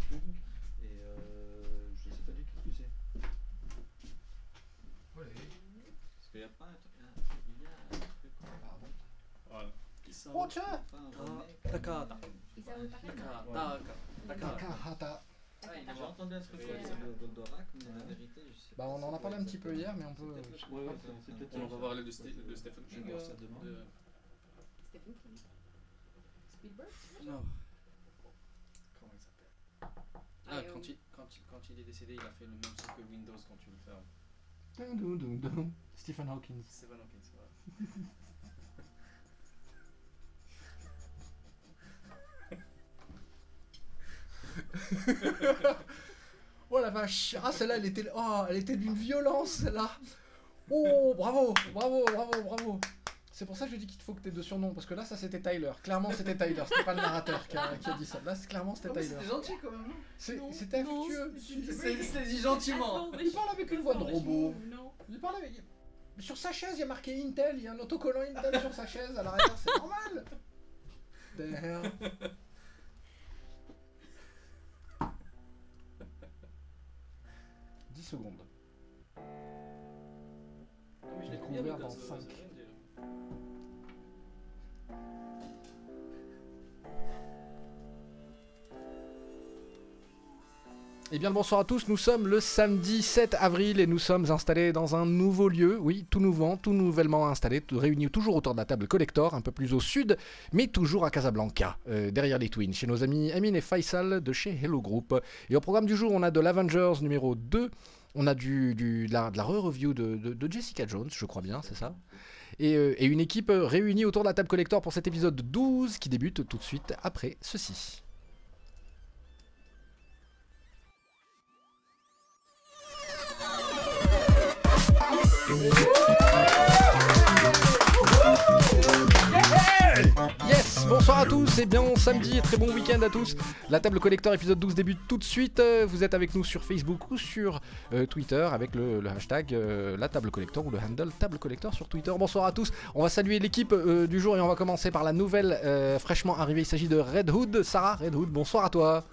YouTube. Et euh, je sais pas du tout ce que c'est. Parce qu'il n'y a pas un truc. Il y a un truc. Voilà. qui sort, Oh, Ah, Takahata. Takahata. Taka. Taka. Takahata. Ah, J'ai entendu un truc sur le Goldorak, mais la vérité, je sais Bah, pas on c'est en a quoi parlé un petit peu hier, mais on peut. Ouais, ouais, c'est- c'est peut-être On va parler de, Ste- de Stephen Je King. vais voir ça demain. de- Stephen King. Spielberg Non. Ah, Ah, quand oui. il, quand, il, quand il est décédé, il a fait le même truc que Windows quand tu le fermes. Dun, dun, dun, dun. Stephen Hawking. Stephen Hawking, voilà. Oh la vache Ah celle-là elle était, oh, elle était d'une violence celle-là Oh bravo Bravo bravo bravo c'est pour ça que je dis qu'il faut que t'aies deux surnoms, parce que là, ça c'était Tyler. Clairement, c'était Tyler, c'était pas le narrateur qui a, dit ça. Là, clairement, c'était oh, Tyler. C'était gentil quand même, non C'était affectueux. C'était dit gentiment. Il parle avec une voix de robot. Il parle avec. Sur sa chaise, il y a marqué Intel, il y a un autocollant Intel sur sa chaise à l'arrière, c'est normal Damn. Dix secondes. Je l'ai couvert dans 5. Eh bien bonsoir à tous, nous sommes le samedi 7 avril et nous sommes installés dans un nouveau lieu, oui, tout nouveau, tout nouvellement installé, réunis toujours autour de la table collector, un peu plus au sud, mais toujours à Casablanca, euh, derrière les Twins, chez nos amis Amine et Faisal de chez Hello Group. Et au programme du jour, on a de l'Avengers numéro 2, on a du, de la, re-review de, Jessica Jones, je crois bien, c'est ça et, euh, et une équipe réunie autour de la table collector pour cet épisode 12 qui débute tout de suite après ceci. Bonsoir à tous et bien samedi et très bon week-end à tous. La table collector épisode 12 débute tout de suite. Euh, Vous êtes avec nous sur Facebook ou sur euh, Twitter avec le, hashtag euh, la table collector ou le handle table collector sur Twitter. Bonsoir à tous. On va saluer l'équipe du jour et on va commencer par la nouvelle fraîchement arrivée. Il s'agit de Red Hood. Sarah Red Hood, bonsoir à toi.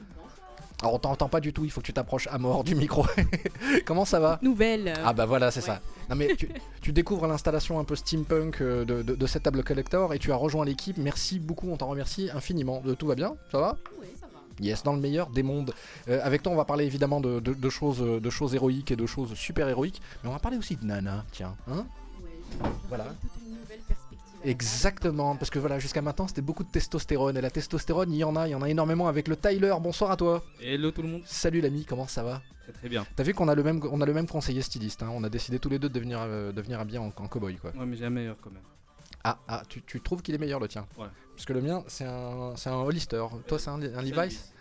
Alors on t'entend pas du tout, il faut que tu t'approches à mort du micro. Comment ça va? Nouvelle. ah bah voilà, c'est Ouais. ça. Non mais tu, tu découvres l'installation un peu steampunk euh, de, de- de cette table collector et tu as rejoint l'équipe. Merci beaucoup, on t'en remercie infiniment. Euh, tout va bien? Ça va? Oui, ça va. Yes, dans le meilleur des mondes. Euh, avec toi, on va parler évidemment de, choses, de choses héroïques et de choses super héroïques, mais on va parler aussi de Nana, tiens. Hein? Oui. Voilà. Exactement, parce que voilà, jusqu'à maintenant, c'était beaucoup de testostérone. Et la testostérone, il y en a, il y en a énormément avec le Tyler. Bonsoir à toi. Hello tout le monde. Salut l'ami, comment ça va? Très très bien. T'as vu qu'on a le même, on a le même conseiller styliste. hein. On a décidé tous les deux de devenir, euh, devenir habillés en, en cowboy, quoi. Ouais, mais j'ai un meilleur quand même. Ah, ah tu, tu trouves qu'il est meilleur le tien? Ouais. Parce que le mien, c'est un, c'est un Hollister. Toi, c'est un, un Levi's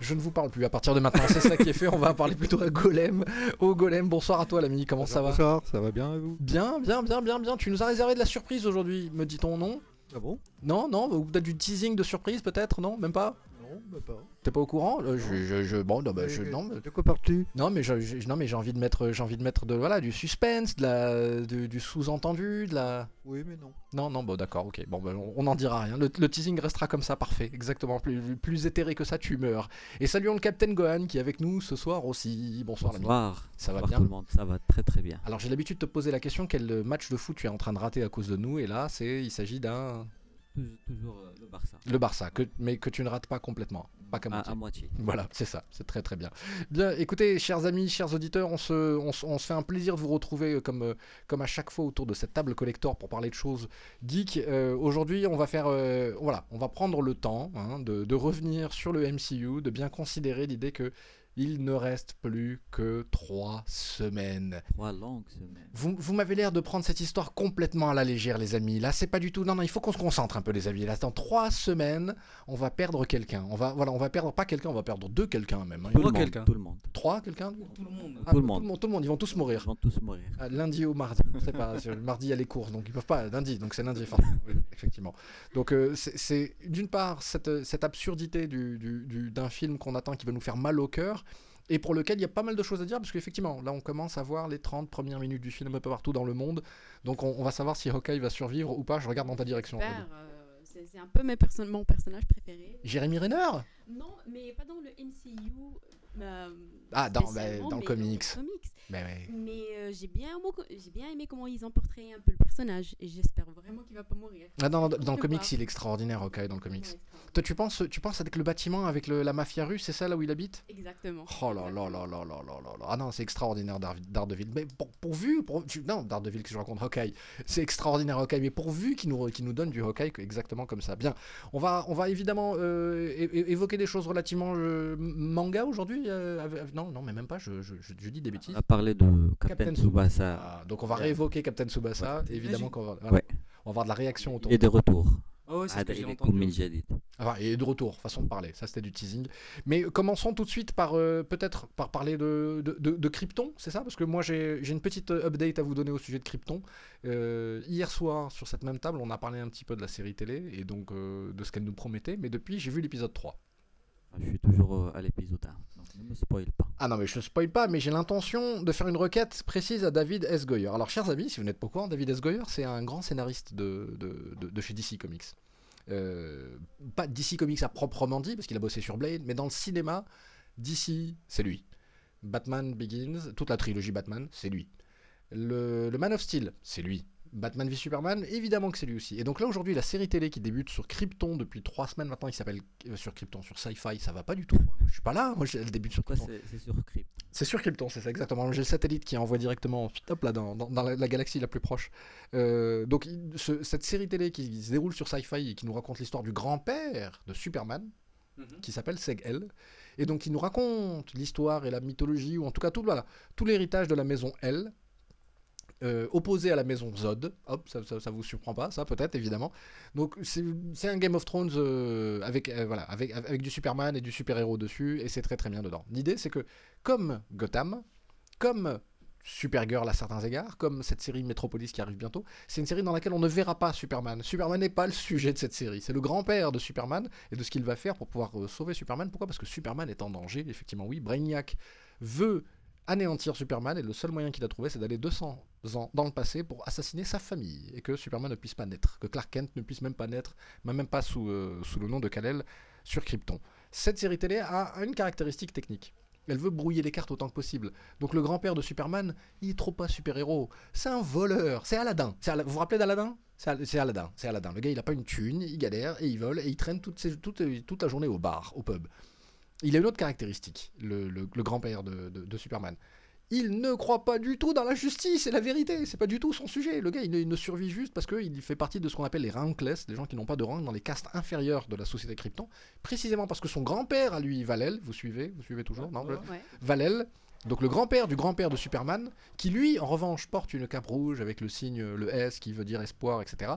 Je ne vous parle plus à partir de maintenant. C'est ça qui est fait. On va parler plutôt à Golem. Au Golem, bonsoir à toi, l'ami. Comment ça va Bonsoir, ça va bien et vous Bien, bien, bien, bien, bien. Tu nous as réservé de la surprise aujourd'hui, me dit-on, non? Ah bon? Non, non Ou peut-être du teasing de surprise, peut-être Non, même pas? Non, bah pas. T'es pas au courant Euh, je, je, je- bon, non, bah, je, Mais- non, mais- De quoi parles-tu? Non, mais je- je- non, mais j'ai envie de mettre, j'ai envie de mettre de, voilà, du suspense, de la, du, du sous-entendu, de la. Oui, mais non. Non, non, bon, d'accord, ok. Bon, ben, on- on n'en dira rien. Le, le teasing restera comme ça, parfait. Exactement. Plus, plus éthéré que ça, tu meurs. Et saluons le Captain Gohan qui est avec nous ce soir aussi. Bonsoir, l'ami. Bonsoir. Ça va Bonsoir bien tout le monde, ça va très très bien. Alors, j'ai l'habitude de te poser la question quel match de foot tu es en train de rater à cause de nous? Et là, c'est, il s'agit d'un. Toujours, euh, le Barça. Le Barça, que, mais que tu ne rates pas complètement. Pas qu'à moitié. à moitié. Voilà, c'est ça, c'est très très bien. Bien, écoutez, chers amis, chers auditeurs, on se, on, on se fait un plaisir de vous retrouver euh, comme, euh, comme à chaque fois autour de cette table collector pour parler de choses geek. Euh, Aujourd'hui, on va faire, euh, voilà, on va prendre le temps hein, de, de revenir sur le MCU, de bien considérer l'idée que il ne reste plus que trois semaines. Trois longues semaines. Vous, vous m'avez l'air de prendre cette histoire complètement à la légère, les amis. Là, c'est pas du tout. Non, non, il faut qu'on se concentre un peu, les amis. Là, dans trois semaines, on va perdre quelqu'un. On va, voilà, on va perdre pas quelqu'un, on va perdre deux quelqu'un même. hein. Tout le quelqu'un. Tout le monde. Trois, quelqu'un Tout le monde. Ah, Tout le monde. Tout le monde, ils vont tous Ils mourir. vont tous mourir. Ah, lundi au mardi, je sais pas. le mardi, il y a les courses, donc ils peuvent pas. Lundi, donc c'est lundi, effectivement. Donc euh, c'est- d'une part cette, cette absurdité du- du- du- d'un film qu'on attend qui va nous faire mal au cœur. Et pour lequel il y a pas mal de choses à dire, parce qu'effectivement, là on commence à voir les 30 premières minutes du film un peu partout dans le monde. Donc on, on va savoir si Hawkeye va survivre ou pas. Je regarde dans ta direction. Euh, c'est c'est un peu mes perso- mon personnage préféré. Jérémy Renner? Non, mais pas dans le MCU. Euh, ah, dans, bah, dans, le comics. dans, comics. Bah, ouais. Mais euh, j'ai bien, j'ai bien aimé comment ils ont portrayé un peu le personnage et j'espère vraiment qu'il va pas mourir. Ah, non, dans, dans le comics, il est extraordinaire, ok, dans le comics. Toi, tu penses, tu penses avec le bâtiment, avec le, la mafia russe, c'est ça là où il habite? Exactement. Oh là là là là là là là Ah non, c'est extraordinaire, Daredevil. Mais pour, pourvu, pour, tu, non, Daredevil que je raconte, Hawkeye, c'est extraordinaire, Hawkeye, mais pourvu qu'il nous, qu nous donne du Hawkeye exactement comme ça. Bien, on va, on va évidemment euh, évoquer des choses relativement euh, manga aujourd'hui? Euh, non, non, mais même pas, je, dis des bêtises. On a parlé de Captain, Tsubasa. Ah, donc on va réévoquer Captain Tsubasa, évidemment qu'on va, voilà. ouais. on va avoir de la réaction autour. Et des retours. Oh ouais, ah, ce ah, et de retour, façon de parler, ça c'était du teasing. Mais commençons tout de suite par euh, peut-être par parler de, de, Krypton, c'est ça? Parce que moi j'ai une petite euh, update à vous donner au sujet de Krypton. Hier soir, sur cette même table, on a parlé un petit peu de la série télé et donc de ce qu'elle nous promettait, mais depuis j'ai vu l'épisode 3. Ah, je suis toujours à l'épisode 1 ne spoil pas. Ah non, mais je ne spoil pas, mais j'ai l'intention de faire une requête précise à David S. Goyer. Alors, chers amis, si vous n'êtes pas au courant, David S. Goyer, c'est un grand scénariste de, de, de- chez DC Comics. Euh, pas DC Comics à proprement dit, parce qu'il a bossé sur Blade, mais dans le cinéma, DC, c'est lui. Batman Begins, toute la trilogie Batman, c'est lui. Le Man of Steel, c'est lui. Batman v Superman, évidemment que c'est lui aussi. Et donc là aujourd'hui, la série télé qui débute sur Krypton depuis trois semaines maintenant, qui s'appelle euh, sur Krypton, sur Sci-Fi, ça va pas du tout. Moi, je suis pas là, moi je- elle débute sur Krypton. c'est sur Crypt C'est sur Krypton, c'est ça exactement. J'ai le satellite qui envoie directement hop, là, dans, dans- dans la, la galaxie la plus proche. Euh, donc il- ce- cette série télé qui se déroule sur Sci-Fi et qui nous raconte l'histoire du grand-père de Superman, Mhm. qui s'appelle Seg-El. Et donc il nous raconte l'histoire et la mythologie, ou en tout cas tout, voilà, tout l'héritage de la maison L, euh, opposé à la maison Zod. Hop, ça, ça, vous surprend pas, ça peut-être, évidemment. Donc c'est un Game of Thrones euh, avec, euh, voilà, avec, avec du Superman et du super-héros dessus, et c'est très très bien dedans. L'idée c'est que, comme Gotham, comme Supergirl à certains égards, comme cette série Metropolis qui arrive bientôt, c'est une série dans laquelle on ne verra pas Superman. Superman n'est pas le sujet de cette série. C'est le grand-père de Superman et de ce qu'il va faire pour pouvoir sauver Superman. Pourquoi? Parce que Superman est en danger, effectivement, oui. Brainiac veut anéantir Superman et le seul moyen qu'il a trouvé, c'est d'aller 200 ans dans le passé pour assassiner sa famille et que Superman ne puisse pas naître, que Clark Kent ne puisse même pas naître, même pas sous, euh, sous le nom de Kal-El sur Krypton. Cette série télé a une caractéristique technique. Elle veut brouiller les cartes autant que possible. Donc le grand-père de Superman, il est trop pas super-héros. C'est un voleur. C'est Aladdin. Vous vous rappelez d'Aladdin? C'est Al- Aladdin. C'est Aladdin. Le gars, il a pas une thune, il galère et il vole et il traîne toute la journée au bar, au pub. Il a une autre caractéristique, le, le- le grand-père de, de- de Superman. Il ne croit pas du tout dans la justice, c'est la vérité, c'est pas du tout son sujet. Le gars, il ne, il ne survit juste parce qu'il fait partie de ce qu'on appelle les rankless, les gens qui n'ont pas de rang dans les castes inférieures de la société Krypton, précisément parce que son grand-père, à lui, Valel, vous suivez, vous suivez toujours, non Ouais. Valel, donc le grand-père du grand-père de Superman, qui lui, en revanche, porte une cape rouge avec le signe, le S qui veut dire espoir, etc.,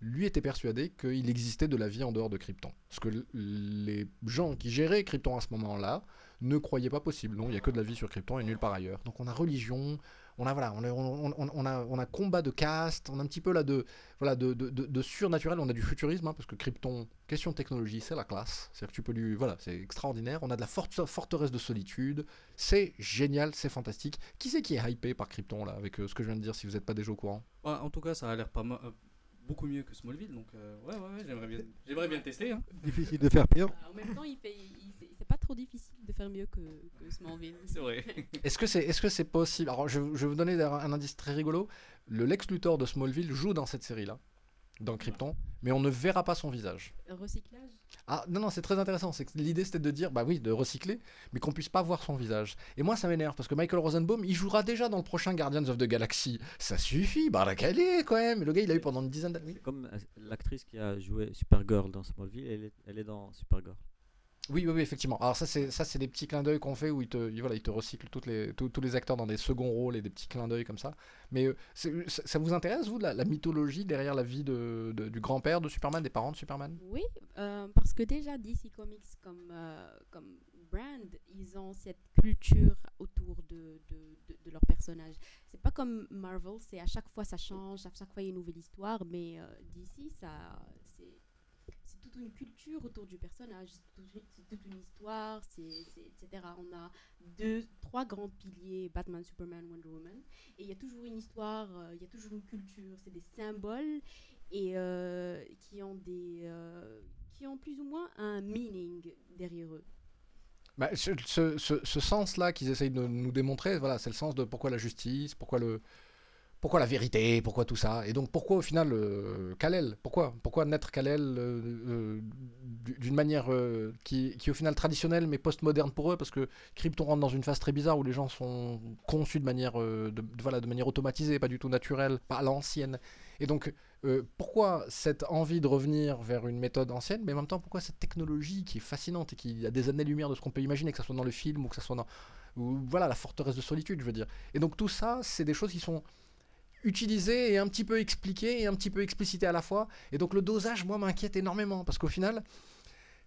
lui était persuadé qu'il existait de la vie en dehors de Krypton. Ce que les gens qui géraient Krypton à ce moment-là ne croyaient pas possible. Non, il n'y a que de la vie sur Krypton et nulle part ailleurs. Donc on a religion, on a voilà, on a, on, a, combat de caste, on a un petit peu là de voilà de, de, de- surnaturel, on a du futurisme hein, parce que Krypton, question de technologie, c'est la classe. C'est-à-dire que tu peux lui voilà, c'est extraordinaire. On a de la forte- forteresse de solitude, c'est génial, c'est fantastique. Qui c'est qui est hypé par Krypton là avec euh, ce que je viens de dire si vous n'êtes pas déjà au courant? Ouais, en tout cas, ça a l'air pas mal, euh, beaucoup mieux que Smallville, donc euh, ouais, ouais, ouais, j'aimerais bien, j'aimerais bien le tester. Hein. Difficile de faire pire. Bah, en même temps, il fait, il- c'est c'est pas trop difficile de faire mieux que, que Smallville. C'est vrai. Est-ce que c'est est-ce que c'est possible? Alors je, je vais vous donner un indice très rigolo. Le Lex Luthor de Smallville joue dans cette série là, dans Krypton, mais on ne verra pas son visage. Recyclage? Ah non non c'est très intéressant. C'est que l'idée c'était de dire bah oui de recycler, mais qu'on puisse pas voir son visage. Et moi ça m'énerve parce que Michael Rosenbaum il jouera déjà dans le prochain Guardians of the Galaxy. Ça suffit, bah la calé quand même. Le gars il a eu pendant une dizaine d'années. Comme euh, l'actrice qui a joué Supergirl dans Smallville, elle est, elle est dans Supergirl. Oui, oui, effectivement. Alors ça, c'est ça, c'est des petits clins d'œil qu'on fait où ils te, voilà, ils te recyclent toutes les, tous- tous les acteurs dans des seconds rôles et des petits clins d'œil comme ça. Mais euh, ça, vous intéresse, vous, la, la mythologie derrière la vie de, du grand-père de Superman, des parents de Superman? Oui, euh, parce que déjà DC Comics comme, euh, comme brand, ils ont cette culture autour de, de, de, leurs personnages. C'est pas comme Marvel, c'est à chaque fois ça change, à chaque fois il y a une nouvelle histoire, mais DC, ça, une culture autour du personnage, c'est toute, une histoire, c'est- etc. On a deux, trois grands piliers, Batman, Superman, Wonder Woman, et il y a toujours une histoire, euh, il y a toujours une culture, c'est des symboles, et euh, qui ont des euh, qui ont plus ou moins un meaning derrière eux. Bah, ce, ce- ce- ce sens-là qu'ils essayent de nous démontrer, voilà, c'est le sens de pourquoi la justice, pourquoi le, pourquoi la vérité, pourquoi tout ça? Et donc pourquoi au final euh, Kal-El? Pourquoi? Pourquoi naître Kal-El euh, euh, d'une manière euh, qui, qui est au final traditionnelle mais post-moderne pour eux? Parce que Krypton rentre dans une phase très bizarre où les gens sont conçus de manière, voilà, de manière automatisée, pas du tout naturelle, pas à l'ancienne. Et donc pourquoi cette envie de revenir vers une méthode ancienne, mais en même temps pourquoi cette technologie qui est fascinante et qui a des années-lumière de ce qu'on peut imaginer, que ce soit dans le film ou que ce soit dans voilà la forteresse de solitude, je veux dire? Et donc tout ça, c'est des choses qui sont utilisées et un petit peu expliquées et un petit peu explicitées à la fois. Et donc le dosage, moi, m'inquiète énormément parce qu'au final,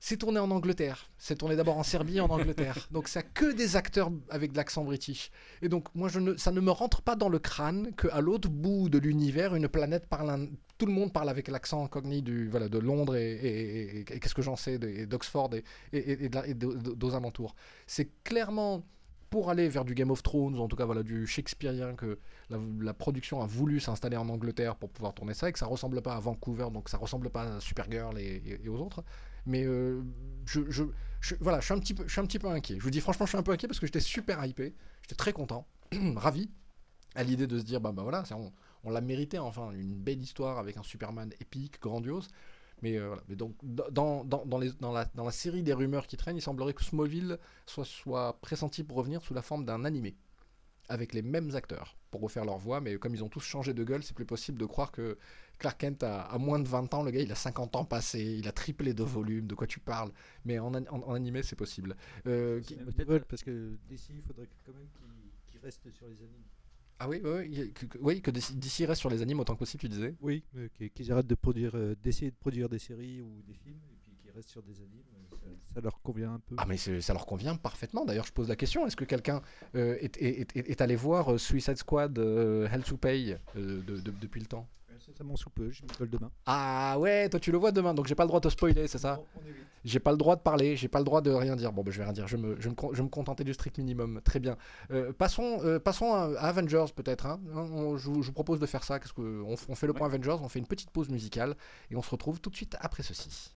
c'est tourné en Angleterre. C'est tourné d'abord en Serbie et en Angleterre. Donc ça a que des acteurs avec de l'accent british. Et donc moi, je ne, ça ne me rentre pas dans le crâne qu'à l'autre bout de l'univers, une planète parle un- tout le monde parle avec l'accent cogni du, voilà, de Londres et, et- et- et qu'est-ce que j'en sais, d'Oxford et, de alentours. C'est clairement pour aller vers du Game of Thrones, ou en tout cas voilà, du shakespearien, que la, production a voulu s'installer en Angleterre pour pouvoir tourner ça, et que ça ressemble pas à Vancouver, donc ça ressemble pas à Supergirl et, et- aux autres. Mais euh, je, voilà, je suis, un petit peu, je suis un petit peu inquiet. Je vous dis franchement, je suis un peu inquiet parce que j'étais super hypé, j'étais très content, ravi, à l'idée de se dire, bah, bah voilà, on, on l'a mérité enfin, une belle histoire avec un Superman épique, grandiose. Mais, euh, voilà. Mais donc, dans, dans, dans, les- dans la, dans la série des rumeurs qui traînent, il semblerait que Smallville soit, soit pressenti pour revenir sous la forme d'un animé, avec les mêmes acteurs, pour refaire leur voix, mais comme ils ont tous changé de gueule, c'est plus possible de croire que Clark Kent a, a moins de 20 ans, le gars il a 50 ans passés, il a triplé de volume, de quoi tu parles, mais en, an- en- en animé c'est possible. Euh, qui- parce que DC, il faudrait quand même qu'il qu'il reste sur les animes. Ah oui, oui, oui, que, oui, que DC reste sur les animes autant que possible, tu disais Oui, euh, qu'ils arrêtent de produire, euh, d'essayer de produire des séries ou des films, et puis qu'ils restent sur des animes. euh, Ça, ça leur convient un peu. Ah mais ça leur convient parfaitement. D'ailleurs, je pose la question est-ce que quelqu'un euh, est, est- est- est allé voir Suicide Squad euh, Hell to Pay euh, de- de- depuis le temps? Sous peu, demain. Ah ouais, toi tu le vois demain, donc j'ai pas le droit de te spoiler, c'est ça. J'ai pas le droit de parler, j'ai pas le droit de rien dire. Bon, ben, je vais rien dire, je, me, je, me, con- je vais me contenter du strict minimum. Très bien. Euh, passons, euh, passons à, à Avengers peut-être. hein. On- je, vous- je vous propose de faire ça. Qu'est-ce que, on, f- on fait le point Avengers, on fait une petite pause musicale et on se retrouve tout de suite après ceci.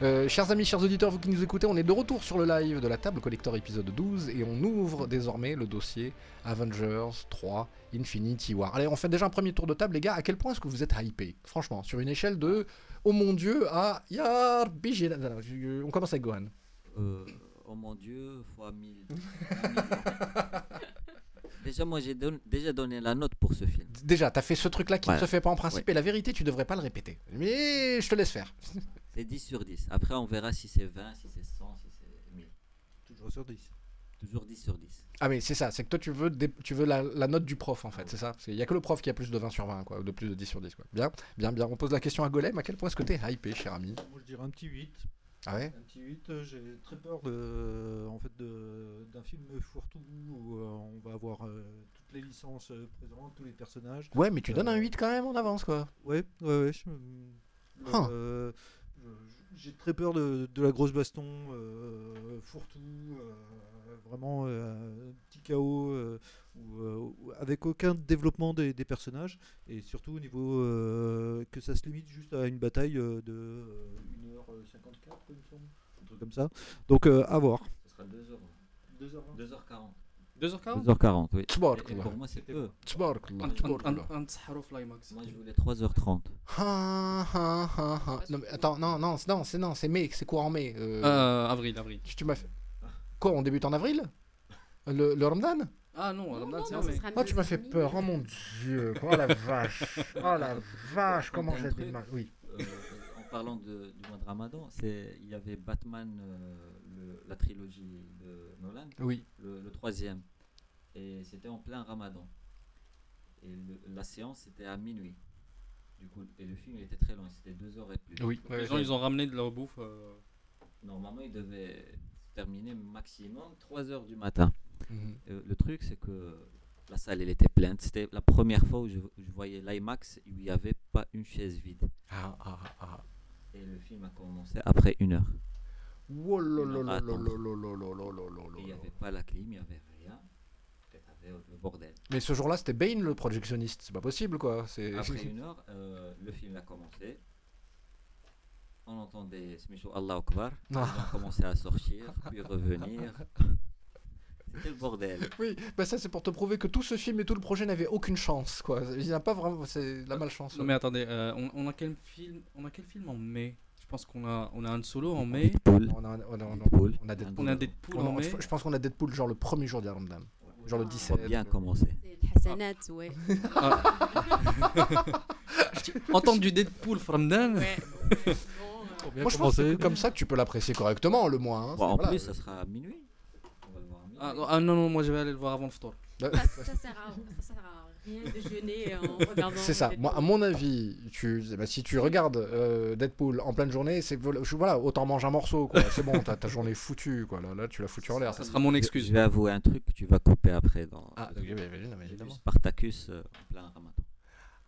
Euh, chers amis, chers auditeurs, vous qui nous écoutez, on est de retour sur le live de la table collector épisode 12 et on ouvre désormais le dossier Avengers 3 Infinity War. Allez, on fait déjà un premier tour de table, les gars. À quel point est-ce que vous êtes hypés? Franchement, sur une échelle de Oh mon dieu à Yar On commence avec Gohan. Euh, oh mon dieu, fois 1000. déjà, moi, j'ai don- déjà donné la note pour ce film. Déjà, t'as fait ce truc-là qui ne se fait pas en principe et la vérité, tu devrais pas le répéter. Mais je te laisse faire. C'est 10 sur 10. Après, on verra si c'est 20, si c'est 100, si c'est 1000. Toujours sur 10. Toujours 10 sur 10. Ah mais c'est ça, c'est que toi tu veux, tu veux la, la note du prof en fait, c'est ça? Il n'y a que le prof qui a plus de 20 sur 20, quoi, ou de plus de 10 sur 10. Quoi. Bien, bien, bien. On pose la question à Golem, à quel point est-ce que t'es hypé, cher ami? Moi, je dirais un petit 8. Ah ouais? Un petit 8, euh, j'ai très peur de, en fait, de- d'un film fourre-tout où euh, on va avoir euh, toutes les licences euh, présentes, tous les personnages. Ouais, mais tu donnes un Euh, 8 quand même en avance, quoi. Ouais, ouais, ouais. je- Huh. euh, je- j'ai très peur de, de la grosse baston, euh, fourre-tout, euh, vraiment euh, petit chaos, euh, où, euh, où- avec aucun développement des, des personnages, et surtout au niveau euh, que ça se limite juste à une bataille euh, de euh, 1h54, il me semble, un truc comme ça. Donc euh, à voir. Ce sera 2h. 2h20. 2h40. 2h40 2h40, oui. Et, pour moi, c'est peu. Un- un- un-. Moi, je voulais 3h30. Ah, ah, ah, ah. Non, mais attends, non, non, c'est- non, c'est non, c'est mai, c'est quoi en mai euh, Euh, avril, avril. tu m'as fait... Quoi, on débute en avril? Le, le Ramadan? Ah non, Non, Ramadan, non, c'est non, en ce mai. sera Oh, tu m'as fait peur, oh mon dieu, oh la vache, oh la vache, comment j'ai du mal. Oui. Euh, en parlant de- du mois de Ramadan, c'est il y avait Batman, euh, le- la trilogie de Nolan, Oui. le, le troisième, et c'était en plein Ramadan. Et le- la séance c'était à minuit. Du coup, et le film il était très long, c'était deux heures et plus. Oui. Les gens, ils ont ramené de la bouffe. euh, Normalement, il devait terminer maximum 3 heures du matin. Mhm. Euh, le truc, c'est que la salle elle était pleine. C'était la première fois où je, où je voyais l'IMAX où il n'y avait pas une chaise vide. Ah, ah, ah. Et le film a commencé après une heure. Il n'y avait pas la clim, il n'y avait rien. Le bordel. Mais ce jour-là, c'était Bane le projectionniste. C'est pas possible, quoi. C'est. Après une heure, euh, le film a commencé. On entendait Smichou Allah Akbar. Ils Ah. ont commencé à sortir, puis revenir. C'était le bordel. Oui, bah ça c'est pour te prouver que tout ce film et tout le projet n'avaient aucune chance, quoi. Il n'y a pas vraiment, c'est la malchance. Non mais attendez, euh, on, on a quel film On a quel film en mai? Pense qu'on a on a un solo en mai. Deadpool. On a, on a- on a- Deadpool. on a Deadpool. On a Deadpool on a- en mai. je pense qu'on a Deadpool genre le premier jour Ramadan. Genre le Ah. 17. Ça a bien commencé. C'est le Hassanat, ouais. Entendre du Deadpool from Dan. Ouais. Pour bien Moi je pense que commencer. c'est comme ça que tu peux l'apprécier correctement, le moins. hein. Bon, en Voilà. plus, ça sera à minuit. On va le voir à minuit. Ah, non, ah non, non, moi je vais aller le voir avant le ftour. Ça, ça sert à, ça sert à rien de jeûner en regardant. C'est ça. Moi, à mon avis, tu, bah, si tu regardes euh, Deadpool en pleine journée, c'est voilà, autant manger un morceau. C'est bon, ta, ta journée est foutue, quoi. Là, là, tu l'as foutu en l'air. Ça sera mon excuse. Je vais avouer un truc que tu vas couper après. Dans... Ah, ok, oui, oui, oui, non, mais J'ai vu évidemment. Spartacus euh, en plein ramadan.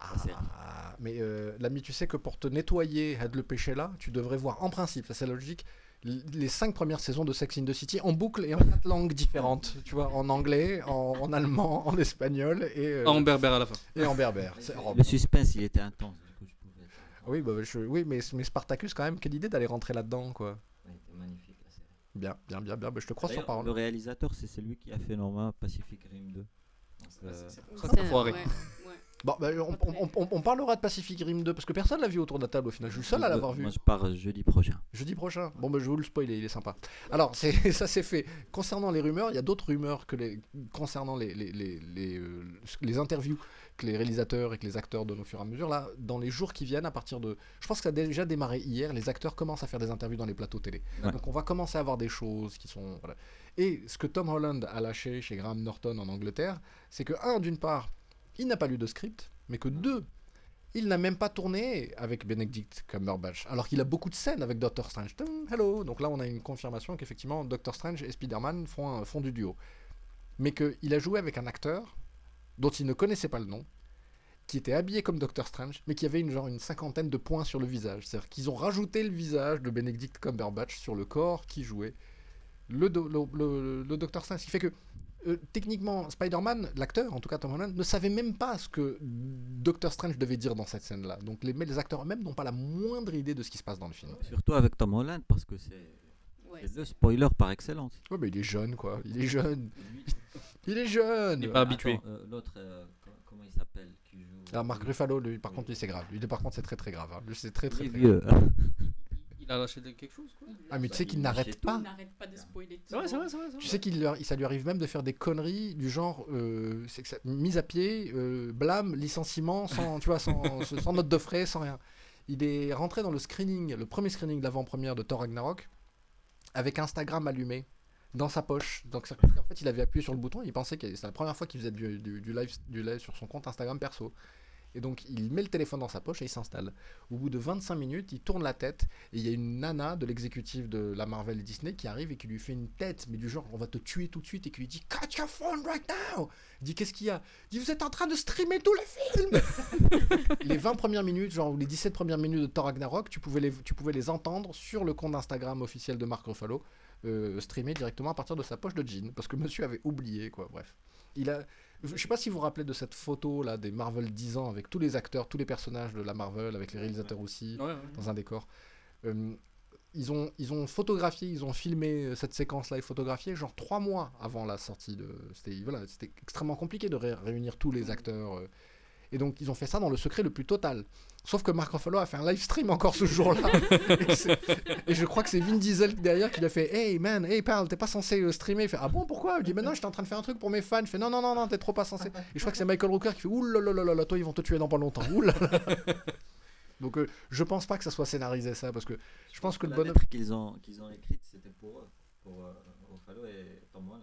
Ah, mais euh, l'ami, tu sais que pour te nettoyer de le péché là, tu devrais voir en principe, ça c'est la logique, les cinq premières saisons de Sex in the City en boucle et en quatre langues différentes. Tu vois, en anglais, en, en allemand, en espagnol et, euh, En berbère à la fin. et en berbère. C'est- Le suspense, il était intense. Du coup, je pouvais. oui, bah, je- oui, mais, mais Spartacus quand même, quelle idée d'aller rentrer là-dedans, quoi. Il était magnifique la série. Bien, bien, bien, bien. bah, je te crois sur parole. Le réalisateur, c'est celui qui a fait normalement Pacific Rim 2. Donc, euh, C'est pour Ouais, ça Bon, bah, on, on- on- on parlera de Pacific Rim 2 parce que personne l'a vu autour de la table au final. Je suis le seul à l'avoir vu. Moi, je pars jeudi prochain. Jeudi prochain. Bon, bah, je vais vous le spoiler, il est sympa. Alors, c'est, ça c'est fait. Concernant les rumeurs, il y a d'autres rumeurs que les, concernant les, les, les, les, euh, les interviews que les réalisateurs et que les acteurs donnent au fur et à mesure. Là, dans les jours qui viennent, à partir de. Je pense que ça a déjà démarré hier, les acteurs commencent à faire des interviews dans les plateaux télé. Ouais. Donc, on va commencer à avoir des choses qui sont. Voilà. Et ce que Tom Holland a lâché chez Graham Norton en Angleterre, c'est que, un, d'une part, il n'a pas lu de script, mais que deux, il n'a même pas tourné avec Benedict Cumberbatch, alors qu'il a beaucoup de scènes avec Doctor Strange. Hello Donc là, on a une confirmation qu'effectivement, Doctor Strange et Spider-Man font, du duo. Mais qu'il a joué avec un acteur dont il ne connaissait pas le nom, qui était habillé comme Doctor Strange, mais qui avait une, genre une cinquantaine de points sur le visage. C'est-à-dire qu'ils ont rajouté le visage de Benedict Cumberbatch sur le corps qui jouait le- le Doctor Strange. Ce qui fait que euh, techniquement, Spider-Man, l'acteur, en tout cas Tom Holland, ne savait même pas ce que Doctor Strange devait dire dans cette scène-là. Donc les, les acteurs eux-mêmes n'ont pas la moindre idée de ce qui se passe dans le film. Surtout avec Tom Holland, parce que c'est Ouais, le spoiler par excellence. Ouais, mais il est jeune, quoi. Il est jeune. Il est jeune. Il est pas habitué. Euh, L'autre, euh, co- comment il s'appelle qui joue Ah, Marc Ruffalo, lui, par contre, lui, c'est grave. Lui, par contre, c'est très très grave. hein. Lui, c'est très très, est très vieux. Il a lâché quelque chose, quoi. Ah, mais tu sais qu'il Il n'arrête pas. On n'arrête pas de spoiler tout. C'est vrai, c'est vrai, c'est vrai. c'est Tu sais qu'il leur- ça lui arrive même de faire des conneries du genre euh, c'est que ça- mise à pied, euh, blâme, licenciement, sans, tu vois, sans, sans note de frais, sans rien. Il est rentré dans le screening, le premier screening de l'avant-première de Thor Ragnarok, avec Instagram allumé dans sa poche. Donc ça veut dire qu'en fait il avait appuyé sur le bouton, il pensait que c'était la première fois qu'il faisait du, du- du live, du live sur son compte Instagram perso. Et donc il met le téléphone dans sa poche et il s'installe. Au bout de 25 minutes, il tourne la tête et il y a une nana de l'exécutif de la Marvel et Disney qui arrive et qui lui fait une tête, mais du genre on va te tuer tout de suite et qui lui dit Cut your phone right now Il dit Qu'est-ce qu'il y a? Il dit Vous êtes en train de streamer tout le film Les 20 premières minutes, genre ou les 17 premières minutes de Thor Ragnarok, tu pouvais les, tu pouvais les entendre sur le compte Instagram officiel de Mark Ruffalo, euh, streamé directement à partir de sa poche de jean, parce que monsieur avait oublié, quoi, bref. Il a, je sais pas si vous vous rappelez de cette photo là des Marvel 10 ans avec tous les acteurs, tous les personnages de la Marvel, avec les réalisateurs aussi Ouais, ouais. dans un décor. Euh, ils, ont, ils ont photographié, ils ont filmé euh, cette séquence live photographiée genre trois mois avant la sortie de. C'était voilà, extrêmement compliqué de ré- réunir tous les acteurs. euh, et donc ils ont fait ça dans le secret le plus total. Sauf que Mark Ruffalo a fait un live stream encore ce jour-là. et, et je crois que c'est Vin Diesel derrière qui lui a fait Hey man, hey pal, t'es pas censé euh, streamer. Il fait Ah bon, pourquoi? Il dit Mais non, j'étais en train de faire un truc pour mes fans. Je fais Non, non, non, non, t'es trop pas censé. Et je crois que c'est Michael Rooker qui fait là, toi ils vont te tuer dans pas longtemps. Là. Donc euh, je pense pas que ça soit scénarisé ça parce que je pense que le la bonhomme. lettre qu'ils ont, qu'ils ont écrite, c'était pour eux, pour euh, Ruffalo et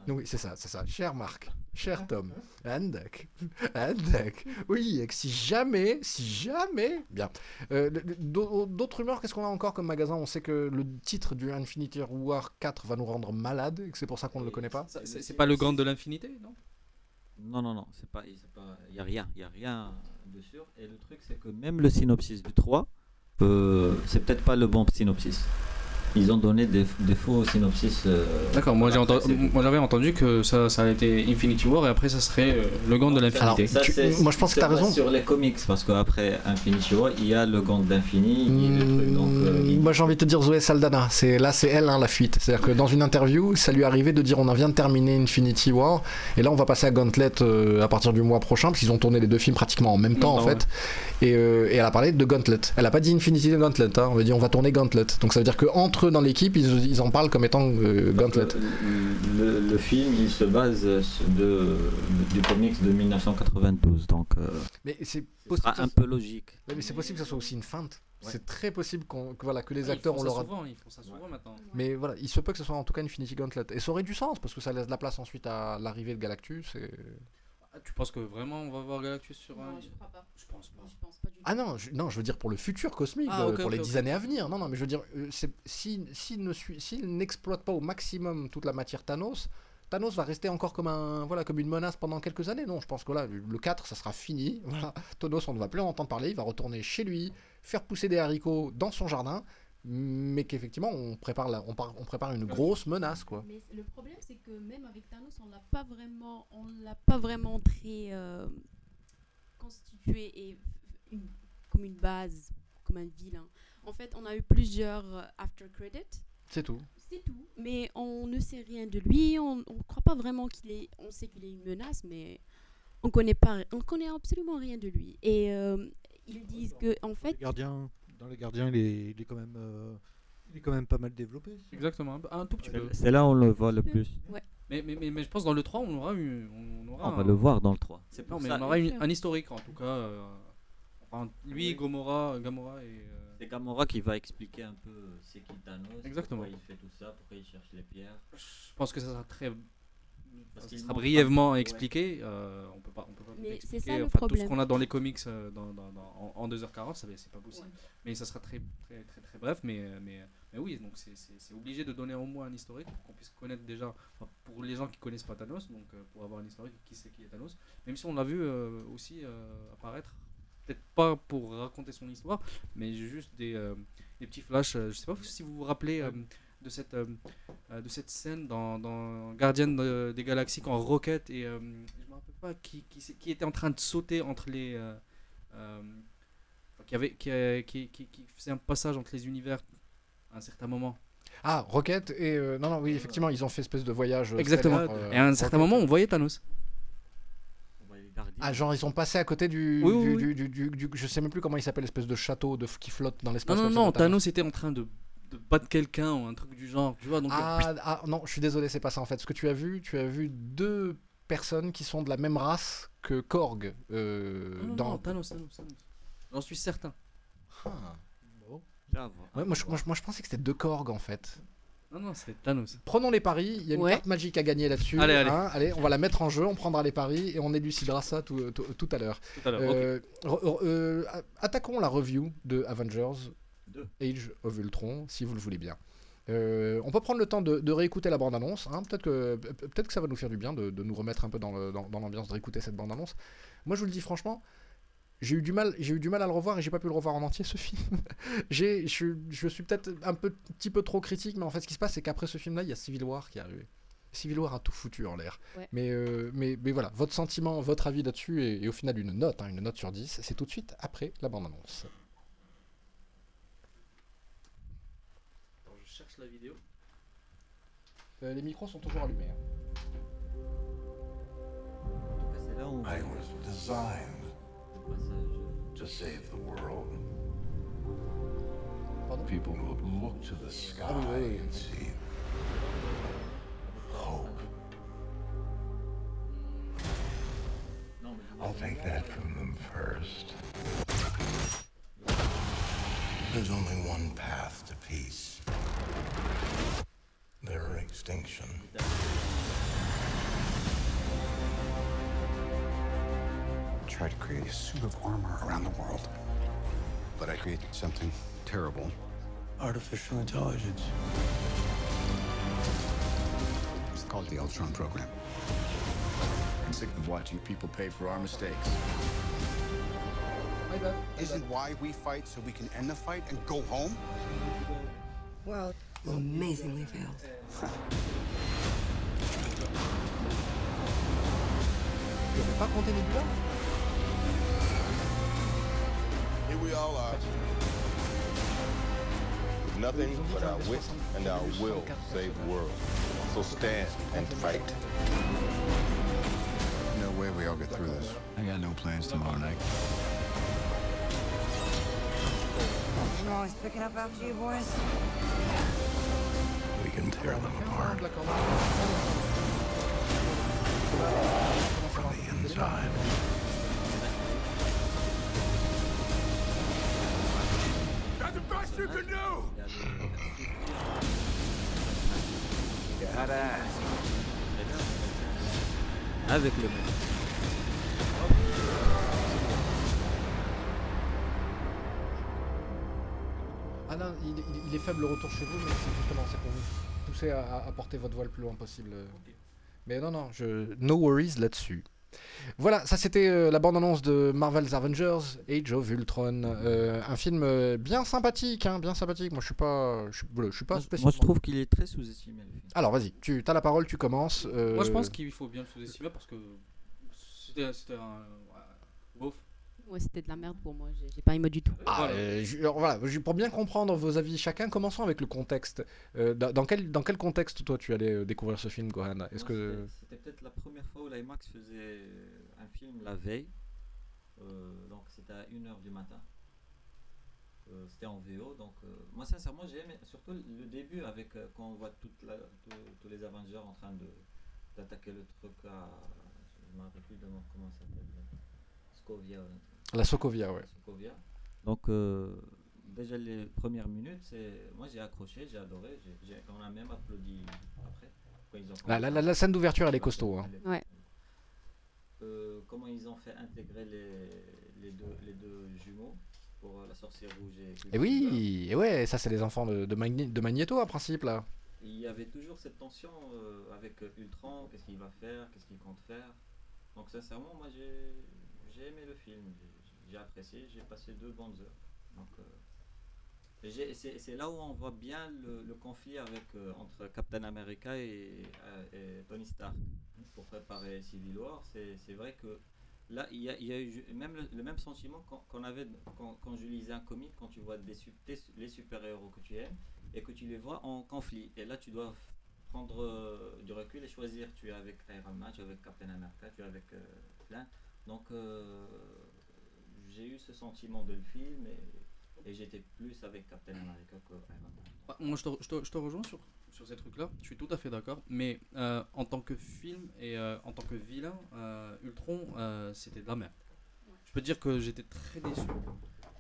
Oui, c'est ça, c'est ça. Cher Marc, cher Tom, Andek, Andek. Oui, et que si jamais, si jamais, bien. Euh, D'autres rumeurs, qu'est-ce qu'on a encore comme magasin? On sait que le titre du Infinity War 4 va nous rendre malade et que c'est pour ça qu'on ne le connaît pas. C'est pas le gant de l'infinité, non? Non, non, non, c'est pas, c'est pas, il y a rien, il y a rien dessus. Et le truc, c'est que même le synopsis du 3, euh, c'est peut-être pas le bon synopsis. Ils ont donné des, des faux synopsis. euh, D'accord, moi j'ai après, entendu, c'est- moi j'avais entendu que ça, ça a été Infinity War et après ça serait euh, le gant de l'infinité. Tu- moi, je pense que t'as pas raison. Sur les comics, parce qu'après Infinity War, il y a le gant d'infini. euh, Hmm, Moi j'ai envie de te dire Zoé Saldana, c'est là c'est elle hein, la fuite. C'est-à-dire que dans une interview, ça lui arrivait de dire on en vient de terminer Infinity War et là on va passer à Gauntlet euh, à partir du mois prochain parce qu'ils ont tourné les deux films pratiquement en même temps en fait. Et, euh, et elle a parlé de Gauntlet. Elle a pas dit Infinity Gauntlet, hein. on va dire on va tourner Gauntlet. Donc ça veut dire que entre eux dans l'équipe ils, ils en parlent comme étant euh, Gauntlet. Le, le film, il se base de, du comics de 1992, donc euh, Mais c'est un peu logique. Ouais, mais c'est possible que ça soit aussi une feinte. Ouais. C'est très possible qu'on- que, voilà, que les Ouais, acteurs ça leur souvent, ils font ça souvent maintenant. Mais voilà, il se peut que ce soit en tout cas Infinity Gauntlet. Et ça aurait du sens parce que ça laisse de la place ensuite à l'arrivée de Galactus. Et... Ah, tu penses que vraiment on va voir Galactus sur un Non, je crois pas. Je pense pas. Je pense pas du tout. Ah non, je, non, je veux dire pour le futur cosmique, Ah, euh, pour les dix années à venir. Non, non, mais je veux dire, euh, c'est- si- s'il ne suit- s'il n'exploite pas au maximum toute la matière Thanos, Thanos va rester encore comme, un, voilà, comme une menace pendant quelques années. Non, je pense que là, le 4, ça sera fini. Voilà. Thanos, on ne va plus en entendre parler. Il va retourner chez lui, faire pousser des haricots dans son jardin. Mais qu'effectivement, on prépare, la- on, par- on prépare une grosse menace, quoi. Mais le problème, c'est que même avec Thanos, on l'a pas vraiment, on l'a pas vraiment très euh, constitué et une- comme une base, comme un vilain. En fait, on a eu plusieurs euh, after credits. C'est tout. C'est tout. Mais on ne sait rien de lui. On ne croit pas vraiment qu'il est. On sait qu'il est une menace, mais on connaît pas. On connaît absolument rien de lui. Et euh, ils disent que en fait, gardiens, dans les gardiens, il est, il est quand même, euh, il est quand même pas mal développé. Exactement, un, tout petit peu. C'est- là où on le voit le plus. Mais, mais, mais, mais je pense dans le 3, on aura eu. On, aura On va un- le voir dans le 3. C'est Non, mais ça. on aura une- un historique en tout cas. euh, enfin, lui, Oui. Gamora, Gamora et. euh, C'est Gamora qui va expliquer un peu euh, c'est qui Thanos, Exactement. pourquoi il fait tout ça, pourquoi il cherche les pierres. je pense que ça sera très. Parce qu'il sera brièvement pas- ouais. expliqué. euh, on peut pas, on peut pas Mais c'est ça le enfin, tout ce qu'on a dans les comics euh, dans, dans- dans- en, en 2h40, ça, va- c'est pas possible. Mais ça sera très, très, très, très bref. Mais, euh, mais, mais oui, donc c'est- obligé de donner au moins un historique pour qu'on puisse connaître déjà. enfin, pour les gens qui connaissent pas Thanos, donc euh, pour avoir un historique, qui sait qui est Thanos. Même si on l'a vu euh, aussi euh, apparaître, peut-être pas pour raconter son histoire, mais juste des, euh, des petits flashs. je sais pas si vous vous rappelez euh, de cette, euh, euh, de cette scène dans, dans Guardian de- des Galaxies quand Rocket et euh, je me rappelle pas qui, qui, était en train de sauter entre les euh, euh, qui avait qui, qui, qui, qui faisait un passage entre les univers à un certain moment. Ah, Rocket et. euh, non, non, oui, effectivement, ils ont fait espèce de voyage. Exactement. euh, et à un certain Rocket. moment, on voyait Thanos. Ah, genre, ils sont passés à côté du. Oui, oui, du, oui. du, du- du- du- Je sais même plus comment il s'appelle, l'espèce de château de, qui flotte dans Non l'espace. non non, Thanos. Thanos était en train de, de battre quelqu'un ou un truc du genre, tu vois donc euh, Ah, ah, non, je suis désolé, c'est pas ça en fait. Ce que tu as vu, tu as vu deux personnes qui sont de la même race que Korg. euh, non, non, dans... non, Thanos, Thanos, Thanos. J'en suis certain. Ah. Grave. Ouais, moi, je, moi, je- moi, je pensais que c'était deux Korg en fait. Non non, c'était Thanos. Prenons les paris, il y a une Ouais. carte magique à gagner là-dessus. Allez, allez. hein. allez, on va la mettre en jeu, on prendra les paris et on élucidera ça tout, tout- tout à l'heure. Tout à l'heure. ok. Euh, euh, attaquons la review de Avengers. Age of Ultron, si vous le voulez bien. Euh, on peut prendre le temps de, de réécouter la bande-annonce. hein. Peut-être que, pe- peut que ça va nous faire du bien de, de nous remettre un peu dans le- dans- dans l'ambiance de réécouter cette bande-annonce. Moi, je vous le dis franchement, j'ai eu du mal, j'ai eu du mal à le revoir et j'ai pas pu le revoir en entier ce film. j'ai, je, je suis peut-être un peu, petit peu trop critique, mais en fait, ce qui se passe, c'est qu'après ce film-là, il y a Civil War qui est arrivé. Civil War a tout foutu en l'air. Ouais. Mais, euh, mais, mais voilà, votre sentiment, votre avis là-dessus, et, et au final une note, hein, une note sur 10, c'est tout de suite après la bande-annonce. La vidéo. Euh, les micros sont toujours allumés. là où on I was designed to save the world. Pardon People would look to the sky Ah oui, oui, oui. and see hope. I'll take that from them first. There's only one path to peace. Their extinction. I tried to create a suit of armor around the world. But I created something terrible. Artificial intelligence. It's called the Ultron program. I'm sick of watching people pay for our mistakes. Isn't why we fight so we can end the fight and go home? Well, you amazingly failed. Je vais pas compter Nebula Here we all are. With nothing but our wit and our will to save the world. So stand and fight. No way we all get through this. I got no plans tomorrow night. Always picking up after you boys. We can tear them apart from the inside. That's the best you can do! Il y a le- il, il- il est faible le retour chez vous, mais c'est justement c'est pour vous pousser à, porter votre voix le plus loin possible. Mais non, non, je... no worries là-dessus. Voilà, ça c'était euh, la bande-annonce de Marvel's Avengers, Age of Ultron. Euh, un film euh, bien sympathique, hein, bien sympathique. Moi je suis pas, je suis, voilà, je suis pas Moi, spécialement... moi, je trouve qu'il est très sous-estimé. Alors vas-y, tu as la parole, tu commences. euh, Moi, je pense qu'il faut bien le sous-estimer parce que c'était c'était un. ouais, Bof. Ouais, c'était de la merde pour moi, j'ai pas aimé du tout. Ah, Voilà. euh, je- alors, voilà, je- pour bien comprendre vos avis chacun, commençons avec le contexte. Euh, dans, dans quel, dans quel contexte toi tu allais euh, découvrir ce film, Gohan? Est-ce que c'était- peut-être la première fois où l'IMAX faisait un film la veille. Euh, donc c'était à 1h du matin. Euh, c'était en VO. Donc euh, moi sincèrement j'ai aimé surtout le début avec euh, quand on voit toute la- tout- tous les Avengers en train de d'attaquer le truc à. Je me rappelle plus de comment ça s'appelle. Scovia. La Sokovia, ouais. Sokovia. Donc euh, déjà les premières minutes, c'est moi j'ai accroché, j'ai adoré, on a même applaudi après. quand ils ont La, la- la- la scène d'ouverture, elle est costaud. hein. Ouais. Euh, comment ils ont fait intégrer les, les, deux, les deux jumeaux pour euh, la sorcière rouge et Et Quicksilver. oui, et ouais, ça c'est les enfants de, de, Magni- de Magneto, en principe, là. Il y avait toujours cette tension euh, avec Ultron, qu'est-ce qu'il va faire, qu'est-ce qu'il compte faire. Donc sincèrement, moi j'ai j'ai aimé le film, j'ai- apprécié, j'ai passé deux bonnes heures. Donc, euh, C'est là où on voit bien le, conflit avec, euh, entre Captain America et, euh, et Tony Stark pour préparer Civil War. C'est vrai que là, il y a, y a eu même le, même sentiment qu'on avait quand, quand je lisais un comic, quand tu vois des, tes- les super-héros que tu aimes et que tu les vois en conflit. Et là, tu dois prendre euh, du recul et choisir. Tu es avec Iron Man, tu es avec Captain America, tu es avec euh, plein. Donc, j'ai eu ce sentiment de le film et, et j'étais plus avec Captain America que Iron Man. Bah, Moi, je te, je te- je te rejoins sur, sur ces trucs-là. Je suis tout à fait d'accord. Mais euh, en tant que film et euh, en tant que vilain, euh, Ultron, euh, c'était de la merde. Je peux dire que j'étais très déçu.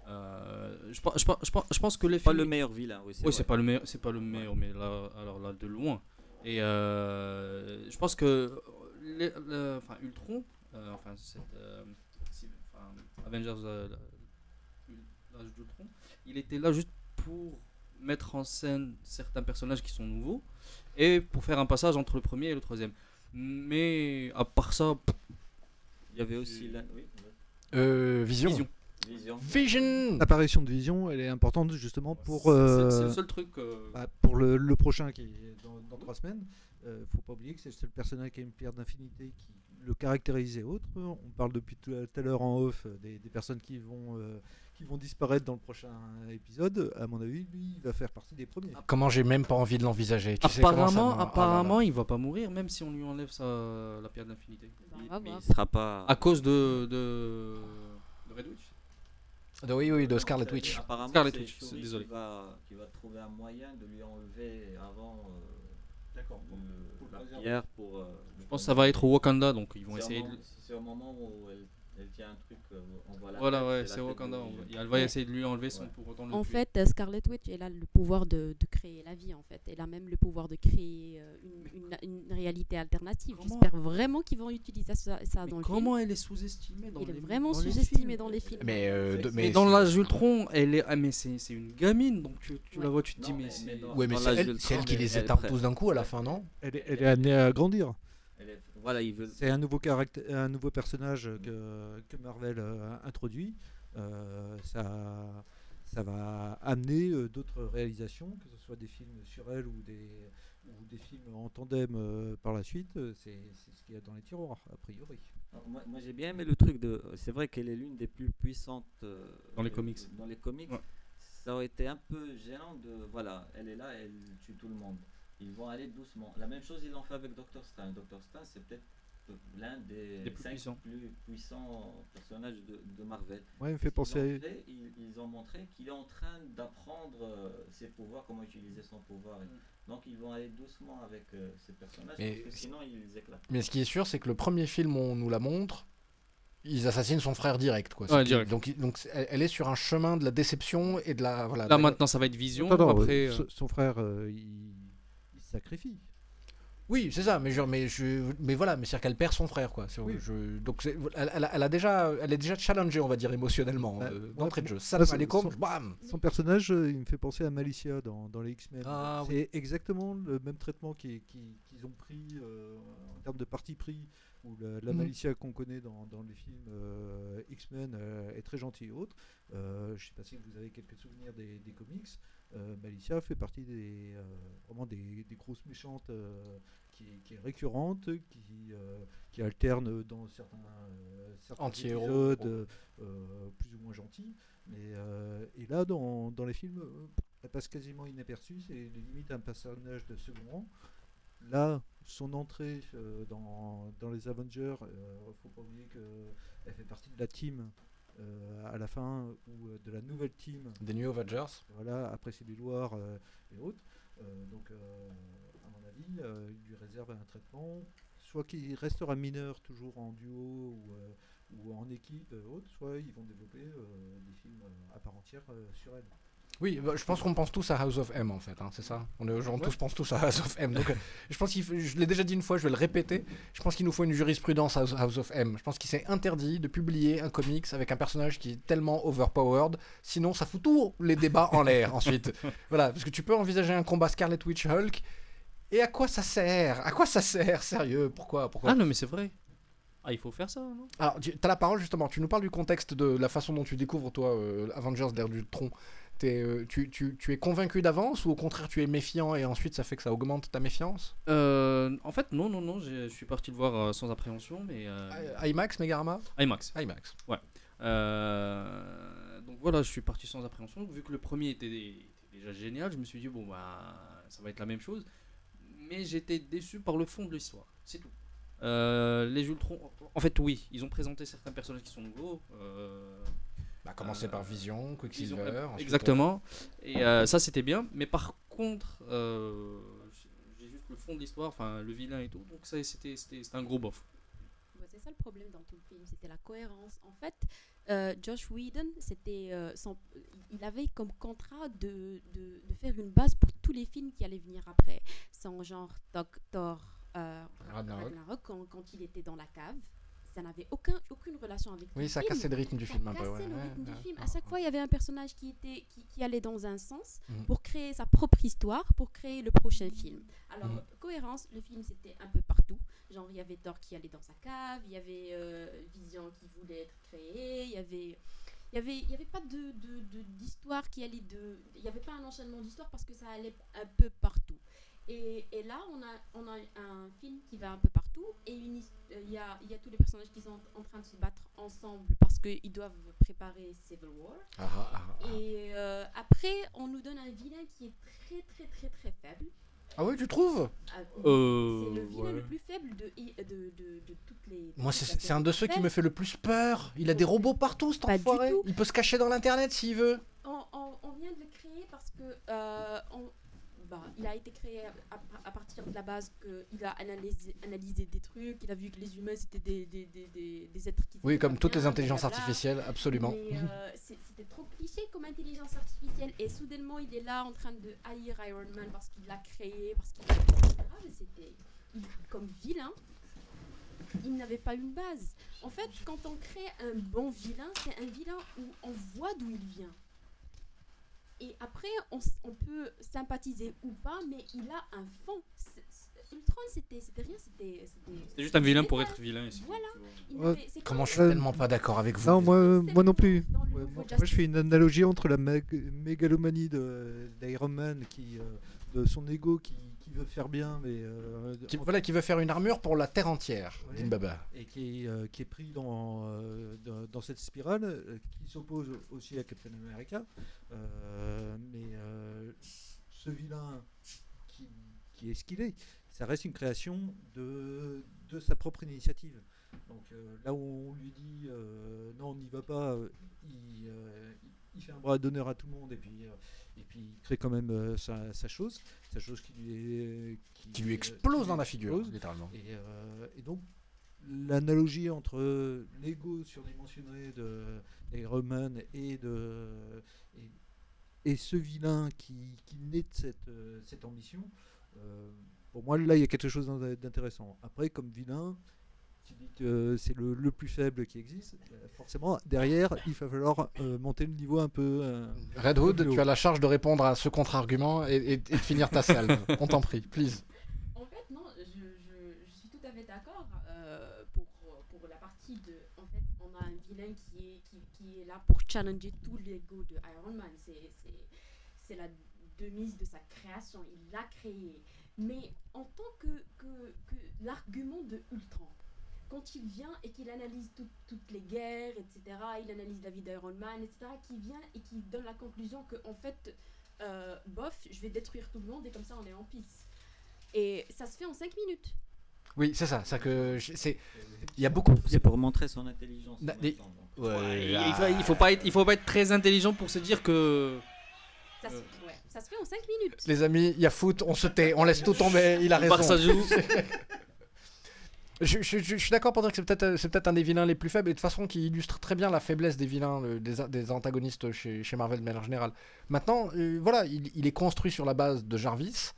Euh, je, pense- je, pense- je pense- je pense que les Pas films- le meilleur vilain, oui, c'est Oui, vrai. c'est pas le meilleur, c'est pas le meilleur, mais là, alors là, de loin. Et euh, je pense que les- le- enfin, Ultron, euh, enfin, cette, euh, Avengers, euh, l'âge d'Ultron, il était là juste pour mettre en scène certains personnages qui sont nouveaux et pour faire un passage entre le premier et le troisième. Mais à part ça, Il y avait aussi la... oui, Euh, Vision. Vision. Vision. Vision L'apparition de Vision, elle est importante justement pour. C'est- euh, c'est le seul truc, euh, bah, pour le, le prochain qui est dans, dans trois semaines. Euh, faut pas oublier que c'est le seul personnage qui a une pierre d'infinité qui le caractérise et autres. On parle depuis tout à l'heure en off euh, des, des personnes qui vont, euh, qui vont disparaître dans le prochain épisode. À mon avis, lui, il va faire partie des premiers. Comment j'ai même pas envie de l'envisager. Tu sais comment ça apparemment, me- ah là là. apparemment, il va pas mourir, même si on lui enlève sa, la pierre mais voir. il sera pas. À cause de, de, de Red Witch. De- oui, oui, de Scarlet Witch. Apparemment, Scarlet Witch, c'est- qui désolé. va, qui va trouver un moyen de lui enlever avant euh, D'accord. la pierre pour. euh, pense que ça va être au Wakanda, donc ils vont essayer de. C'est au moment où elle, elle tient un truc, euh, on voit la Voilà, tête, ouais, c'est de Wakanda. on Vision. va- Elle va essayer de lui enlever sans Ouais. pour autant le En fait, euh, Scarlet Witch, elle a le pouvoir de, de créer la vie, en fait. Elle a même le pouvoir de créer euh, une, une- une réalité alternative. J'espère vraiment qu'ils vont utiliser ça, ça Mais dans le comment film. elle est sous-estimée dans Il est les vraiment dans les sous-estimé films dans les films. Mais, euh, Mais mais dans c'est- l'âge Ultron, elle est. Ah, mais c'est c'est une gamine, donc tu, tu la vois, tu te dis, Non, mais, mais- c'est. mais Ouais, mais c'est elle, elle qui elle- les elle éteint tous d'un coup à la fin, non? Elle est, elle est amenée à grandir. Elle est- Voilà, ils veulent. C'est un nouveau caractère, un nouveau personnage que, que Marvel euh, introduit. Euh, ça, ça va amener euh, d'autres réalisations, que ce soit des films sur elle ou des, ou des films en tandem euh, par la suite. Euh, C'est ce qu'il y a dans les tiroirs, a priori. Alors, Moi, moi, j'ai bien aimé le truc de. C'est vrai qu'elle est l'une des plus puissantes euh, Dans les comics. Dans les comics, Ouais. ça aurait été un peu gênant de. Voilà, elle est là, elle tue tout le monde. Ils vont aller doucement. La même chose, ils l'ont fait avec Doctor Strange. Doctor Strange, c'est peut-être euh, l'un des plus cinq puissants. plus puissants personnages de, de Marvel. Ouais, il me fait penser ont à- fait ils, ils ont montré qu'il est en train d'apprendre euh, ses pouvoirs, comment utiliser son pouvoir. Et- Donc ils vont aller doucement avec euh, ces personnages, Mais parce que sinon ils éclatent. Mais ce qui est sûr, c'est que le premier film, on nous la montre, ils assassinent son frère direct. Quoi. Ouais, C'est- direct. Donc, donc elle est sur un chemin de la déception et de la. Voilà, Là maintenant, ça va être Vision. Après, euh, son- frère, euh, il, sacrifie. Oui, c'est ça, mais, je, mais, je, mais voilà, mais c'est-à-dire qu'elle perd son frère, quoi. C'est- Oui. je- donc c'est- elle, elle a, elle a déjà, elle est déjà challengée, on va dire, émotionnellement, Bah, euh, d'entrée de jeu. Salam c'est- alaikum, son- bam Son personnage, euh, il me fait penser à Malicia dans, dans les X-Men. Ah, c'est exactement le même traitement qui- qui- qu'ils ont pris euh, en termes de parti pris, où la, la Mhm. Malicia qu'on connaît dans, dans les films euh, X-Men est très gentille et autres. Euh, je ne sais pas si vous avez quelques souvenirs des, des comics. Euh, Malicia fait partie des, euh, vraiment des, des grosses méchantes euh, qui, qui est récurrente, qui, qui alterne dans certains, certains épisodes plus ou moins gentils. Mais, et là, dans, dans les films, elle passe quasiment inaperçue, c'est limite un personnage de second rang. Là, son entrée dans, dans les Avengers, il faut pas oublier qu'elle fait partie de la team à la fin, ou euh, de la nouvelle team. Des New Avengers. Voilà, après Civil War euh, et autres. Euh, donc, euh, à mon avis, euh, il lui réserve un traitement, soit qu'il restera mineur toujours en duo ou, euh, ou en équipe, euh, autre, soit ils vont développer euh, des films euh, à part entière euh, sur elle. Oui, bah, je pense qu'on pense tous à House of M en fait, hein, c'est ça On, est, on Ouais. tous pense tous à House of M. Donc, euh, je pense qu'il faut- je l'ai déjà dit une fois, je vais le répéter. Je pense qu'il nous faut une jurisprudence à House- House of M. Je pense qu'il s'est interdit de publier un comics avec un personnage qui est tellement overpowered, sinon ça fout tous les débats en l'air ensuite. Voilà, parce que tu peux envisager un combat Scarlet Witch Hulk. Et à quoi ça sert? À quoi ça sert? Sérieux Pourquoi Pourquoi? Ah non, mais c'est vrai. Ah, il faut faire ça, non? Alors, tu as la parole justement. Tu nous parles du contexte de la façon dont tu découvres, toi, euh, Avengers l'ère du tronc. Euh, tu, tu- tu es convaincu d'avance ou au contraire tu es méfiant et ensuite ça fait que ça augmente ta méfiance? Euh, en fait, non, non, non, je suis parti le voir euh, sans appréhension, mais. euh, IMAX, Megarama? IMAX. IMAX. Ouais. Euh, donc voilà, je suis parti sans appréhension. Vu que le premier était, était déjà génial, je me suis dit, bon, bah, ça va être la même chose. Mais j'étais déçu par le fond de l'histoire. C'est tout. Euh, les Ultrons, en fait, oui, ils ont présenté certains personnages qui sont nouveaux. Euh, Bah, commencer par Vision, Quicksilver, Vision, ensuite, exactement. Et euh, ça, c'était bien. Mais par contre, euh, j'ai juste le fond de l'histoire, enfin, le vilain et tout. Donc ça, c'était c'était- c'était un gros bof. Ouais, c'est ça le problème dans tout le film, c'était la cohérence. En fait, euh, Josh Whedon, c'était euh, son- il avait comme contrat de, de, de faire une base pour tous les films qui allaient venir après. Sans genre Doctor euh, Ragnarok. Ragnarok, quand, quand il était dans la cave. Ça n'avait aucun, aucune relation avec Oui, le ça film. cassait le rythme du Ça film un peu, cassait ouais, le ouais, rythme du ouais. film. À chaque fois, il y avait un personnage qui, était, qui, qui allait dans un sens Mhm. pour créer sa propre histoire, pour créer le prochain film. Alors, Mhm. cohérence, le film, c'était un peu partout. Genre, il y avait Thor qui allait dans sa cave, il y avait euh, Vision qui voulait être créé, il y avait... Il n'y avait, y avait pas de, de- de- d'histoire qui allait de... Il n'y avait pas un enchaînement d'histoires parce que ça allait un peu partout. Et, et là, on a, on a un film qui va un peu partout et euh, il y, a, il y a tous les personnages qui sont en train de se battre ensemble parce qu'ils doivent préparer Civil War. Ah, ah, ah. Et euh, après, on nous donne un vilain qui est très très très très faible. Ah oui, tu trouves? Ah, Euh, c'est le vilain ouais. le plus faible de, de, de, de toutes les. Moi, c'est un de ceux qui me fait le plus peur. Il a des robots partout, cet Pas du enfoiré. tout. Il peut se cacher dans l'internet s'il veut. On, on- on vient de le créer parce que euh, on- bah, il a été créé à, partir de la base qu'il a analysé, analysé des trucs, il a vu que les humains c'était des, des, des, des, des êtres qui. Oui, comme toutes les intelligences blablabla. artificielles, absolument. Euh, c'était trop cliché comme intelligence artificielle et soudainement il est là en train de haïr Iron Man parce qu'il l'a créé, parce qu'il l'a c'était comme vilain. Il n'avait pas une base. En fait, quand on crée un bon vilain, c'est un vilain où on voit d'où il vient. Et après, on, peut sympathiser ou pas, mais il a un fond. Ultron, c'était c'était rien, c'était. C'était C'est juste un vilain pour être vilain. Voilà. Ouais. Comment comme- je suis tellement pas d'accord avec vous. Non, moi, moi non plus. Ouais, moi, je fais une analogie entre la mégalomanie d'Iron Man, qui, euh, de son ego qui, qui veut faire bien, mais euh, Qui, voilà, qui veut faire une armure pour la Terre entière, Ouais. Baba. et qui est, euh, qui est pris dans, euh, dans, dans cette spirale, qui s'oppose aussi à Captain America. Mais ce vilain qui, qui est ce qu'il est, ça reste une création de, de sa propre initiative. Donc euh, là où on lui dit euh, non, on n'y va pas, il, euh, il fait un bras d'honneur à tout le monde et puis, il crée quand même euh, sa, sa chose, sa chose qui lui, est- Qui lui explose qui dans lui la figure, explose. littéralement. Et, euh, et donc, l'analogie entre l'ego surdimensionné de d'Iron Man et, de, et, et ce vilain qui, qui naît de cette, euh, cette ambition, euh, pour moi, là, il y a quelque chose d'in- d'intéressant. Après, comme vilain, que c'est le, le plus faible qui existe, euh, forcément, derrière, il va falloir euh, monter le niveau un peu. euh, Red peu Hood, tu as la charge de répondre à ce contre-argument et, et- et de finir ta salve. On t'en prie, please. En fait, non, je, je- je suis tout à fait d'accord euh, pour, pour la partie de. En fait, on a un vilain qui est, qui, qui est là pour challenger tout l'ego de Iron Man. C'est- la demise de sa création. Il l'a créé. Mais en tant que, que, que l'argument de Ultron, quand il vient et qu'il analyse tout- toutes les guerres, etc., il analyse la vie d'Iron Man, etc., qui vient et qui donne la conclusion que, en fait, euh, bof, je vais détruire tout le monde et comme ça on est en peace. Et ça se fait en 5 minutes. Oui, c'est ça. ça que je- c'est. Il y a beaucoup. C'est pour montrer son intelligence. des- temps. Ouais, Il, faut, il faut pas être, il faut pas être très intelligent pour se dire que. Ça, se, ouais, ça se fait en 5 minutes. Les amis, il y a foot, on se tait, on laisse tout tomber, il a raison. Barça joue. je, suis d'accord pour dire que c'est peut-être c'est peut-être un des vilains les plus faibles et de façon qui illustre très bien la faiblesse des vilains, euh, des, antagonistes chez, Marvel de manière générale. Maintenant, euh, voilà, il, est construit sur la base de Jarvis.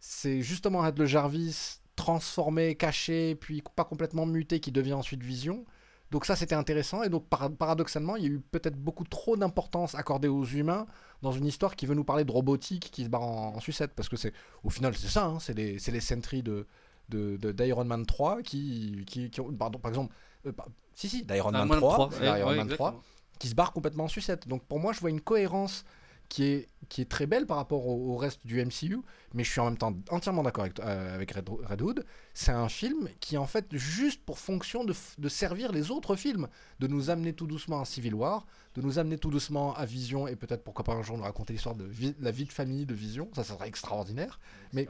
C'est justement de le Jarvis transformé, caché, puis pas complètement muté qui devient ensuite Vision. Donc ça c'était intéressant et donc para- paradoxalement il y a eu peut-être beaucoup trop d'importance accordée aux humains dans une histoire qui veut nous parler de robotique qui se barre en, sucette parce que c'est au final c'est ça, hein, c'est les, les sentries de, de, de- d'Iron Man 3 qui, qui, qui ont, pardon, par exemple, euh, par- si si, d'Iron Man Iron Man 3, 3, c'est ouais, Iron ouais, Man 3 exactement. qui se barre complètement en sucette. Donc pour moi je vois une cohérence qui est, qui est très belle par rapport au, au reste du MCU, mais je suis en même temps entièrement d'accord avec, euh, avec Red, Red Hood. C'est un film qui, en fait, juste pour fonction de, f- de servir les autres films, de nous amener tout doucement à Civil War, de nous amener tout doucement à Vision, et peut-être pourquoi pas un jour nous raconter l'histoire de vi- la vie de famille de Vision, ça, ça serait extraordinaire. Mais.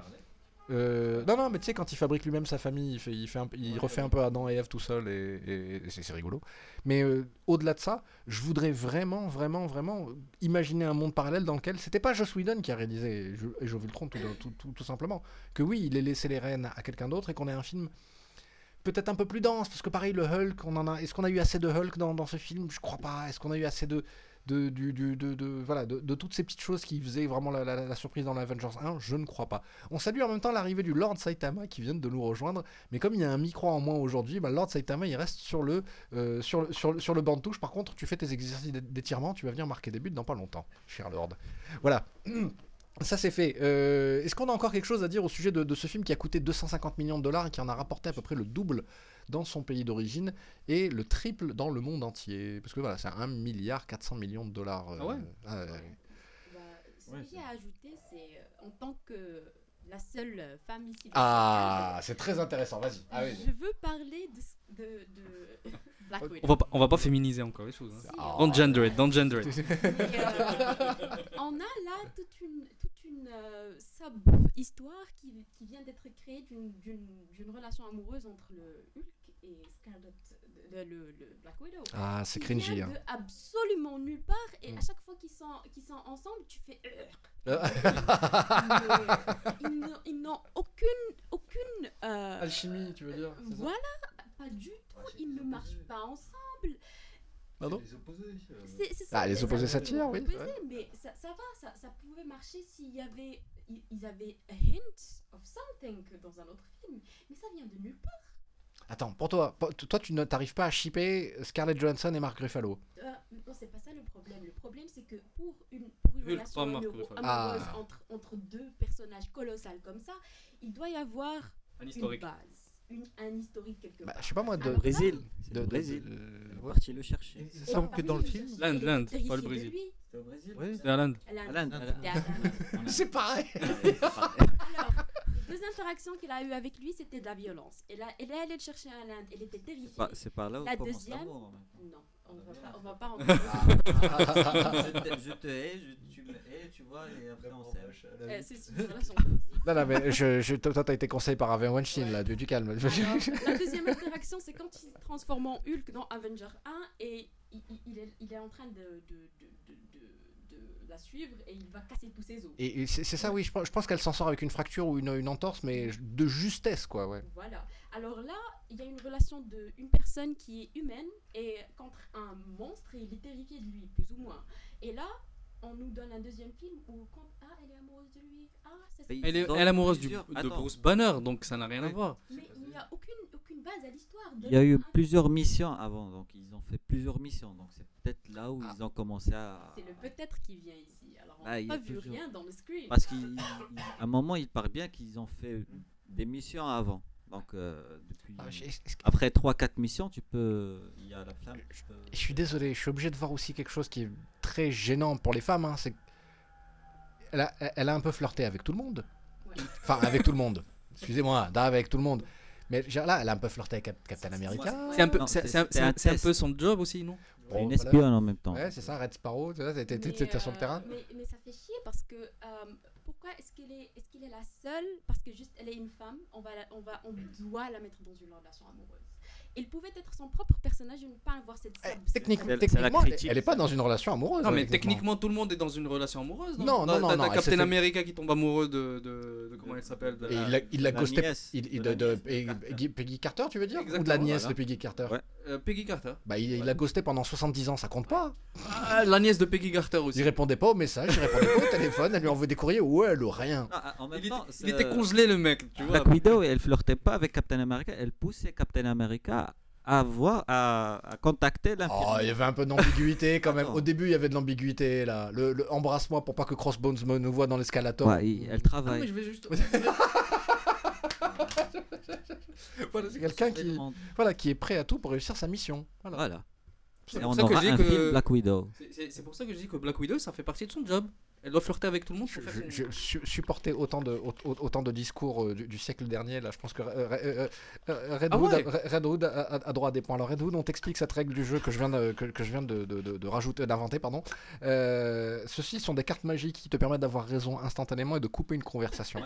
Euh, non, non, mais tu sais, quand il fabrique lui-même sa famille, il, fait, il, fait un refait un peu Adam et Ève tout seul et, et- et c'est rigolo. Mais euh, au-delà de ça, je voudrais vraiment, vraiment, vraiment imaginer un monde parallèle dans lequel c'était pas Joss Whedon qui a réalisé Jo- Age of Ultron, tout, tout, tout- tout simplement. Que oui, il ait laissé les rênes à quelqu'un d'autre et qu'on ait un film peut-être un peu plus dense, parce que pareil, le Hulk, on en a. Est-ce qu'on a eu assez de Hulk dans, ce film? Je crois pas. Est-ce qu'on a eu assez de. De, du, de, de- voilà, de, toutes ces petites choses qui faisaient vraiment la, surprise dans l'Avengers 1, je ne crois pas. On salue en même temps l'arrivée du Lord Saitama qui vient de nous rejoindre, mais comme il y a un micro en moins aujourd'hui, bah, Lord Saitama il reste sur le, euh, sur, sur, sur le banc de touche. Par contre, tu fais tes exercices d'é- d'étirement, tu vas venir marquer des buts dans pas longtemps, cher Lord. Voilà. Ça c'est fait. Euh, Est-ce qu'on a encore quelque chose à dire au sujet de, de ce film qui a coûté 250 millions de dollars et qui en a rapporté à peu près le double dans son pays d'origine et le triple dans le monde entier? Parce que voilà, c'est 1 milliard 400 millions de dollars. euh, Ah ouais? ah, Bah, ce que j'ai à ajouter, c'est euh, en tant que la seule femme ici. Ah, c'est très intéressant, vas-y. Ah oui. Je veux parler de, ce- de, de Black Widow. On va, pas, on va pas féminiser encore les choses. hein. Ah. Don't gender it, don't gender it. Euh, on a là toute une, une euh, sub-histoire qui, qui vient d'être créée d'une- d'une d'une relation amoureuse entre le Hulk et Scarlet, de- de- le, le Black Widow. Ah, c'est Qui cringy, vient hein. de absolument nulle part et Mm. à chaque fois qu'ils sont, qu'ils sont ensemble, tu fais. Euh. ils n'ont- ils n'ont aucune. aucune euh, Alchimie, tu veux dire Voilà, pas du tout. Ils ne marchent pas ensemble. Pardon Les opposés. euh, C'est- c'est Ah, ça, les c'est opposés s'attirent, oui, opposés. Mais ça, ça va, ça, ça pouvait marcher s'il y avait, ils, avaient a hint of something que dans un autre film. Mais ça vient de nulle part. Attends, pour toi, pour- toi tu n'arrives pas à shipper Scarlett Johansson et Mark Ruffalo. Euh, non, c'est pas ça le problème. Le problème, c'est que pour une, pour une relation amoureuse Ah. entre, entre deux personnages colossales comme ça, il doit y avoir Un une base, une, un historique quelque Bah, part. je sais pas moi, de. Là, Brésil. C'est de- Brésil. ouais. parti le chercher. Il semble que dans le film. L'Inde, l'Inde, pas le Brésil. au. C'est à l'Inde. L'Inde. C'est pareil Alors, les deux interactions qu'il a eues avec lui, c'était de la violence. Et là, elle est allée le chercher à l'Inde, elle était terrifiée. C'est pas- C'est par là où La deuxième, non, on va pas, on va pas rentrer. je, te, je te hais, je- tu me hais, tu vois, et après on une relation. Non, non, mais je, je, toi, t'as été conseillé par Harvey Weinstein, là, du, du calme. Alors, la deuxième interaction, c'est quand il se transforme en Hulk dans Avenger 1 et il, est, il est en train de, de, de, de, de- de la suivre et il va casser tous ses os. Et, c'est ça, oui, je pense, je pense qu'elle s'en sort avec une fracture ou une, une entorse, mais de justesse, quoi, ouais. Voilà. Alors là, il y a une relation de une personne qui est humaine et contre un monstre et il est terrifié de lui, plus ou moins. Et là, on nous donne un deuxième film où quand ah elle est amoureuse de lui, ah ça Elle est, elle est amoureuse du, de. Bruce Banner, donc ça n'a rien à voir. Mais il n'y a aucune aucune base à l'histoire. Il y a eu plusieurs missions avant, donc ils ont fait plusieurs missions. Donc c'est peut-être là où Ah. ils ont commencé à. C'est le peut-être qui vient ici. Alors on Bah, n'a pas vu toujours- rien dans le script. Parce qu'à un moment, il part bien qu'ils ont fait des missions avant. Donc euh, depuis. Ah, Après 3-4 missions, tu peux. Il y a la flamme. tu peux- Je suis désolé, je suis obligé de voir aussi quelque chose qui est très gênant pour les femmes. Hein, c'est elle a, elle a un peu flirté avec tout le monde. Ouais. Enfin, avec tout le monde. Excusez-moi, avec tout le monde. Mais là, elle a un peu flirté avec Cap- Captain America. C'est un peu, Non, un, un un son job aussi, non? Bon, une voilà. espionne en même temps. Ouais, c'est ça, Red Sparrow, tu vois, t'es- sur le euh, terrain. Mais, mais ça fait chier parce que euh, pourquoi est-ce qu'elle est, est-ce qu'il est la seule? Parce que juste elle est une femme, on va, la- on va, on doit la mettre dans une relation amoureuse. Il pouvait être son propre personnage et ne pas avoir cette Eh, techniquement, elle est- critique, elle est pas dans une relation amoureuse. Non, mais techniquement, tout le monde est dans une relation amoureuse. Non, Non, non, T'as- Captain fait- America qui tombe amoureux de. de, de- comment elle s'appelle de Et la- il l'a il l'a la ghosté. Peggy- Carter. Tu veux dire? Ou de la nièce voilà. de Peggy Carter? Ouais. Euh, Peggy Carter. Bah, il il l'a ghosté pendant 70 ans, ça compte pas. Ah, la nièce de Peggy Carter aussi. Il répondait pas aux messages, il répondait pas au téléphone, elle lui envoyait des courriers, ouais, elle rien. Ah, ah, en même Il, temps, était, il était congelé, le mec, tu vois. Black Widow, elle flirtait pas avec Captain America, elle poussait Captain America à voir, à, à contacter Oh, l'infirmière. il y avait un peu d'ambiguïté quand même. Au début, il y avait de l'ambiguïté là. Le, le embrasse-moi pour pas que Crossbones me nous voit dans l'escalator. Ouais, il- elle Ah, mais travaille. je vais juste. Voilà, c'est quelqu'un qui, voilà, qui est prêt à tout pour réussir sa mission. Voilà. Voilà. C'est pour ça que je dis Black Widow. C'est pour ça que je dis que Black Widow, ça fait partie de son job. Elle doit flirter avec tout le monde Je, pour je- faire je su- supportais autant de, au- au- autant de discours euh, du, du siècle dernier. Là, je pense que euh, euh, euh, Redwood, Ah ouais. a, Redwood a- a- a droit à des points. Alors Redwood, on t'explique cette règle du jeu que je viens de, que, que je viens de, de- de- de rajouter, d'inventer, pardon. Euh, ceci sont des cartes magiques qui te permettent d'avoir raison instantanément et de couper une conversation.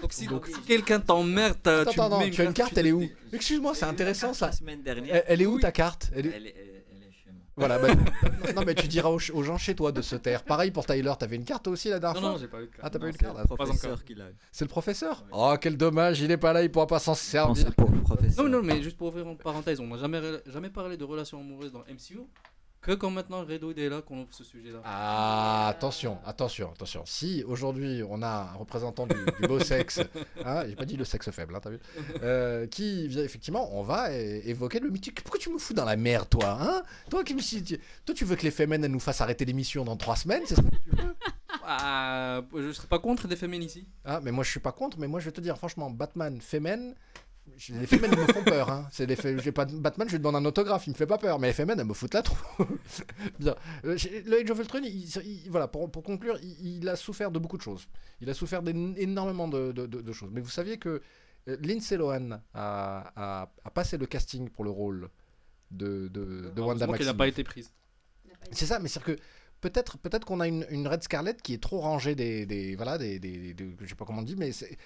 Donc si, si quelqu'un t'emmerde, Attends, tu tu as une carte, tu- elle est où? Excuse-moi, c'est intéressant ça. La semaine dernière? Elle, elle est où ta carte? Elle est- Elle est, elle- elle est chez moi. Voilà, bah, non, mais tu diras aux, gens chez toi de se taire. Pareil pour Tyler, t'avais une carte aussi la dernière fois non, j'ai pas eu de carte. Ah, t'as pas eu de c'est carte le ah, professeur encore. qui l'a eu. C'est le professeur Oh, quel dommage, il est pas là, il pourra pas s'en Non, servir. c'est pour le professeur. Non, non, mais juste pour ouvrir une parenthèse, on n'a jamais, jamais parlé de relations amoureuses dans MCU. Que quand maintenant Redwood est là, qu'on ouvre ce sujet-là. Ah, attention, attention, attention. Si aujourd'hui on a un représentant du, du beau sexe, hein, j'ai pas dit le sexe faible, hein, t'as vu, euh, qui vient effectivement, on va évoquer le mythique. Pourquoi tu me fous dans la merde, toi hein? Toi, qui tu- toi, tu veux que les fémènes nous fassent arrêter l'émission dans trois semaines, c'est ça que tu veux? Ah, je serais pas contre des féminin ici. Ah, mais moi je suis pas contre, mais moi je vais te dire, franchement, Batman, fémène. Les fémènes elles me font peur, hein. C'est les j'ai pas Batman, je lui demande un autographe, il me fait pas peur, mais les fémènes elles me foutent la trou. Bien. Euh, le Age of Ultron, il- il- voilà, pour, pour conclure, il, il a souffert de beaucoup de choses. Il a souffert d'énormément de, de- de- de choses. Mais vous saviez que euh, Lindsay Lohan a, a- a passé le casting pour le rôle de, de, de Wanda qu'elle n'a Maximoff. pas été prise. C'est ça, mais c'est que peut-être peut-être qu'on a une, une Red Scarlet qui est trop rangée des, des voilà des, des, des- je sais pas comment on dit, mais c'est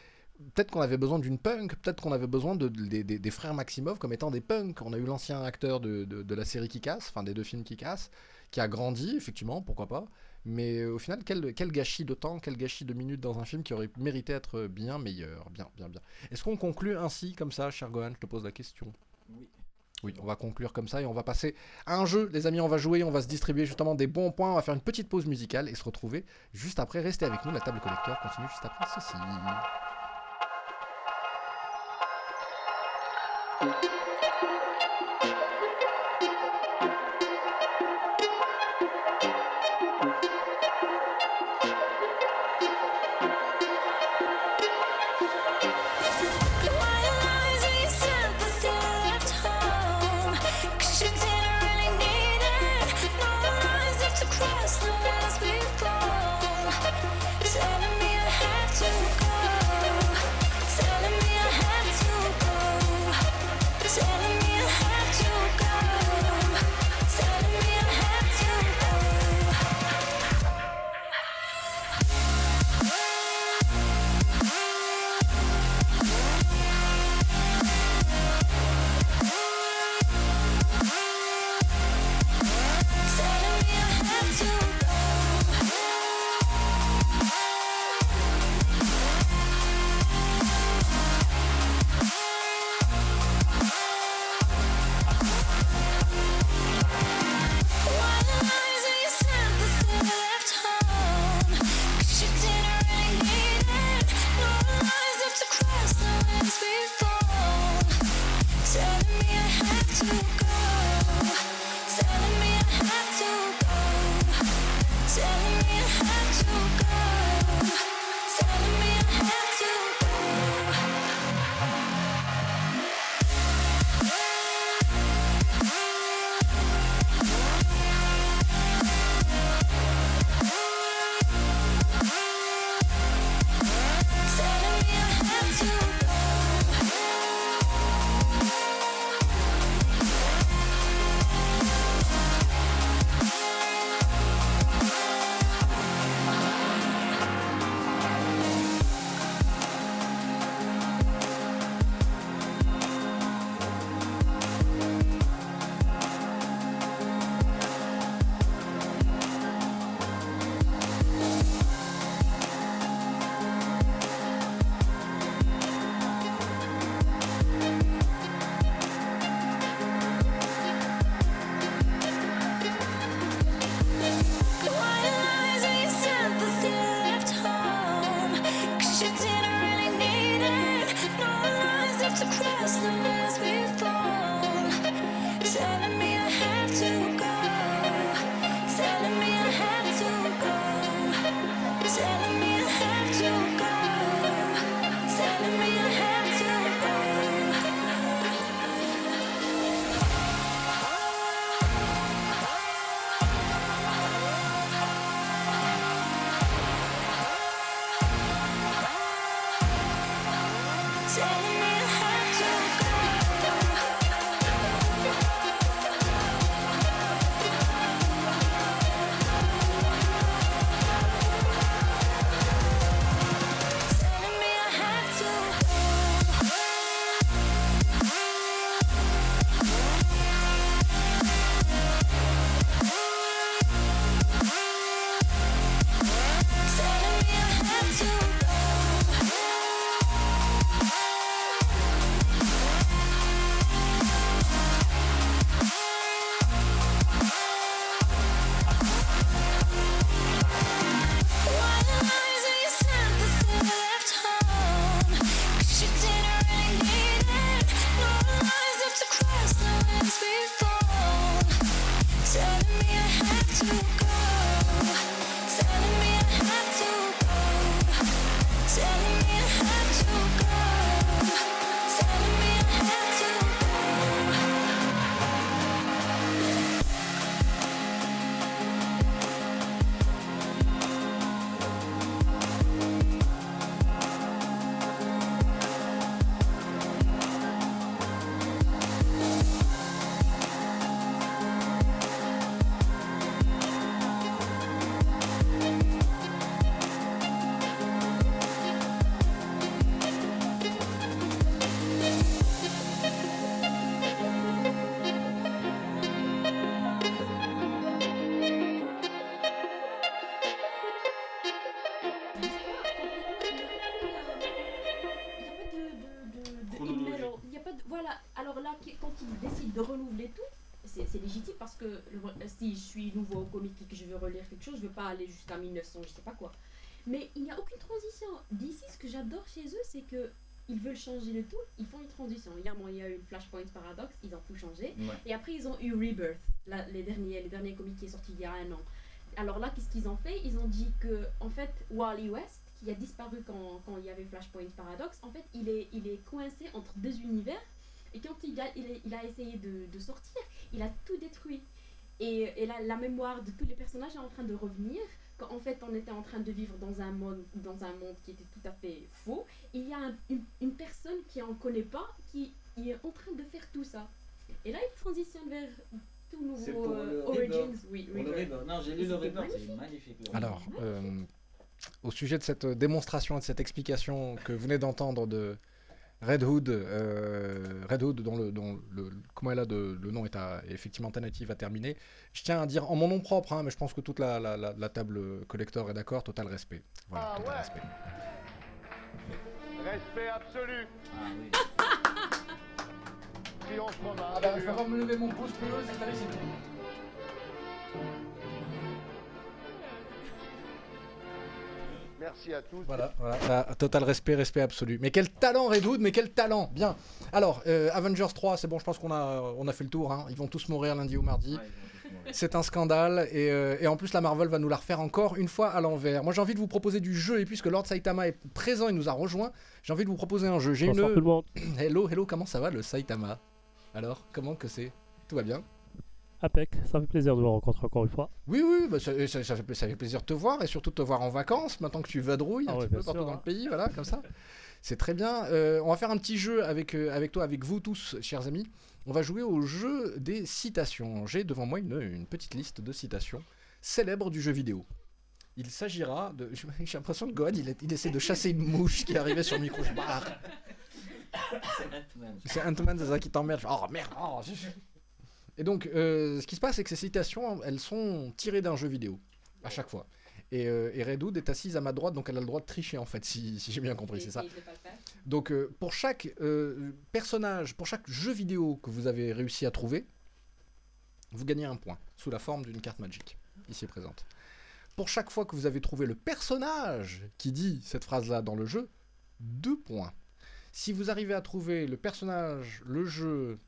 peut-être qu'on avait besoin d'une punk, peut-être qu'on avait besoin de, des- frères Maximov comme étant des punks. On a eu l'ancien acteur de, la série qui casse, enfin des deux films qui cassent, qui a grandi effectivement, pourquoi pas. Mais euh, au final, quel, quel gâchis de temps, quel gâchis de minutes dans un film qui aurait mérité être bien meilleur, bien, bien, bien. Est-ce qu'on conclut ainsi, comme ça, cher Gohan Je te pose la question. Oui. Oui, on va conclure comme ça et on va passer à un jeu. Les amis, on va jouer, on va se distribuer justement des bons points, on va faire une petite pause musicale et se retrouver juste après. Restez avec nous, la table collector continue juste après ceci. Thank you. De renouveler tout, c'est légitime parce que le- si je suis nouveau au comic et que je veux relire quelque chose, je veux pas aller jusqu'à 1900, je sais pas quoi. Mais il n'y a aucune transition. D'ici, ce que j'adore chez eux, c'est que ils veulent changer le tout, ils font une transition. Évidemment, il y a eu Flashpoint Paradox, ils ont tout changé. Ouais. Et après, ils ont eu Rebirth, la- les, derniers, les derniers comics qui est sorti il y a un an. Alors là, qu'est-ce qu'ils ont fait? Ils ont dit que, en fait, Wally West, qui a disparu quand, quand il y avait Flashpoint Paradox, en fait, il est, il est coincé entre deux univers. Et quand il a, il est- il a essayé de, de sortir, il a tout détruit. Et, et la, la mémoire de tous les personnages est en train de revenir. Quand en fait on était en train de vivre dans un monde, dans un monde qui était tout à fait faux, il y a un- une, une personne qui en connaît pas, qui est en train de faire tout ça. Et là, il transitionne vers tout nouveau pour euh, Origins. Rebirth. Oui, Pour le. Non, j'ai lu le Rebirth, c'est magnifique. Alors, euh, au sujet de cette démonstration et de cette explication que vous venez d'entendre de Red Hood, euh, Red Hood dont le, dont le, comment elle a de, le nom est, à, effectivement tentative à terminer, je tiens à dire en mon nom propre, hein, mais je pense que toute la, la- la- la table collector est d'accord, total respect. Voilà, Ah total ouais. respect. Respect absolu. Ah oui. Triomphe. Ah bah, je vais pas me lever mon pouce bleu, c'est allé, c'est tout. Merci à tous. Voilà, voilà. Ah, total respect, respect absolu. Mais quel talent Redwood, mais quel talent Bien. Alors, euh, Avengers 3, c'est bon, je pense qu'on a, on a fait le tour. hein. Ils vont tous mourir lundi ou mardi. Ouais. C'est un scandale et, euh, et en plus la Marvel va nous la refaire encore une fois à l'envers. Moi j'ai envie de vous proposer du jeu et puisque Lord Saitama est présent, il nous a rejoint, j'ai envie de vous proposer un jeu. J'ai Bonsoir une... tout le monde. Hello, hello, comment ça va le Saitama? Alors, comment que c'est? Tout va bien? Apec, ça fait plaisir de vous rencontrer encore une fois. Oui, oui, bah, ça, ça- ça fait, ça fait plaisir de te voir et surtout de te voir en vacances maintenant que tu vadrouilles un Ah ouais, petit peu partout sûr, dans hein. le pays, voilà, comme ça. C'est très bien. Euh, on va faire un petit jeu avec, euh, avec toi, avec vous tous, chers amis. On va jouer au jeu des citations. J'ai devant moi une, une petite liste de citations célèbres du jeu vidéo. Il s'agira de. J'ai l'impression que Gohan, il, essaie de chasser une mouche qui arrivait sur le micro. Je barre. C'est Ant-Man. C'est Ant-Man, c'est ça qui t'emmerde. Oh merde. oh, zut. Et donc, euh, ce qui se passe, c'est que ces citations, elles sont tirées d'un jeu vidéo, à chaque fois. Et, euh, et Red Hood est assise à ma droite, donc elle a le droit de tricher, en fait, si, si j'ai bien compris, c'est ça. Donc, euh, pour chaque euh, personnage, pour chaque jeu vidéo que vous avez réussi à trouver, vous gagnez un point, sous la forme d'une carte magique, ici présente. Pour chaque fois que vous avez trouvé le personnage qui dit cette phrase-là dans le jeu, deux points. Si vous arrivez à trouver le personnage, le jeu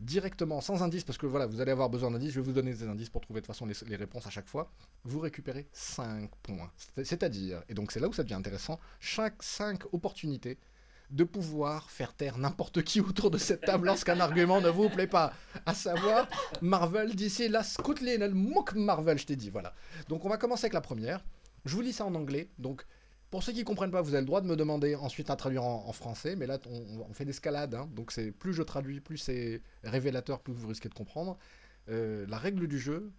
directement, sans indice, parce que voilà, vous allez avoir besoin d'indices, je vais vous donner des indices pour trouver de toute façon les, réponses à chaque fois, vous récupérez 5 points. C'est- C'est-à-dire, et donc c'est là où ça devient intéressant, chaque 5 opportunités de pouvoir faire taire n'importe qui autour de cette table lorsqu'un argument ne vous plaît pas. À savoir, Marvel d'ici la Scotland, le mock Marvel, je t'ai dit, voilà. Donc on va commencer avec la première. Je vous lis ça en anglais, donc pour ceux qui comprennent pas, vous avez le droit de me demander ensuite à traduire en, en français, mais là on, on fait l'escalade, hein, donc c'est plus je traduis, plus c'est révélateur, plus vous risquez de comprendre. Euh, la règle du jeu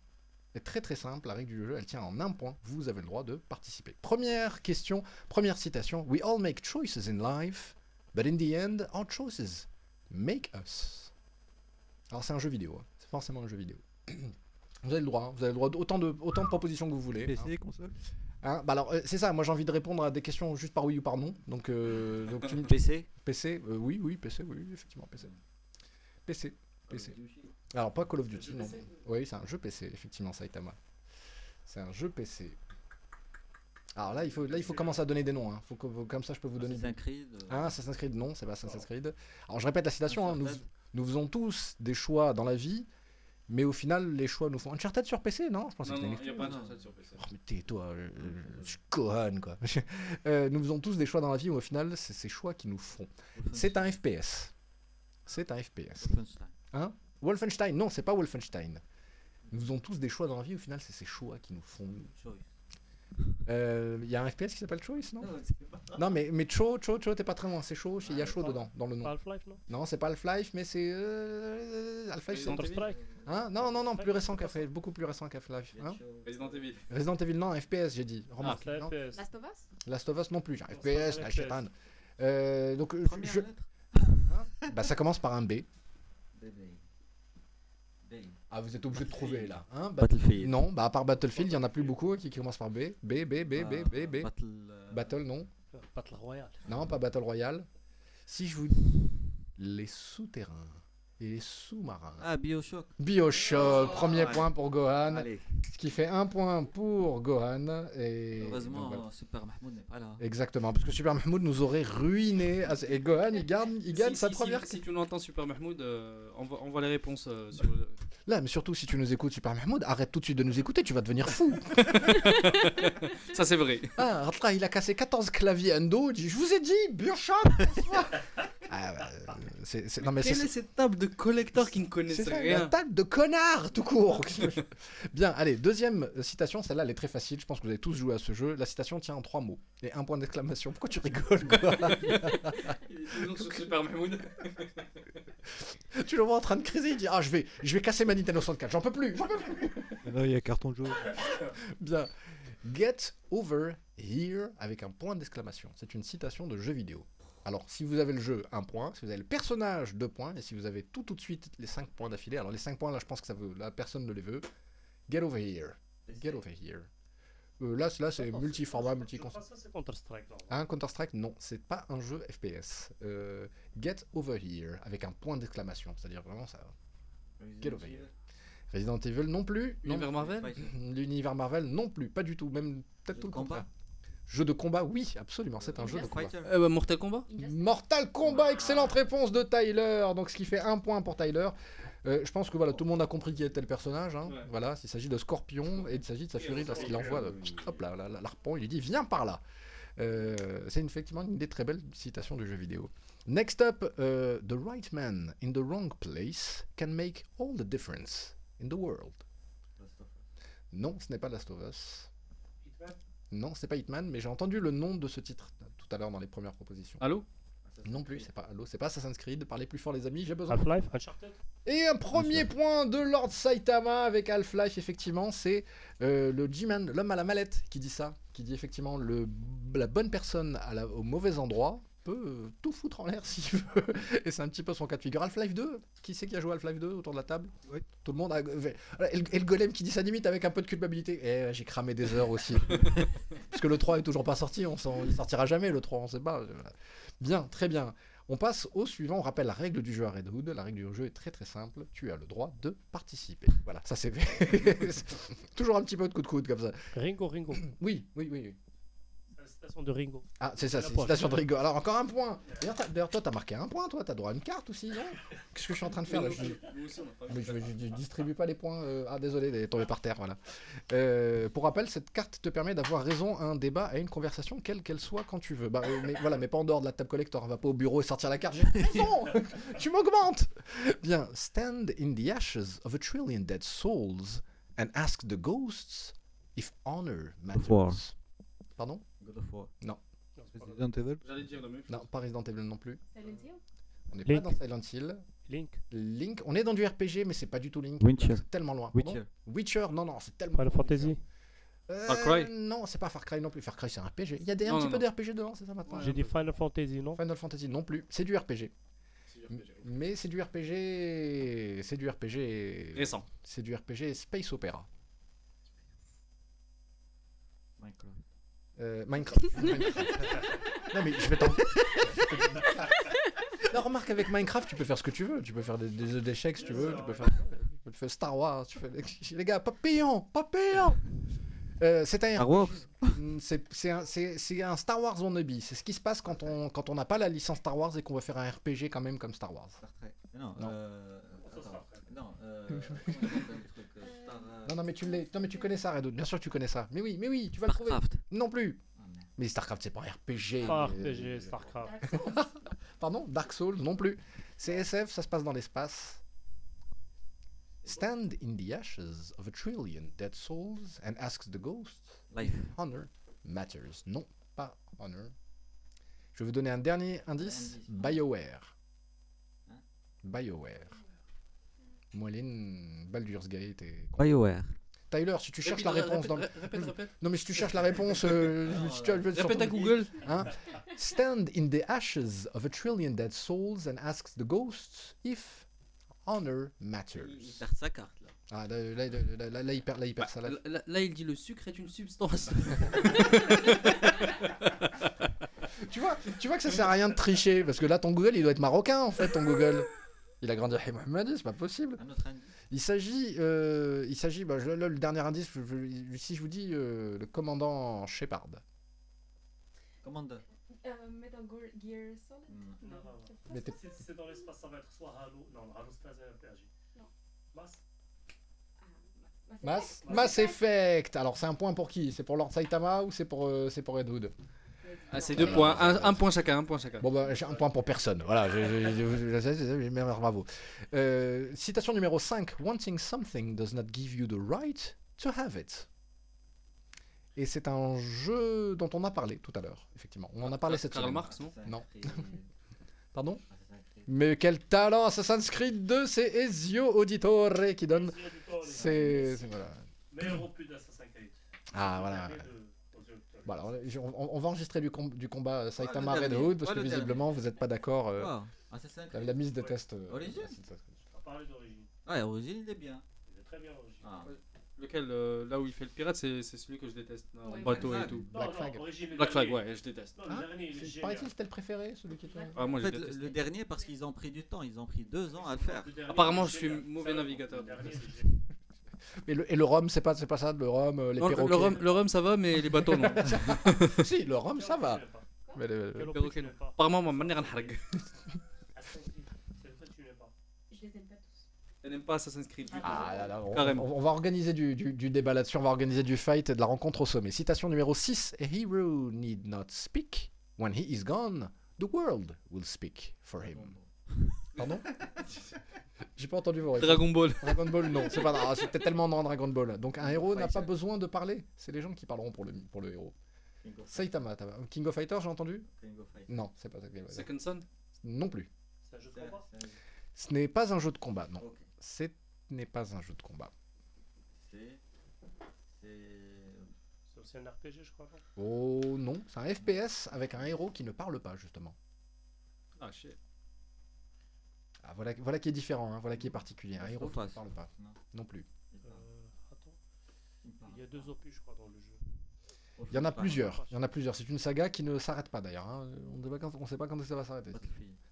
est très très simple, la règle du jeu elle tient en un point, vous avez le droit de participer. Première question, première citation, We all make choices in life, but in the end our choices make us. Alors c'est un jeu vidéo, hein, c'est forcément un jeu vidéo. Vous avez le droit, hein, vous avez le droit d'autant de, autant de propositions que vous voulez. hein. PC, console? Hein, bah alors, euh, c'est ça, moi j'ai envie de répondre à des questions juste par oui ou par non. Donc, euh, donc tu me- PC PC, euh, oui, oui, PC, oui, oui, effectivement, PC. PC, PC. Alors, pas Call of Duty, non. Oui, c'est un jeu PC, effectivement, Saitama. C'est un jeu PC. Alors là, il faut, là, il faut commencer à donner des noms. Hein. Faut que- comme ça, je peux vous donner. Assassin's Creed, euh. Ah, Assassin's Creed, non, c'est pas Assassin's Creed. Alors, je répète la citation. hein, nous, nous faisons tous des choix dans la vie, mais au final, les choix nous font. Uncharted sur PC, non? Je pensais Non, que non, il n'y a pas. Uncharted sur PC. Oh, mais tais-toi, euh, euh, je suis Gohan, quoi. Euh, nous faisons tous des choix dans la vie, mais au final, c'est ces choix qui nous font. C'est un FPS. C'est un FPS. Wolfenstein. Hein? Wolfenstein, non, c'est pas Wolfenstein. Nous faisons tous des choix dans la vie, au final, c'est ces choix qui nous font. Choice. Euh, Il y a un FPS qui s'appelle Choice, non? Non, c'est pas- Non, mais, mais Cho, Cho, Cho, t'es pas très loin, c'est chaud, il y a chaud pas- dedans, dans le nom. Half-Life, non? Non, c'est pas Half-Life, mais c'est. Euh... Half-Life, c'est. Counter-Strike Hein? Non, non, non, plus récent qu'Half-Life, beaucoup plus récent qu'Half-Life. Hein? Resident Evil. Resident Evil, non, FPS, j'ai dit. Remarque. non? FPS. Last of Us? Last of Us non plus, j'ai un Non, FPS, la chétane. Euh, donc, euh, Première je... lettre Hein bah, ça commence par un B. Bébé. Ah, vous êtes obligé de trouver là. Hein Ba- Battlefield. Non, bah à part Battlefield, il y en a plus beaucoup qui, qui commencent par B. B, B, B, B, B, B. Battle, euh, Battle, non. Battle Royale. Non, pas Battle Royale. Si je vous. les souterrains et les sous-marins. Ah, Bioshock. Bioshock, premier Allez. point pour Gohan. Allez. Ce qui fait un point pour Gohan. Et Heureusement, donc voilà. Super Mahmoud n'est pas là. Exactement, parce que Super Mahmoud nous aurait ruiné. ce- Et Gohan, il, garde, il gagne Si- sa si- première. Si, si tu l'entends, Super Mahmoud, euh, envoie, envoie les réponses euh, sur le- Là, mais surtout si tu nous écoutes, Super Mahmoud, arrête tout de suite de nous écouter, tu vas devenir fou. Ça, c'est vrai. Ah, Ratra, il a cassé 14 claviers Endo. Je vous ai dit, Bioshock ah, bah, euh, c'est, c'est- non, mais Quelle c'est- est cette table de collecteurs qui ne C'est connaissent ça, rien la table de connard, tout court. Bien, allez, deuxième citation, celle-là, elle est très facile. Je pense que vous avez tous joué à ce jeu. La citation tient en trois mots et un point d'exclamation. Pourquoi tu rigoles quoi? Super. Tu le vois en train de criser. Il dit Ah, je vais, je vais casser ma Nintendo 64. J'en peux plus. J'en peux plus. Là, il y a carton jaune. Bien. Get over here avec un point d'exclamation. C'est une citation de jeu vidéo. Alors, si vous avez le jeu, un point. Si vous avez le personnage, deux points. Et si vous avez tout tout de suite les cinq points d'affilée. Alors, les cinq points, là, je pense que ça veut. Là, personne ne les veut. Get over here. Get over here. Euh, là, c'est- là c'est multi-format, c'est Counter-Strike. Un Counter-Strike, non, c'est pas un jeu FPS. Euh, get over here avec un point d'exclamation. C'est-à-dire vraiment ça. Get over here. Resident Evil non plus. non. Univers Marvel L'univers Marvel non plus, pas du tout, même peut-être tout le combat contraire. Jeu de combat, oui, absolument, c'est un jeu de combat. Euh, bah, Mortal Kombat Mortal Kombat, excellente réponse de Tyler. Donc ce qui fait un point pour Tyler. Euh, je pense que voilà, tout le monde a compris qui était le personnage. hein. Ouais. Voilà, il s'agit de Scorpion et il s'agit de sa furie lorsqu'il envoie le, hop là, là, là, l'arpent, il lui dit viens par là. Euh, c'est effectivement une des très belles citations du jeu vidéo. Next up, euh, the right man in the wrong place can make all the difference in the world. Non, ce n'est pas Last of Us. Non, c'est pas Hitman, mais j'ai entendu le nom de ce titre tout à l'heure dans les premières propositions. Halo Non plus, c'est pas Halo, c'est pas Assassin's Creed. Parlez plus fort les amis, j'ai besoin. Half-Life, Uncharted. Et un premier point de Lord Saitama avec Half-Life, effectivement, c'est euh, le G-Man, l'homme à la mallette, qui dit ça, qui dit effectivement le, la bonne personne à la- au mauvais endroit peut euh, tout foutre en l'air s'il veut. Et c'est un petit peu son cas de figure. Half-Life 2, qui c'est qui a joué à Half-Life 2 autour de la table? Oui. Tout le monde a... Et le, et le golem qui dit ça limite avec un peu de culpabilité. Eh, j'ai cramé des heures aussi. Parce que le 3 est toujours pas sorti, on s'en- il sortira jamais le 3, on sait pas. Bien, très bien. On passe au suivant. On rappelle la règle du jeu à Red Hood. La règle du jeu est très très simple. Tu as le droit de participer. Voilà, ça c'est toujours un petit peu de coup de coude comme ça. Ringo, Ringo. Oui, oui, oui. oui. Citation de Ringo. Ah, c'est ça, c'est une citation de Rigo. Alors encore un point. D'ailleurs, toi, t'as marqué un point, toi. T'as droit à une carte aussi, non? Qu'est-ce que je suis en train de faire là? Je... Mais je, je- je distribue pas les points. euh, Ah, désolé, elle est tombée par terre, voilà. Euh, pour rappel, cette carte te permet d'avoir raison à un débat, à une conversation, quelle qu'elle soit, quand tu veux. Bah, euh, mais voilà, mais pas en dehors de la table collector. On va pas au bureau et sortir la carte. J'ai raison Tu m'augmentes Bien. Stand in the ashes of a trillion dead souls and ask the ghosts if honor matters. Pardon? God of War. Non. Resident Evil. J'allais dire la même chose. Non, pas Resident Evil non plus. Silent Hill On n'est Link. pas dans Silent Hill. Link. Link, on est dans du RPG, mais c'est pas du tout Link. Witcher. C'est tellement loin. Witcher. Pardon Witcher, non, non, c'est tellement. Final loin, Fantasy. Witcher. Euh, Far Cry Non, c'est pas Far Cry non plus. Far Cry, c'est un RPG. Il y a des, un Non, petit non, peu non. de RPG dedans, c'est ça maintenant J'ai dit Final Fantasy, non Final Fantasy non plus. C'est du RPG. Mais c'est du RPG. C'est du RPG. Récent. C'est du RPG Space Opera. Minecraft. Euh, Minecraft. Minecraft. non mais je vais t'en. La remarque avec Minecraft, tu peux faire ce que tu veux. Tu peux faire des, des jeux d'échecs si tu veux. Tu peux faire, tu faire Star Wars. Tu fais... Les gars, papillon, papillon. Euh, c'est un Star Wars Mm, c'est c'est un, un Star Wars wannabe. C'est ce qui se passe quand on quand on n'a pas la licence Star Wars et qu'on veut faire un RPG quand même comme Star Wars. Star Trek. Non, Non. euh, attends. Non, euh, Non non mais tu l'es- non mais tu connais ça Redo. Bien sûr que tu connais ça. Mais oui mais oui tu vas le trouver. Starcraft. Non plus. Ah. Mais Starcraft c'est pas un RPG. Pas mais- RPG, Starcraft. Pardon Dark Souls non plus. CSF ça se passe dans l'espace. Stand in the ashes of a trillion dead souls and ask the ghosts Life. honor matters. Non, pas honor. Je vais vous donner un dernier indice. indice. BioWare. Hein BioWare. Moeline, Baldur's Gate et... BioWare. Tyler, si tu cherches la Répète, réponse dans... le- répète, répète, répète. Non mais si tu cherches la réponse... euh, si tu- Répète à Google. Hein? Stand in the ashes of a trillion dead souls and ask the ghosts if honor matters. Il perd sa carte là. Ah, là, là, là, là, là, il perd, là, il perd ça. là- là, il dit le sucre est une substance. tu vois, tu vois que ça sert à rien de tricher parce que là ton Google il doit être marocain en fait ton Google. Il a grandi à Mohammadi, c'est pas possible. Un autre indice. Il s'agit, euh, il s'agit, bah, là, le dernier indice, je- je- si je vous dis euh, le commandant Shepard. Commandeur. Euh, Metal Gear- Solid? Mm. Non, non, non. C'est dans l'espace, ça va être soit Halo. Non, Halo, c'est pas RPG. Non. Mass Mass, Mass Effect. Alors c'est un point pour qui? C'est pour Lord Saitama ou c'est pour, euh, c'est pour Hood? Ah, c'est deux points, un, un point chacun, un point chacun. Bon bah j'ai un point pour personne. Voilà, je, bravo. Euh, citation numéro 5. Wanting something does not give you the right to have it. Et c'est un jeu dont on a parlé tout à l'heure, effectivement. On en a parlé cette semaine. Marx, non Non. Pardon Mais quel talent Assassin's Creed 2, c'est Ezio Auditore qui donne. C'est. c'est- Voilà. Meilleur opus d'Assassin's Creed. Ah voilà. On, va enregistrer du, com- du combat euh, Saitama Red dernier. Hood parce Ouais, que le visiblement vous n'êtes pas d'accord. euh, Wow. Assassin's la, Creed. la mise des tests. euh, Creed. On d'origine. Ouais, Origine, il est bien. Il est très bien origine. Ah. Lequel, euh, là où il fait le pirate, c'est celui que je déteste. Ouais, bateau Black et tout. Non, Black non, Flag. origine, Black Flag, ouais, je déteste. Non, Hein. Paraît-il c'était le préféré, celui qui était. Ah, moi, En je fait, déteste. le dernier, parce qu'ils ont pris du temps, ils ont pris deux ans à le faire. Le dernier, Apparemment, je suis mauvais navigateur. Et le, et le rhum, c'est pas, c'est pas ça, le rhum, euh, les Non, le, perroquets. le rhum, le rhum, ça va, mais les bateaux, non. si, le rhum, ça va. Mais le- Quel opus perroquet, tu non. Apparemment, ma manière les. Elle n'aime pas Assassin's Creed. tout. Ah là là, on, Carrément. on- on va organiser du, du- du débat là-dessus, on va organiser du fight et de la rencontre au sommet. Citation numéro 6. A hero need not speak. When he is gone, the world will speak for him. Pardon J'ai pas entendu vos réponses. Dragon Ball. Dragon Ball, non, c'est pas ah, c'était tellement dans Dragon Ball. Donc un héros n'a pas Fighter. besoin de parler, c'est les gens qui parleront pour le, pour le héros. King Saitama, t'as- King of Fighters, j'ai entendu King of Fighters. Non, c'est pas ça. Second Son Non plus. C'est un jeu de C'est- combat c'est- Ce n'est pas un jeu de combat, non. ok. Ce n'est pas un jeu de combat. C'est. C'est. C'est aussi un RPG, je crois. non Oh non, c'est un FPS avec un héros qui ne parle pas, justement. Ah, shit. Ah, voilà, voilà qui est différent, hein, voilà qui est particulier. Un héros qui ne parle pas, Non, non plus. Euh, attends. Il y a deux opus, je crois, dans le jeu. Il y en a plusieurs, il y en a plusieurs. C'est une saga qui ne s'arrête pas d'ailleurs. hein. On ne sait pas quand, ça va s'arrêter.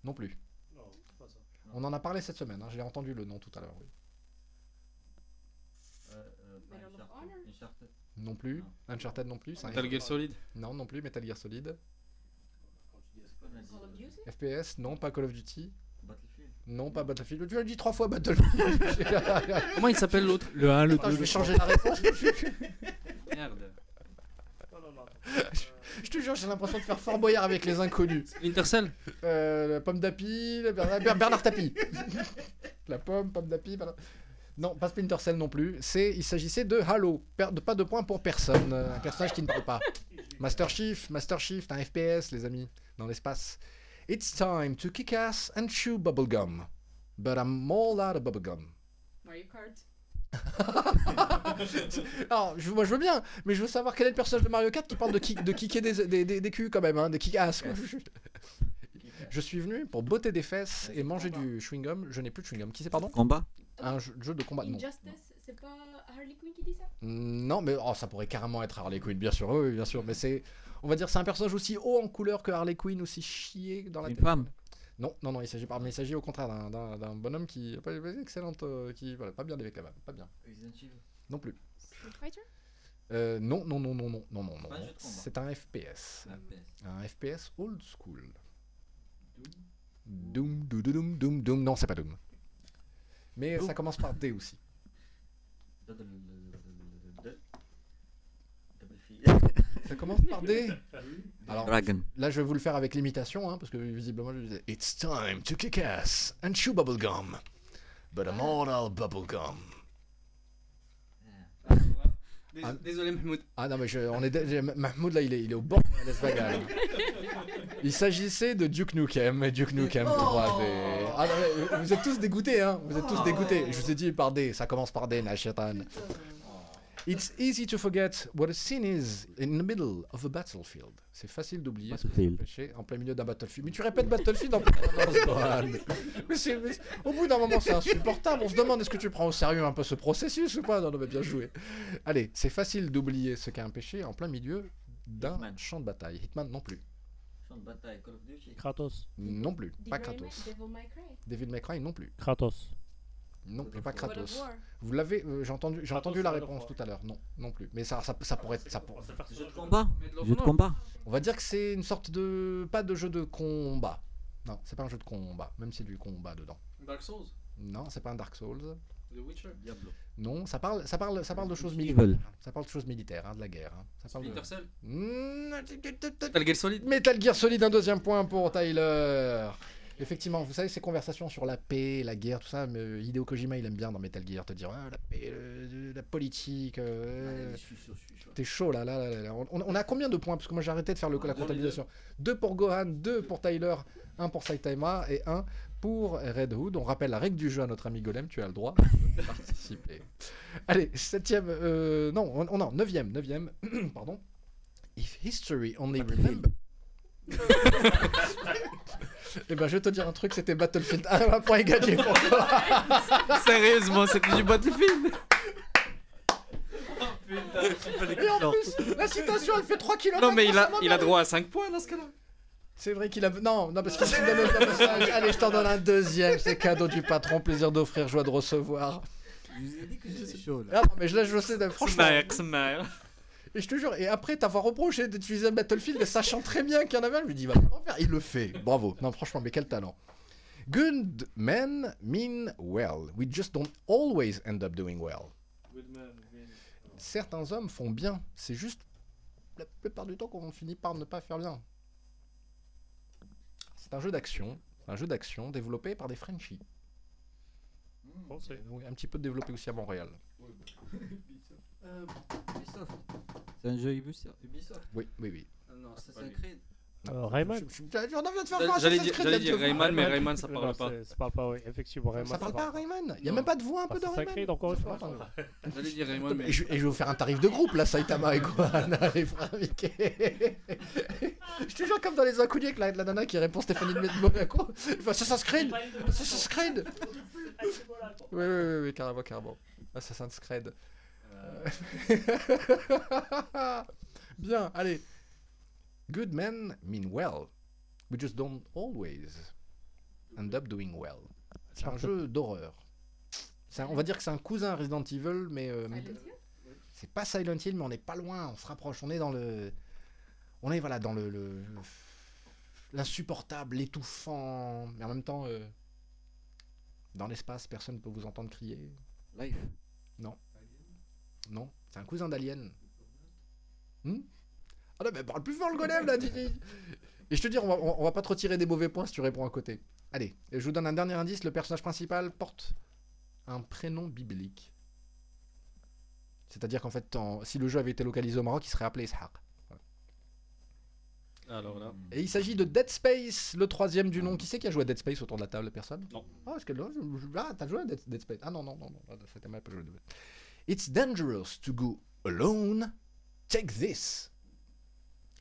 Non plus. Non, c'est pas ça. On en a parlé cette semaine, hein, j'ai entendu le nom tout à l'heure. oui. Euh, euh, Uncharted. Uncharted. Non plus. Uncharted non plus. Metal Gear Solid. Non, non plus. Metal Gear Solid. Call of Duty FPS, non, pas Call of Duty. Non, pas Battlefield. Tu as dit trois fois Battlefield. Comment il s'appelle l'autre Le 1, le Attends, 2, je vais changer la réponse. Merde. Je te jure, j'ai l'impression de faire Fort Boyard avec les inconnus. Splinter Cell Euh, la pomme d'api, la Bernard, Ber- Bernard Tapie. la pomme, pomme d'api. Bernard- Non, pas Splinter Cell non plus. C'est, il s'agissait de Halo. Per- de- pas de points pour personne. Euh, Un personnage qui ne parle pas. Master Chief, Master Chief, un FPS, les amis, dans l'espace. It's time to kick ass and chew bubblegum. But I'm all out of bubblegum. Mario Kart. Alors, je, moi je veux bien, mais je veux savoir quel est le personnage de Mario Kart qui parle de, kick, de kicker des, des, des, des culs quand même, hein, des kick ass. quoi. Je suis venu pour botter des fesses et manger du chewing-gum. Je n'ai plus de chewing-gum. Qui c'est, pardon? Combat. Un jeu, jeu de combat, non. Injustice, c'est pas Harley Quinn qui dit ça? Mm, Non, mais oh, ça pourrait carrément être Harley Quinn, bien sûr, oui, bien sûr. Mais c'est, on va dire, c'est un personnage aussi haut en couleur que Harley Quinn, aussi chié dans la Une tête. femme. Non, non, non, il s'agit pas, mais il s'agit au contraire d'un, bonhomme qui, pas, pas excellente, euh, qui, voilà, pas bien avec la vanne, pas bien, non plus. Euh, non, non, non, non, non, non, non, non. C'est un FPS, FPS. un FPS old school. Doom, Doom, Doom, Doom, Doom, non, c'est pas Doom. Mais ça commence par D aussi. Ça commence par D. Alors, Dragon. là, je vais vous le faire avec l'imitation, hein, parce que visiblement, je disais It's time to kick ass and chew bubblegum. But I'm all out of bubblegum. Ah. Désolé, Mahmoud. Ah non, mais je- on est Mahmoud, là, il est, il est au bord de Las Vegas. là. Il s'agissait de Duke Nukem, et Duke Nukem 3D. Ah non, mais vous êtes tous dégoûtés, hein Vous êtes tous dégoûtés. Je vous ai dit par D, ça commence par D, Nashatan. It's easy to forget what a scene is in the middle of a battlefield. C'est facile d'oublier ce que péché en plein milieu d'un battlefield. Mais tu répètes battlefield en permanence. Mais c'est, mais c'est- au bout d'un moment, c'est insupportable. On se demande est-ce que tu prends au sérieux un peu ce processus ou pas? Non, non, mais bien joué. Allez, c'est facile d'oublier ce qu'est un péché en plein milieu d'un Hitman. champ de bataille. Hitman non plus. Champ de bataille Call of Duty. Kratos. Non plus, Devil pas Kratos. Devil May Cry. Devil May Cry non plus. Kratos. Non, plus pas Kratos. Vous l'avez, euh, j'ai entendu, j'ai entendu la réponse tout à l'heure. Non, non plus. Mais ça, ça, ça pourrait être, ça pour- Jeu de combat Jeu de combat On va dire que c'est une sorte de, pas de jeu de combat. Non, c'est pas un jeu de combat, même s'il y a du combat dedans. Dark Souls Non, c'est pas un Dark Souls. The Witcher Diablo. Non, ça parle, ça parle, ça parle de choses militaires. Ça parle de choses militaires, hein, de la guerre. hein. Ça parle de- Cell Mmh, Metal Gear Solid Metal Gear Solid, un deuxième point pour Tyler. Effectivement, vous savez, ces conversations sur la paix, la guerre, tout ça, mais euh, Hideo Kojima, il aime bien dans Metal Gear te dire Ah, la paix, le- la politique. euh. T'es chaud là, là, là, là, là. On, on a combien de points? Parce que moi j'ai arrêté de faire le, la Deux, comptabilisation. Deux pour Gohan, deux pour Tyler, un pour Saitama et un pour Red Hood. On rappelle la règle du jeu à notre ami Golem, tu as le droit de participer. Allez, septième, euh, non, on, on, non, neuvième, neuvième, pardon. If history only remember... Eh ben, je vais te dire un truc, c'était Battlefield 1, un point est gagné pour toi. Sérieusement, c'était du Battlefield Et en plus, la citation, elle fait 3 km. Non, mais il a, il a droit à 5 points dans ce cas-là. C'est vrai qu'il a. Non, non, parce qu'il s'est donné le message. Allez, je t'en donne un deuxième. C'est cadeau du patron. Plaisir d'offrir, joie de recevoir. Je vous ai dit que j'étais chaud là. Ah non, mais je laisse, je sais, franchement. Smack. Et je te jure, et après t'avoir reproché d'utiliser un Battlefield, sachant très bien qu'il y en avait un, je me dis, il va pas en faire. Il le fait. Bravo. Non, franchement, mais quel talent. Good men mean well. We just don't always end up doing well. Certains hommes font bien. C'est juste la plupart du temps qu'on finit par ne pas faire bien. C'est un jeu d'action. Un jeu d'action développé par des Frenchies. C'est- Donc, un petit peu développé aussi à Montréal. Euh, Ubisoft. C'est un jeu Ubisoft? Ubisoft. Oui, oui, oui. Non, c'est pas Assassin's. Creed. Euh, Rayman. Je- je- je- On vient de faire J'allais- faire j'allais Assassin's dire- Creed, j'allais là, dire. Rayman, mais Rayman, ça Non, parle pas. Ça parle pas, oui. Effectivement, Rayman. Ça parle pas Rayman Il n'y a même pas de voix un peu de Assassin's Rayman Creed, encore une fois. J'allais dire Rayman, Et mais. je, et je vais vous faire un tarif de groupe là, Saitama et Gohan. Allez, frère Mickey. Je te jure, comme dans les inconnus avec la, la nana qui répond Stéphanie de Monaco. Fait Assassin's Creed Assassin's Creed Oui, oui, oui, oui, carrément, carrément. Assassin's Creed. Euh. Bien, allez. Good men mean well. We just don't always end up doing well. C'est un jeu d'horreur. On va dire que c'est un cousin Resident Evil, mais. euh, Silent Hill c'est pas Silent Hill, mais on n'est pas loin, on se rapproche, on est dans le. On est voilà dans le. le- L'insupportable, l'étouffant, mais en même temps. euh, Dans l'espace, personne ne peut vous entendre crier. Life. Non. Non, c'est un cousin d'Alien. Hmm ah non, mais parle plus fort le golem là, Didi Et je te dis, on va, on, on va pas trop tirer des mauvais points si tu réponds à côté. Allez, et je vous donne un dernier indice le personnage principal porte un prénom biblique. C'est-à-dire qu'en fait, en- si le jeu avait été localisé au Maroc, il serait appelé Ishaq. Alors là. Et il s'agit de Dead Space, le troisième du nom. Qui c'est qui a joué à Dead Space autour de la table? Personne? Non. Ah, parce que ah, t'as joué à Dead, Space Ah non, non, non, non, c'était mal pas joué. It's dangerous to go alone. Take this.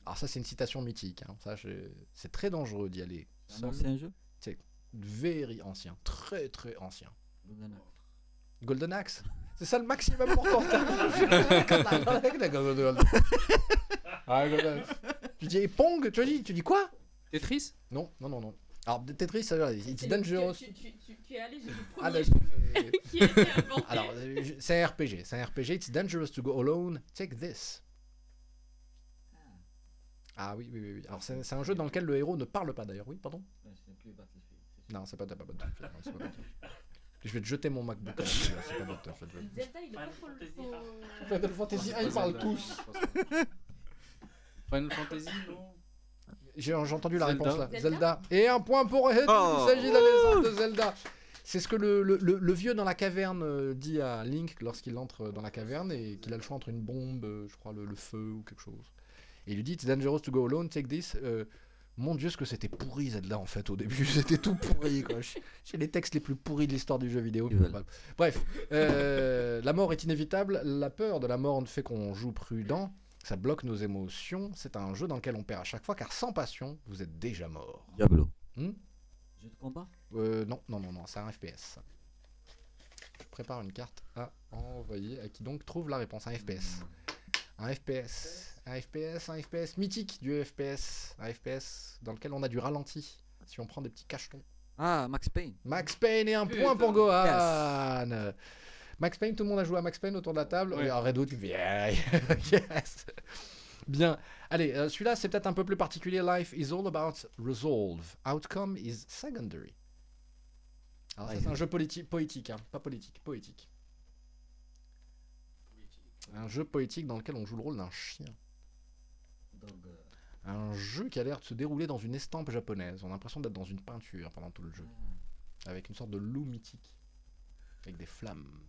Alors ça, c'est une citation mythique. hein. Ça, je- c'est très dangereux d'y aller. C'est un ancien jeu? C'est very ancien, très très ancien. Golden Axe. Golden Axe? C'est ça le maximum pour toi Ah, Golden Axe. Tu dis Pong Tu dis, tu dis quoi? Tetris? Non, non, non, non. Alors, Tetris, it's C'est- dangerous. Tu, tu, tu, tu es allé, j'ai le Ah, premier là, jeu qui a été inventé. Alors, euh, c'est un RPG. C'est un RPG. It's dangerous to go alone. Take this. Ah oui, oui, oui. oui. Alors, c'est c'est un jeu dans lequel le héros ne parle pas d'ailleurs. Oui, pardon Ouais, c'est plus Battlefield. c'est Non, c'est pas, pas Battlefield. non, c'est pas Battlefield. Je vais te jeter mon MacBook à la gueule, c'est pas Battlefield. Zelda, il est pas trop le faux. Final Fantasy 1, ils parlent tous. Final Fantasy, non J'ai j'ai entendu la Zelda. réponse là. Zelda Zelda. Et un point pour. Oh. Il s'agit de de Zelda. C'est ce que le, le- le- le vieux dans la caverne euh, dit à Link lorsqu'il entre dans la caverne et qu'il a le choix entre une bombe, euh, je crois le, le feu ou quelque chose. Et il lui dit It's dangerous to go alone, take this. Euh, mon dieu, ce que c'était pourri Zelda en fait au début. C'était tout pourri quoi. J'ai- les textes les plus pourris de l'histoire du jeu vidéo. Bref, Bref, euh, la mort est inévitable. La peur de la mort ne fait qu'on joue prudent. Ça bloque nos émotions. C'est un jeu dans lequel on perd à chaque fois car sans passion, vous êtes déjà mort. Diablo. Hmm Jeu de combat? Euh, non, non, non, non, c'est un FPS. Je prépare une carte à envoyer à qui donc trouve la réponse. Un FPS. Un FPS. Un FPS, un FPS mythique du FPS. Un FPS dans lequel on a du ralenti. Si on prend des petits cachetons. Ah, Max Payne. Max Payne et un point pour Gohan. Max Payne, tout le monde a joué à Max Payne autour de la table. Ouais. Et Red Hood, yeah, yes. Bien. Allez, euh, celui-là, c'est peut-être un peu plus particulier. Life is all about resolve. Outcome is secondary. Alors, ça, c'est un jeu poétique, hein, pas politique, poétique. Un jeu poétique dans lequel on joue le rôle d'un chien. Un jeu qui a l'air de se dérouler dans une estampe japonaise. On a l'impression d'être dans une peinture pendant tout le jeu. Avec une sorte de loup mythique. Avec des flammes.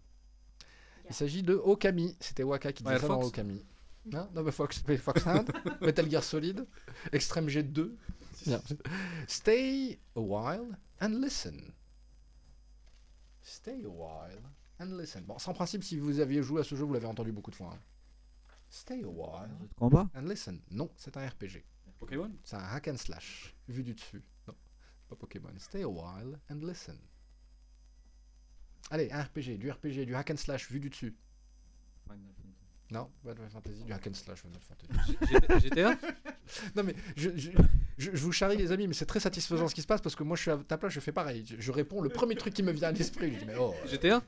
Il s'agit de Okami. C'était Waka qui disait Ouais, ça dans Fox. Okami. Non, non mais Fox, mais Foxhound, Metal Gear Solid, Extreme G 2. Bien. Stay a while and listen. Stay a while and listen. Bon, sans principe, si vous aviez joué à ce jeu, vous l'avez entendu beaucoup de fois. hein. Stay a while combat and listen. Non, c'est un RPG. Pokémon C'est un hack and slash, vu du dessus. Non, pas Pokémon. Stay a while and listen. Allez, un RPG, du RPG, du hack and slash, vu du dessus. Non, pas Final Fantasy, du hack and slash, Final Fantasy. GTA Non mais je, je, je- je vous charrie les amis, mais c'est très satisfaisant ce qui se passe parce que moi je suis à ta place, je fais pareil. Je, je réponds le premier truc qui me vient à l'esprit. Je dis mais oh. euh, GTA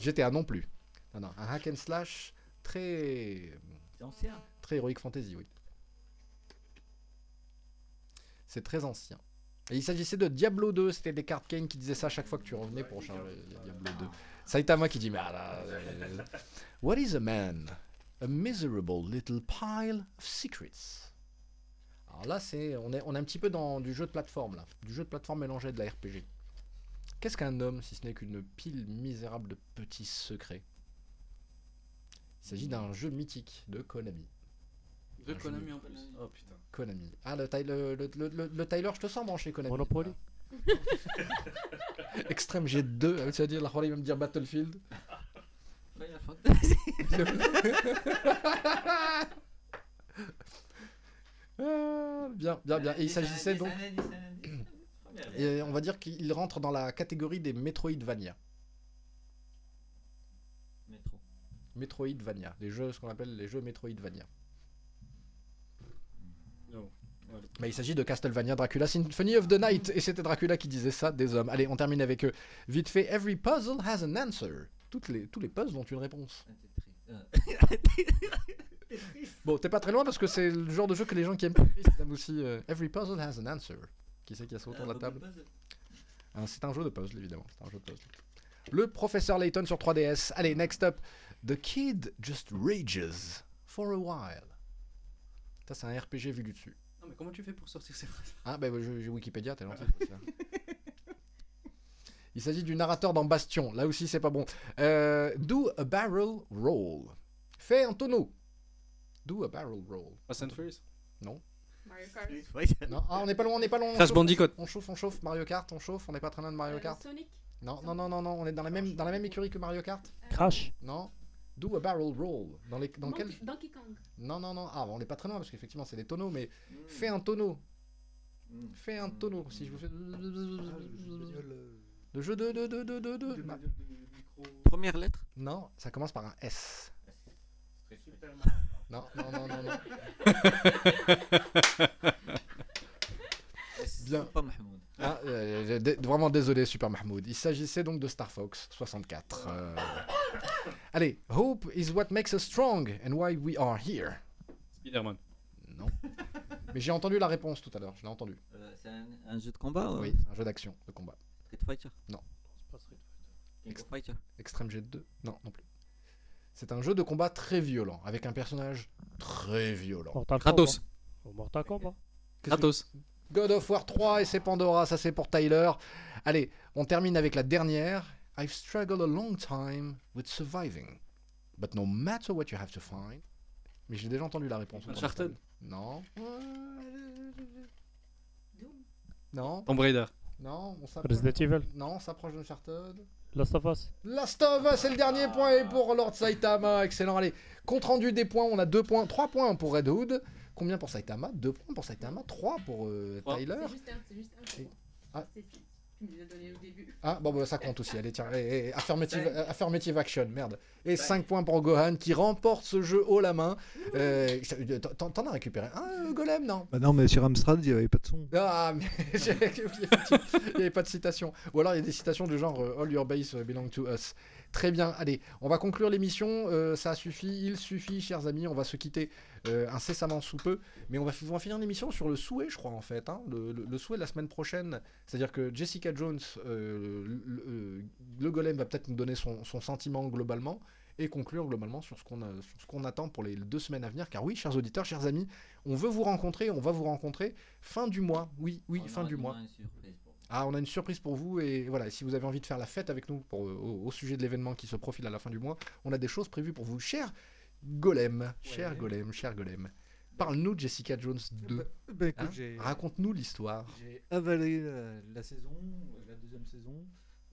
GTA non plus. Non non, un hack and slash très C'est ancien. très Heroic Fantasy, oui. C'est très ancien. Il s'agissait de Diablo 2, c'était des cartes Kane qui disaient ça à chaque fois que tu revenais pour charger Diablo 2. Saitama qui dit mais ah euh, What is a man? A miserable little pile of secrets. Alors là, c'est on est on est un petit peu dans du jeu de plateforme là, du jeu de plateforme mélangé de la RPG. Qu'est-ce qu'un homme si ce n'est qu'une pile misérable de petits secrets? Il s'agit d'un jeu mythique de Konami. De jeu Konami en plus. Oh putain. Konami. Ah, le, le, le, le- le- le Tyler, je te sens branché Konami. Monopoly Extrême G2, ah, tu vas dire, la il va me dire Battlefield. Final Fantasy. Ah, bien, bien, bien. Et il s'agissait donc. Et on va dire qu'il rentre dans la catégorie des Metroidvania. Métro. Metroidvania. Les jeux, ce qu'on appelle les jeux Metroidvania. Mais il s'agit de Castlevania Dracula Symphony of the Night. Et c'était Dracula qui disait ça des hommes. Allez, on termine avec eux. Vite fait, every puzzle has an answer. Toutes les, tous les puzzles ont une réponse. Bon, t'es pas très loin parce que c'est le genre de jeu que les gens qui aiment Tetris aiment aussi. euh, every puzzle has an answer. Qui c'est qui a ça autour de la table Hein, C'est un jeu de puzzle, évidemment. C'est un jeu de puzzle. Le professeur Layton sur 3DS. Allez, next up. The kid just rages for a while. Ça, c'est un RPG vu du dessus. Non, mais comment tu fais pour sortir ces phrases Ah, bah j'ai j'ai Wikipédia, t'es gentil. c'est ça. Il s'agit du narrateur dans Bastion. Là aussi, c'est pas bon. Euh, do a barrel roll. Fais un tonneau. Do a barrel roll. Fast and Furious Non. Mario Kart. Non, ah, on n'est pas loin, on n'est pas loin. on Crash chauffe, Bandicoot. On chauffe, on chauffe. Mario Kart, on chauffe. On n'est pas très loin de Mario Euh, Kart. Sonic. Non, non, non, non, non. On est dans la même, dans la même écurie que Mario Kart. Crash Non. Do a barrel roll. Dans, les, dans quel... Donkey, Kong. Non, non, non. Ah, on n'est pas très loin parce qu'effectivement, c'est des tonneaux. Mais fais un tonneau. Fais un tonneau. Si je vous fais. Le jeu de. de, de, de, de, de- bah, Première lettre? Non, ça commence par un S. Super Non, non, non, non, non. Bien. Ah, euh, vraiment désolé, Super Mahmoud. Il s'agissait donc de Star Fox 64. euh. Allez, Hope is what makes us strong and why we are here. Spider-Man. Non. Mais j'ai entendu la réponse tout à l'heure, je l'ai entendu. Euh, c'est un, un jeu de combat Oui, c'est un jeu d'action, de combat. Street Fighter? Non. C'est pas Street Fighter. Extreme Jet 2 Non, non plus. C'est un jeu de combat très violent, avec un personnage très violent. Mortal Kratos. Kombat. Oh, Mortal Kombat. Kratos. God of War 3 et c'est Pandora, ça c'est pour Tyler. Allez, on termine avec la dernière. I've struggled a long time with surviving. But no matter what you have to find. Mais j'ai déjà entendu la réponse. Uncharted. Non. Non. Tomb Raider. Non, on s'approche. Resident Evil. Non, on s'approche d'Uncharted. Last of Us. Last of Us, c'est le dernier point et pour Lord Saitama. Excellent. Allez, compte rendu des points, on a 2 points, 3 points pour Red Hood. Combien pour Saitama? 2 points pour Saitama, 3 pour euh. Tyler. C'est juste un, c'est juste un. Et- ah. Donné au début. Ah, bon, bah, ça compte aussi. Allez, tiens, eh, eh, affirmative, affirmative action, merde. Et Bang. 5 points pour Gohan qui remporte ce jeu haut la main. Euh, T'en t'en as récupéré un, euh, Golem, non Bah non, mais sur Amstrad, il n'y avait pas de son. Ah, mais j'ai- il n'y avait pas de citation. Ou alors il y a des citations du genre euh, All your base belong to us. Très bien, allez, on va conclure l'émission. euh, ça suffit, il suffit, chers amis. On va se quitter euh, incessamment sous peu. Mais on va, on va finir l'émission sur le souhait, je crois, en fait. hein, le, le- le souhait de la semaine prochaine. C'est-à-dire que Jessica Jones, euh, le, le- le golem, va peut-être nous donner son, son sentiment globalement et conclure globalement sur ce qu'on attend pour les deux semaines à venir. Car oui, chers auditeurs, chers amis, on veut vous rencontrer, on va vous rencontrer fin du mois. Oui, oui, On fin du mois. Ah, on a une surprise pour vous et voilà, si vous avez envie de faire la fête avec nous pour, euh, au, au sujet de l'événement qui se profile à la fin du mois, on a des choses prévues pour vous, cher Golem, cher Golem, cher Golem. Parle-nous de Jessica Jones 2. Bah, bah, Hein Raconte-nous l'histoire. J'ai avalé la, la saison, la deuxième saison,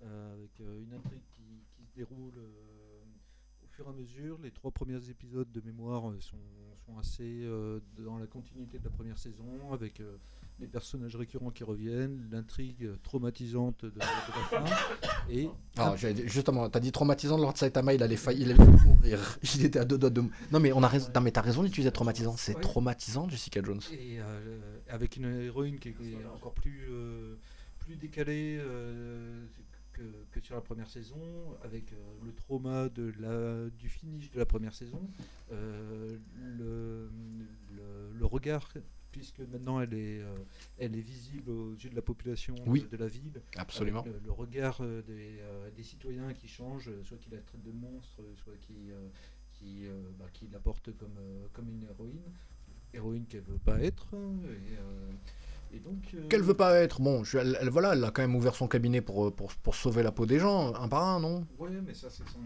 euh, avec euh, une intrigue qui, qui se déroule euh, au fur et à mesure. Les trois premiers épisodes de mémoire sont, sont assez euh, dans la continuité de la première saison, avec euh, les personnages récurrents qui reviennent, l'intrigue traumatisante de, de la fin. Et Alors, Ah, j'ai- justement, t'as dit traumatisant, Lord Saitama, il allait, failli, il allait mourir. Il était à deux doigts de. Non, mais on a raison. Non, mais t'as raison d'utiliser traumatisant. C'est Ouais. traumatisant, Jessica Jones. Et euh, avec une héroïne qui est encore plus, plus décalée euh, que, que sur la première saison, avec euh, le trauma de la, du finish de la première saison, euh, le, le- le regard, puisque maintenant elle est, euh, elle est visible aux yeux de la population de- Oui, de, la ville, absolument. le, le regard des, euh, des citoyens qui change, soit qui la traite de monstre, soit qui, euh, qui, bah, qui la porte comme, comme une héroïne héroïne qu'elle veut pas être. Et, et donc. euh, Qu'elle veut pas être. Bon, je- elle, elle- voilà, elle a quand même ouvert son cabinet pour, euh, pour, pour sauver la peau des gens, un par un, non? Ouais, mais ça c'est son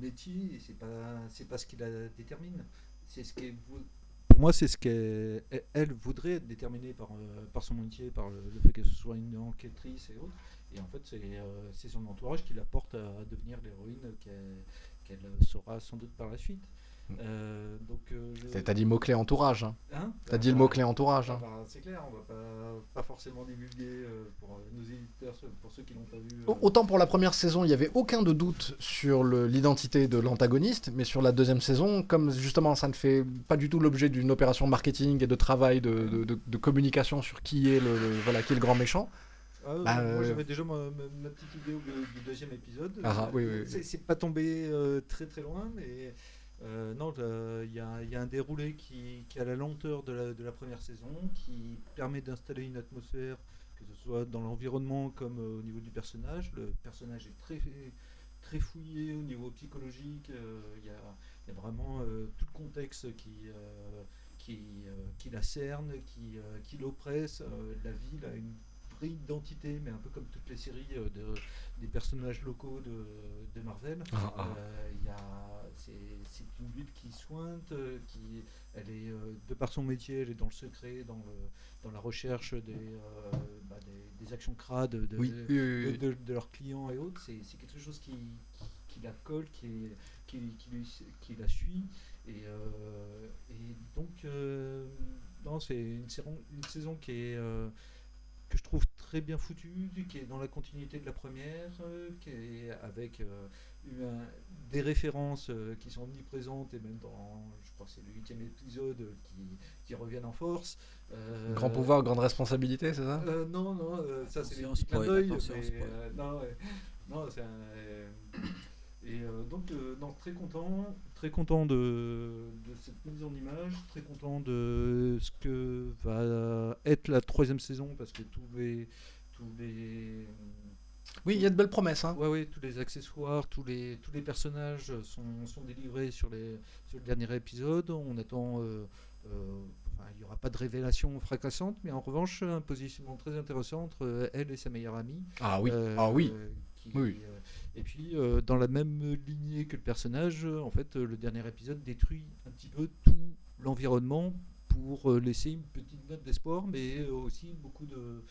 métier et c'est pas c'est pas ce qui la détermine. C'est ce qu'elle vou- Pour moi, c'est ce qu'elle elle- elle voudrait être déterminée par, euh, par son métier, par le, le fait que ce soit une enquêtrice et autres. Et en fait, c'est euh, c'est son entourage qui la porte à, devenir l'héroïne qu'elle qu'elle sera sans doute par la suite. Euh, donc, euh, je- T'as- dit mot-clé entourage. Hein. Hein T'as dit le mot-clé entourage. Ah hein. bah, c'est clair, on va pas, pas forcément divulguer euh, pour nos éditeurs, pour ceux qui l'ont pas vu. Au- Autant pour la première saison, il n'y avait aucun de doute sur l'identité de l'antagoniste, mais sur la deuxième saison, comme justement ça ne fait pas du tout l'objet d'une opération marketing et de travail de, de- de- de communication sur qui est le, le- voilà qui est le grand méchant. Ah, bah, moi j'avais déjà ma, ma- ma petite idée au- du deuxième épisode. Ah, Euh, oui, oui, oui. c'est- pas tombé euh, très très loin, mais euh, non, euh, il y, a, il y a un déroulé qui, qui a la lenteur de la, de la première saison, qui permet d'installer une atmosphère, que ce soit dans l'environnement comme euh, au niveau du personnage. Le personnage est très très fouillé au niveau psychologique. euh, Il y, a, il y a vraiment tout le contexte qui, qui, qui la cerne, qui, qui l'oppresse. La ville a une vraie identité, mais un peu comme toutes les séries de, des personnages locaux de, de Marvel. Ah, ah. Il y a- c'est une ville qui sointe, qui, elle est, euh, de par son métier, elle est dans le secret, dans, le- dans la recherche des, euh, bah, des, des actions crades de, Oui, de- leurs clients et autres. C'est quelque chose qui, qui, la colle, qui, est- qui, qui, lui- qui la suit. Et, euh, et donc, euh, c'est une, saison- une saison qui est, euh, que je trouve très bien foutue, qui est dans la continuité de la première, qui est avec des références euh, qui sont omniprésentes et même dans, je crois que c'est le huitième épisode euh, qui, qui reviennent en force. Euh, Grand pouvoir, grande responsabilité, c'est ça? Euh, non, non, euh, ça c'est les clins spoil, d'œil, euh, non, non, c'est un, euh, et euh, donc, euh, non, très content, très content de, de cette mise en image, très content de ce que va être la troisième saison parce que tous les, tous les, Oui, il y a de belles promesses. Hein. Ouais, ouais, tous les accessoires, tous les, tous les personnages sont, sont délivrés sur, les, sur le dernier épisode. On attend. euh, euh, enfin, il n'y aura pas de révélation fracassante, mais en revanche, un positionnement très intéressant entre euh, elle et sa meilleure amie. Ah oui, Euh, ah oui. qui- Oui. et puis, dans la même lignée que le personnage, en fait, le dernier épisode détruit un petit peu tout l'environnement pour laisser une petite note d'espoir, mais aussi beaucoup de,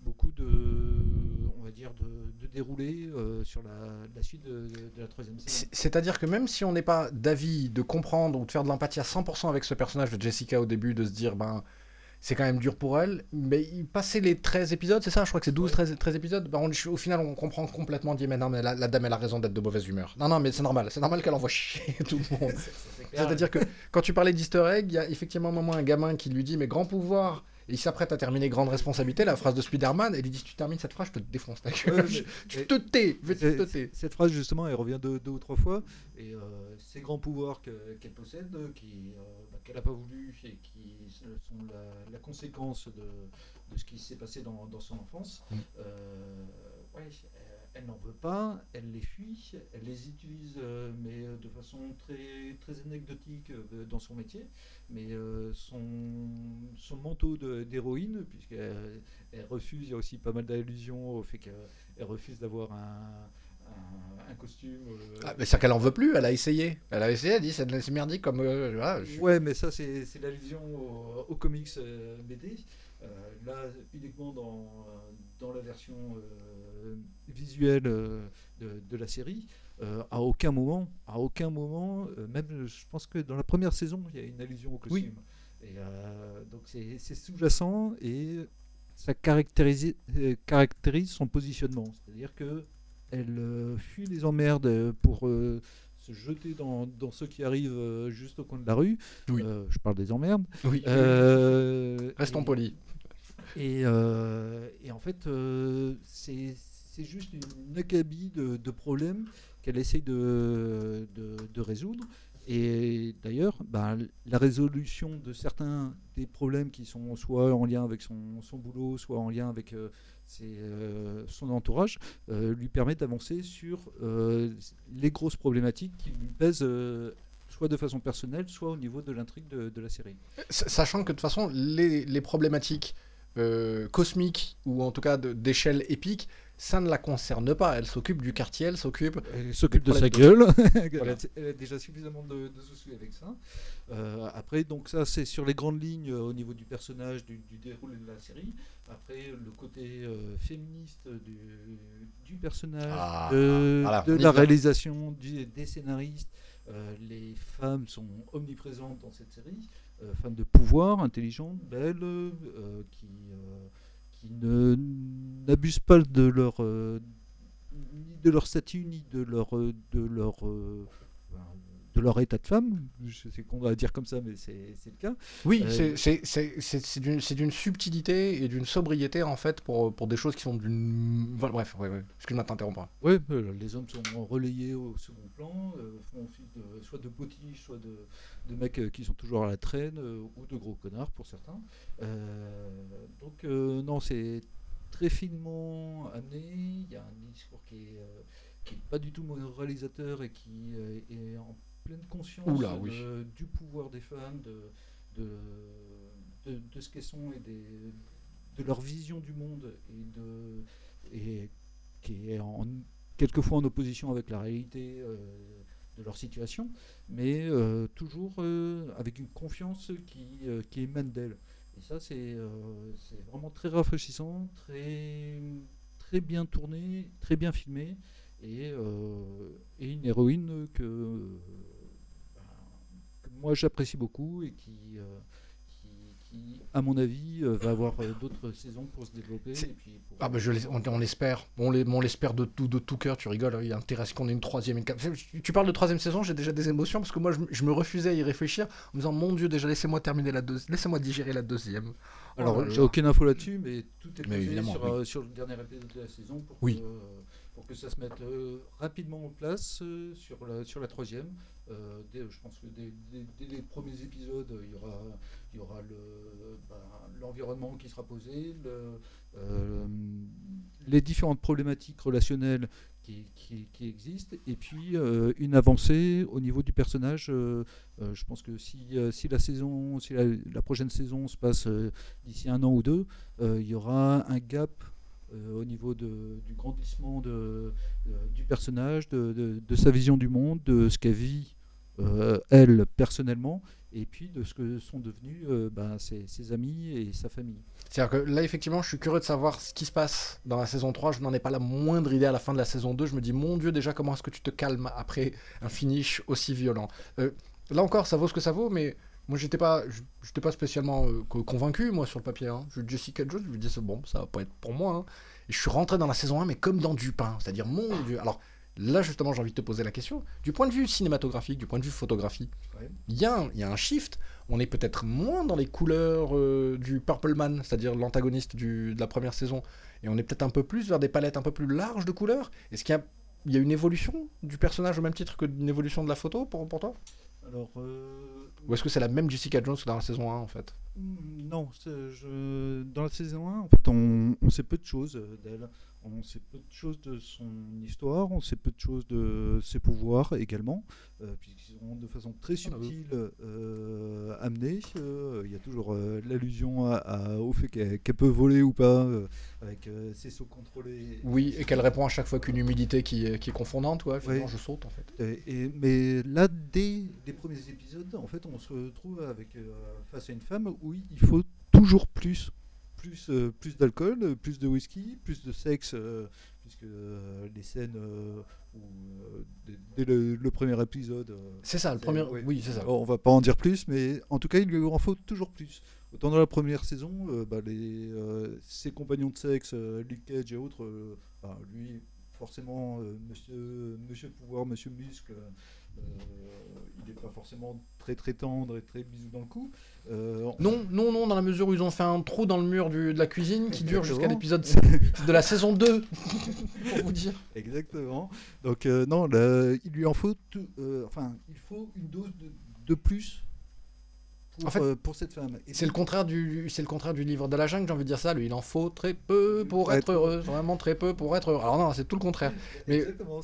beaucoup de, on va dire, de, de déroulé euh, sur la, la suite de, la troisième saison. C'est- C'est-à-dire que même si on n'est pas d'avis de comprendre ou de faire de l'empathie à 100% avec ce personnage de Jessica au début, de se dire, ben, c'est quand même dur pour elle. Mais passer les 13 épisodes, c'est ça Je crois que c'est 12, 13, 13 épisodes. On- au final, on comprend complètement, on dit, mais non, mais la, la dame, elle a raison d'être de mauvaise humeur. Non, non, mais c'est normal. C'est normal qu'elle envoie chier tout le monde. C'est-à-dire que quand tu parlais d'easter egg, il y a effectivement un moment un gamin qui lui dit, mais grand pouvoir. Il s'apprête à terminer grande responsabilité, la phrase de Spider-Man, et il lui dit, si tu termines cette phrase, je te défonce ta gueule. Ouais, tu te tais, tu te tais. Cette phrase, justement, elle revient deux, deux ou trois fois. Et euh, ces grands pouvoirs que- qu'elle possède, qui, euh, bah, qu'elle n'a pas voulu et qui sont la, la conséquence de, de ce qui s'est passé dans, dans son enfance, Mm. euh, ouais, elle- n'en veut pas, elle les fuit, elle les utilise, euh, mais euh, de façon très, très anecdotique euh, dans son métier. Mais son, son manteau d'héroïne, puisqu'elle elle refuse, il y a aussi pas mal d'allusions au fait qu'elle refuse d'avoir un, un, un costume. euh, Ah, mais c'est qu'elle en veut plus, elle a essayé. Elle a essayé, elle dit, c'est merdique comme. euh, voilà, je- Ouais, mais ça, c'est l'allusion au, au comics euh, BD. Là, uniquement dans, dans la version euh, visuelle euh, de, de la série, euh, à aucun moment, à aucun moment, euh, même je pense que dans la première saison, il y a une allusion au costume. Et euh, donc c'est sous-jacent et ça caractérise, caractérise son positionnement. C'est-à-dire que elle fuit les emmerdes pour se jeter dans, dans ceux qui arrivent juste au coin de la rue. Oui. Je parle des emmerdes. Oui. Restons polis. Et, euh, et en fait, euh, c'est juste une acabit de, problèmes qu'elle essaye de, résoudre. Et d'ailleurs, bah, la résolution de certains des problèmes qui sont soit en lien avec son, boulot, soit en lien avec euh, son entourage, lui permet d'avancer sur les grosses problématiques qui lui pèsent soit de façon personnelle, soit au niveau de l'intrigue de, la série. Sachant que de toute façon, les problématiques euh, cosmiques, ou en tout cas d'échelle épique, ça ne la concerne pas. Elle s'occupe du quartier, elle s'occupe. S'occupe de sa gueule. elle, Voilà. a, elle a déjà suffisamment de, de soucis avec ça. Euh, après, donc ça, c'est sur les grandes lignes euh, au niveau du personnage, du, du déroulé de la série. Après, le côté euh, féministe du, du personnage, Ah, de, voilà, la réalisation, du- des scénaristes. Les femmes sont omniprésentes dans cette série. Euh, femmes de pouvoir, intelligentes, belles, euh, qui, euh, qui ne n'abusent pas de leur de leur statut ni de leur de leur de leur état de femme. Je sais qu'on va dire comme ça, mais c'est le cas. Oui, Euh, c'est- d'une subtilité et d'une sobriété en fait pour, pour des choses qui sont d'une. Bref, ouais, ouais. excuse-moi de t'interrompre. Ouais, euh, les hommes sont relayés au second plan, euh, font de, soit de potiches, soit de, de mecs euh, qui sont toujours à la traîne, euh, ou de gros connards pour certains. Euh, donc euh, non, c'est très finement amené, il y a un discours qui est, euh, qui est pas du tout moralisateur et qui euh, est en pleine conscience Oula, de- oui. du pouvoir des femmes, de, de, de, de ce qu'elles sont et des, de leur vision du monde et de et qui est en, quelquefois en opposition avec la réalité euh, de leur situation, mais euh, toujours euh, avec une confiance qui, qui émane d'elle. Et ça, c'est vraiment très rafraîchissant, très, très bien tourné, très bien filmé, et, et une héroïne que moi j'apprécie beaucoup et qui, euh, qui, qui, à mon avis, euh, va avoir euh, d'autres saisons pour se développer. Et puis pour- Ah bah je on, on l'espère, on l'es- on l'espère de tout, de tout cœur, tu rigoles, il y a intérêt à ce qu'on ait une troisième, une. Tu- parles de troisième saison, j'ai déjà des émotions parce que moi je, me- je me refusais à y réfléchir en me disant mon dieu déjà laissez-moi terminer la deuxième, laissez-moi digérer la deuxième. Oh Alors, là j'ai aucune info là-dessus, mais tout est Mais sur, oui. sur le dernier épisode de la saison pour, Oui. que, pour que ça se mette euh, rapidement en place euh, sur, la, sur la troisième. Euh, dès- je pense que dès, les premiers épisodes, il y aura, le, ben, l'environnement qui sera posé, le, les différentes problématiques relationnelles qui, qui- existent, et puis une avancée au niveau du personnage. je pense que si, si la saison, si la, prochaine saison se passe d'ici un an ou deux, il y aura un gap au niveau de- du grandissement de, euh, du personnage, de, de- sa vision du monde, de ce qu'elle vit euh, elle personnellement, et puis de ce que sont devenus euh, ben, ses, ses amis et sa famille. C'est-à-dire que là, effectivement, je suis curieux de savoir ce qui se passe dans la saison 3. Je n'en ai pas la moindre idée à la fin de la saison 2. Je me dis, mon Dieu, déjà, comment est-ce que tu te calmes après un finish aussi violent? Euh, Là encore, ça vaut ce que ça vaut, mais Moi, j'étais pas, j'étais pas spécialement euh, co- convaincu, moi, sur le papier. Hein. Je, Jessica Jones, je me dis, c'est bon, ça va pas être pour moi. hein. Et je suis rentré dans la saison 1, mais comme dans du pain. C'est-à-dire, mon Dieu. Alors, là, justement, j'ai envie de te poser la question. Du point de vue cinématographique, du point de vue photographie, Ouais. il y, a un- il y a un shift. On est peut-être moins dans les couleurs euh, du Purple Man, c'est-à-dire l'antagoniste de la première saison. Et on est peut-être un peu plus vers des palettes un peu plus larges de couleurs. Est-ce qu'il y a, il y a une évolution du personnage au même titre que une évolution de la photo pour, pour toi? Alors, euh, Ou est-ce que c'est la même Jessica Jones que dans la saison 1 en fait? Mm, Non, dans la saison 1, en fait, on, on sait peu de choses euh, d'elle. On sait peu de choses de son histoire, on sait peu de choses de ses pouvoirs également, euh, puisqu'ils sont de façon très Ah, bah subtile euh, amenés. Euh, Il y a toujours euh, l'allusion à- à- au fait qu'elle peut voler ou pas, euh, avec ses sauts contrôlés. Oui, et qu'elle répond à chaque fois qu'une humidité qui est, qui est confondante, ouais, finalement, Ouais. je saute en fait. Et, et- mais là, dès les premiers épisodes, en fait, on se retrouve avec face à une femme où il faut toujours plus, plus, euh, plus d'alcool, euh, plus de whisky, plus de sexe, euh, puisque les scènes où, dès, dès le, le premier épisode. C'est ça, le premier- oui, c'est ça. Bon, on va pas en dire plus, mais en tout cas, il lui en faut toujours plus. Autant dans la première saison, euh, bah, les, euh, ses compagnons de sexe, euh, Luke Cage et autres, bah, lui, forcément, monsieur, monsieur Pouvoir, Monsieur Muscle, il n'est pas forcément très très tendre et très bisou dans le cou. Euh, Non, non, non, dans la mesure où ils ont fait un trou dans le mur du- de la cuisine qui dure jusqu'à l'épisode 7 de la saison 2, pour vous dire. Exactement. Donc euh, non, il lui en faut, tout- euh, enfin, il faut une dose de, de plus pour, En fait, euh, pour cette femme. C'est le contraire du, c'est le contraire du livre de la jungle, j'ai envie de dire ça. Lui, il en faut très peu pour être être- heureux, vraiment très peu pour être heureux. Alors non, c'est tout le contraire.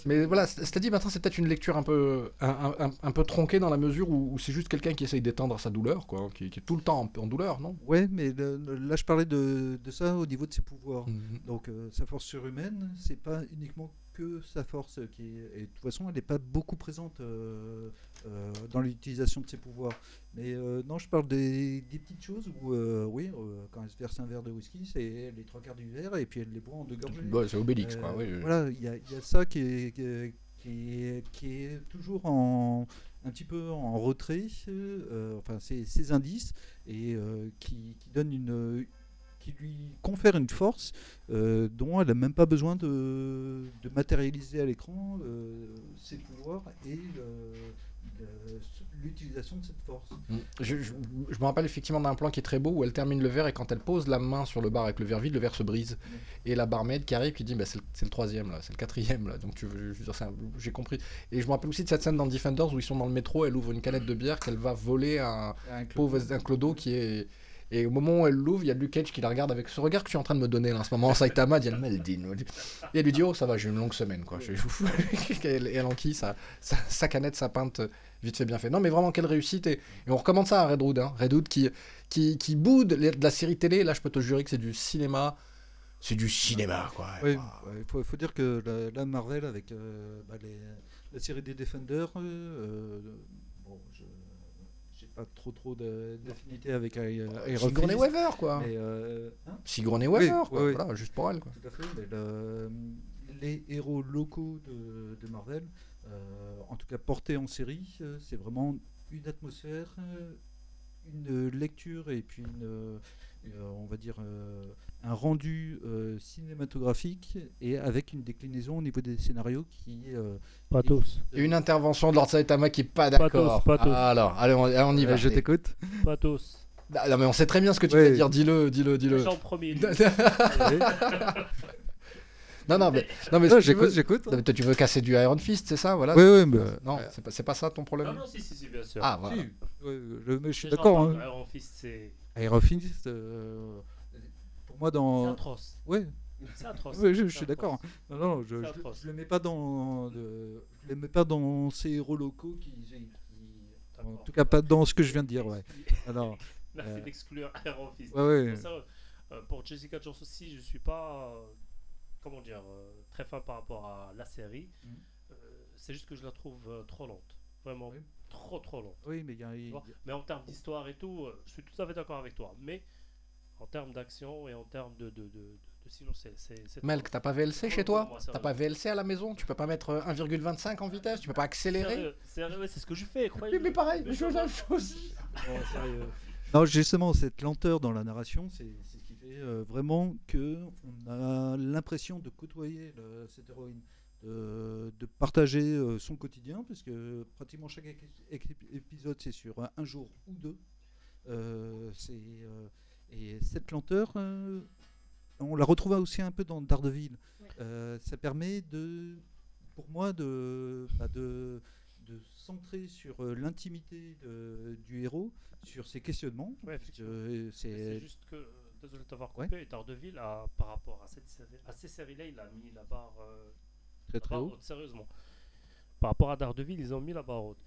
Mais, voilà, c'est- c'est-à-dire maintenant, c'est peut-être une lecture un peu, un, un- peu tronquée dans la mesure où, où c'est juste quelqu'un qui essaye d'éteindre sa douleur, quoi, qui, qui est tout le temps en, en douleur, non? Ouais, mais le- le- là je parlais de, de ça au niveau de ses pouvoirs. Mhm. Donc euh, sa force surhumaine, c'est pas uniquement que sa force qui est. Et de toute façon, elle n'est pas beaucoup présente euh, euh, dans l'utilisation de ses pouvoirs. Mais euh, non, je parle des, des petites choses où, oui, quand elle se verse un verre de whisky, c'est les trois quarts du verre et puis elle les boit en deux gorgées. Ouais, c'est Obélix, quoi, oui. Voilà, il y, a- il y a ça qui est, qui est, qui est- qui est toujours en, un petit peu en retrait, enfin ces, ces indices, et qui, qui donne une qui lui confère une force euh, dont elle n'a même pas besoin de, de matérialiser à l'écran euh, ses pouvoirs et l'utilisation de cette force. Mm. Je, je- je me rappelle effectivement d'un plan qui est très beau où elle termine le verre et quand elle pose la main sur le bar avec le verre vide, le verre se brise. Et la barmaid qui arrive qui dit bah, c'est le, troisième là, c'est le quatrième là. Donc tu j'ai compris. Et je me rappelle aussi de cette scène dans Defenders où ils sont dans le métro, elle ouvre une canette de bière qu'elle va voler à un, À un pauvre un clodo qui est. Et au moment où elle l'ouvre, il y a Luke Cage qui la regarde avec ce regard que tu es en train de me donner là, en ce moment. Saitama dit elle Meldin. Et elle lui dit Oh, ça va, j'ai une longue semaine quoi. Je- elle, enquille sa, canette, sa pinte, vite fait, bien fait. Non, mais vraiment, quelle réussite. Et, on recommande ça à Redwood. Hein. Redwood qui, qui, qui boude de la série télé. Là, je peux te jurer que c'est du cinéma. C'est du cinéma quoi. Il faut, dire que la, Marvel, avec euh, bah, la série des Defenders, euh, euh, bon, je j'ai pas trop trop de- d'affinité avec Iron Sigourney Weaver, quoi. Mais, euh, hein Sigourney Oui, Weaver, quoi. oui, oui. Voilà, juste pour elle, quoi. Tout à fait. mais le- les héros locaux de, de Marvel, euh, en tout cas portés en série, euh, c'est vraiment une atmosphère, une lecture et puis une, on va dire euh, un rendu euh, cinématographique et avec une déclinaison au niveau des scénarios qui euh, Pas est- tous. Et une intervention de Lord Saitama qui est pas d'accord. pas tous. Alors, allez, on, y va. Euh, je t'écoute. Pas tous. Ah, Non, mais on sait très bien ce que tu Ouais. vas dire. Dis-le, dis-le, dis-le. J'en premier. non, non, mais, non, mais j'écoute, veux- j'écoute. Non, mais toi, tu veux casser du Iron Fist, c'est ça, voilà? Ouais, ouais, mais- Euh, non, c'est pas, c'est pas ça ton problème? Non, non, si, si, si, bien sûr. Ah, voilà. Si, ouais, je, mais je suis d'accord. hein. d'Iron Fist, c'est. Fist, euh, pour moi dans. C'est atroce. Ouais. C'est atroce. Ouais, je, suis d'accord. Non, non, je, je, le mets pas dans, je le mets pas dans ces héros locaux qui, qui- en tout cas pas dans ce que je viens de dire, ouais. Alors, Merci euh, d'exclure Iron Fist. Ouais, ouais. Pour, ça, euh, pour Jessica Jones aussi, je suis pas, euh, comment dire, très fan par rapport à la série. Euh, c'est juste que je la trouve trop lente. Vraiment, trop trop lente. Oui, mais il y a- il- vois mais en termes d'histoire et tout, euh, je suis tout à fait d'accord avec toi. Mais en termes d'action et en termes de, de, de, de, de sinon, c'est. Melk, t'as pas VLC chez toi T'as pas VLC à la maison Tu peux pas mettre euh, 1,25 en vitesse Tu peux pas accélérer Sérieux, c'est ce que je fais, croyez Oui, mais pareil, je fais la même chose. Non, sérieux. Non, justement, cette lenteur dans la narration, c'est c'est ce qui fait euh, vraiment que on a l'impression de côtoyer le- cette héroïne, de, de partager euh, son quotidien, parce que pratiquement chaque épisode, c'est sur un, un jour ou deux. Euh, c'est, euh, et cette lenteur, euh, on la retrouve aussi un peu dans Daredevil. Euh, ça permet de, pour moi, de, bah, de, de centrer sur euh, l'intimité du héros, sur ses questionnements. Ouais, euh, C'est juste que, euh, désolé de t'avoir Ouais. coupé, Daredevil, a, par rapport à, cette série, à ces séries-là, il a mis la barre, euh, Très, très haut. haute, sérieusement. Par rapport à Daredevil, ils ont mis la barre haute.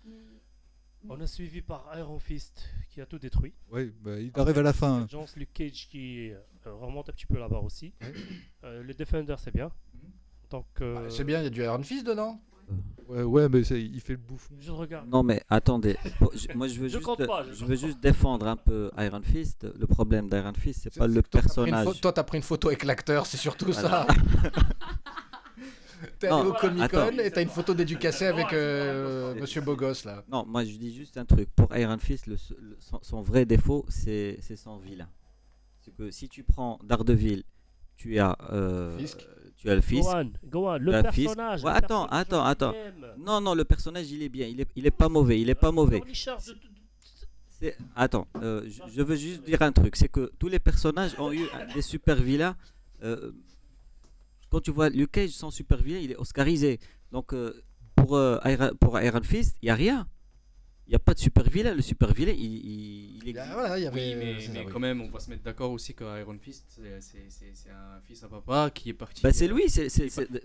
On a suivi par Iron Fist, qui a tout détruit. Ouais, bah, il arrive à la fin. Jones, Luke Cage, qui euh, remonte un petit peu la barre aussi. Euh, les Defenders, c'est bien. Donc, euh, Bah, c'est bien, il y a du Iron Fist dedans. Ouais, ouais, mais il fait le bouffon. Je regarde. Non mais attendez, Bon, je- moi je veux Je juste, compte pas, je je compte veux pas. juste défendre un peu Iron Fist. Le problème d'Iron Fist, c'est pas le pris une personnage. pho- Toi, t'as pris une photo avec l'acteur, c'est surtout Voilà. ça. T'es allé au Comic attends. Con et t'as une photo dédicacée avec euh, Monsieur Bogos là. Non, moi je dis juste un truc. Pour Iron Fist, le, le- son, son vrai défaut, c'est son vilain. C'est que si tu prends Daredevil, tu as, euh, Fisk. tu as le. Gohan, Gohan, le personnage, Ouais, le attends, personnage attends, en attends. Non, non, le personnage il est bien. Il est, il est pas mauvais. Il est pas mauvais. Attends, euh, je, je veux juste dire un truc, c'est que tous les personnages ont eu des super vilains. Quand tu vois Luke Cage, son super vilain, il est oscarisé. Donc euh, pour, euh, Iron, pour Iron Fist, il n'y a rien. Il n'y a pas de super vilain. Le super vilain, il, il, il est. voilà, il y avait. Oui, mais, c'est ça, mais oui. quand même, on va se mettre d'accord aussi que Iron Fist, c'est- un fils à papa qui est parti. Bah, c'est lui, c'est-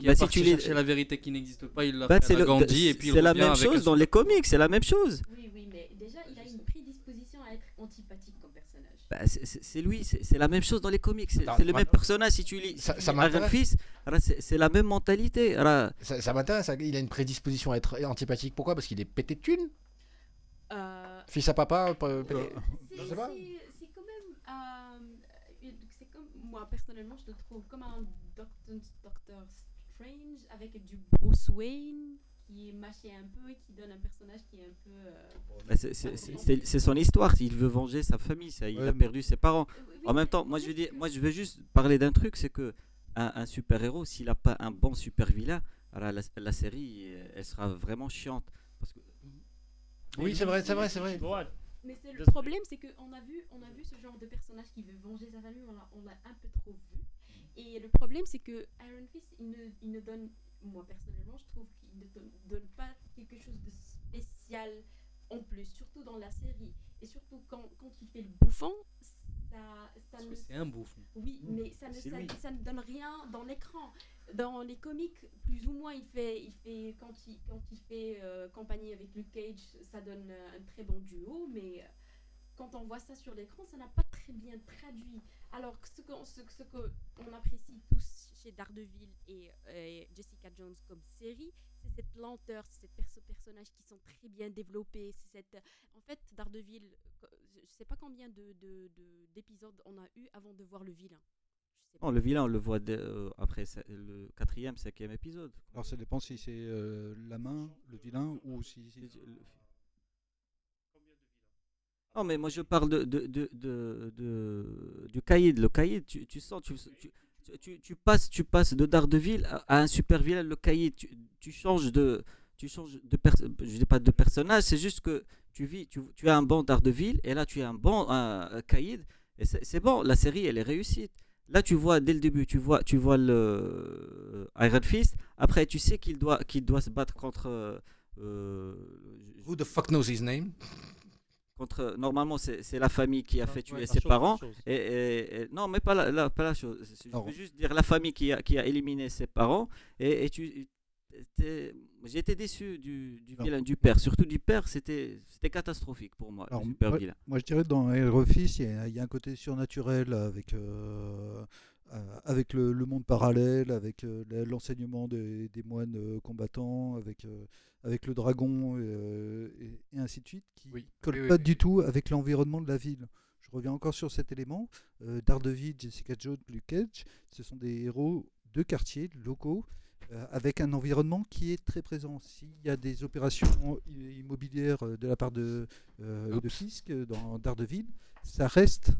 bah, si tu lis- chercher la vérité qui n'existe pas, il l'a Bah, fait c'est à la le- Gandhi et puis il c'est la même chose dans les comics, c'est la même chose. Oui, oui, mais déjà, il a une prédisposition à être personnage. Bah, c'est- lui, c'est la même chose dans les comics. C'est le même personnage. Si tu lis Ça- ça m'intéresse. C'est la même mentalité. Alors, Ça, ça m'intéresse, ça- il a une prédisposition à être antipathique. Pourquoi? Parce qu'il est pété de thunes? Euh, Fils à papa euh, pété- c'est- Je sais pas. c'est- C'est quand même. euh, comme. Moi, personnellement, je le trouve comme un Doctor, Doctor Strange avec du Bruce Wayne qui est mâché un peu et qui donne un personnage qui est un peu. euh, c'est- son histoire. Il veut venger sa famille. Ça, il Ouais, a perdu ses parents. oui, En même temps, moi je veux dire, moi je veux juste parler d'un truc, c'est que un, un super héros, s'il n'a pas un bon super vilain, alors la, la série, euh, elle sera vraiment chiante. Parce que Oui, c'est vrai, c'est vrai, c'est vrai. Mais le problème, c'est qu'on a vu, on a vu ce genre de personnage qui veut venger sa famille, on l'a, on l'a un peu trop vu. Et le problème, c'est que Iron Fist, il ne, il ne donne, moi personnellement, je trouve qu'il ne donne, pas quelque chose de spécial en plus, surtout dans la série. Et surtout quand, quand il fait le bouffon, ça, ça Parce ne. que c'est un bouffon. Oui, mais ça ne, C'est ça, ne donne rien dans l'écran. Dans les comics, plus ou moins, il fait, il fait quand il, quand il fait euh, compagnie avec Luke Cage, ça donne euh, un très bon duo, mais euh, quand on voit ça sur l'écran, ça n'a pas très bien traduit. Alors que ce qu'on ce, ce que on apprécie tous chez Daredevil et, euh, Jessica Jones comme série, c'est cette lenteur, c'est ces perso- personnages qui sont très bien développés. C'est cette, en fait, Daredevil, euh, je sais pas combien de, de- de- d'épisodes on a eu avant de voir le vilain. Je sais pas. non, le vilain, on le voit dès, euh, après le quatrième, cinquième épisode. Alors ça dépend si c'est euh, la main, le vilain, ou si... si- Non, mais moi je parle de, de, de, de, de- du caïd. Le caïd, tu, tu sens, tu, tu, tu, passes, tu passes de Daredevil à, un super vilain, le caïd. Tu, changes de, tu changes de je dis pas de personnage, c'est juste que tu vis, tu, tu as un bon Daredevil et là tu as un bon un, caïd et c'est bon. La série, elle est réussie. Là, tu vois dès le début, tu vois, tu vois le Iron Fist. Après, tu sais qu'il doit, qu'il doit se battre contre. euh, euh, Who the fuck knows his name? Contre normalement c'est la famille qui a fait tuer ouais, ses chose, parents et, et- et- non mais pas la, la- pas la chose je Non. veux juste dire la famille qui a, qui a éliminé ses parents et, et tu été déçu du, du Non. vilain du père surtout du père c'était c'était catastrophique pour moi Alors, le super moi, vilain moi, je dirais que dans Fist, il y, a- il y a un côté surnaturel avec, euh, euh, avec le, le monde parallèle, avec euh, l'enseignement des, des moines euh, combattants, avec, euh, avec le dragon et, euh, et- ainsi de suite, qui Oui. colle Oui, oui, pas du tout avec l'environnement de la ville. Je reviens encore sur cet élément. Euh, Daredevil, Jessica Jones, Luke Cage, ce sont des héros de quartier, locaux, euh, avec un environnement qui est très présent. S'il y a des opérations immobilières de la part de, euh, de Fisk dans Daredevil, ça reste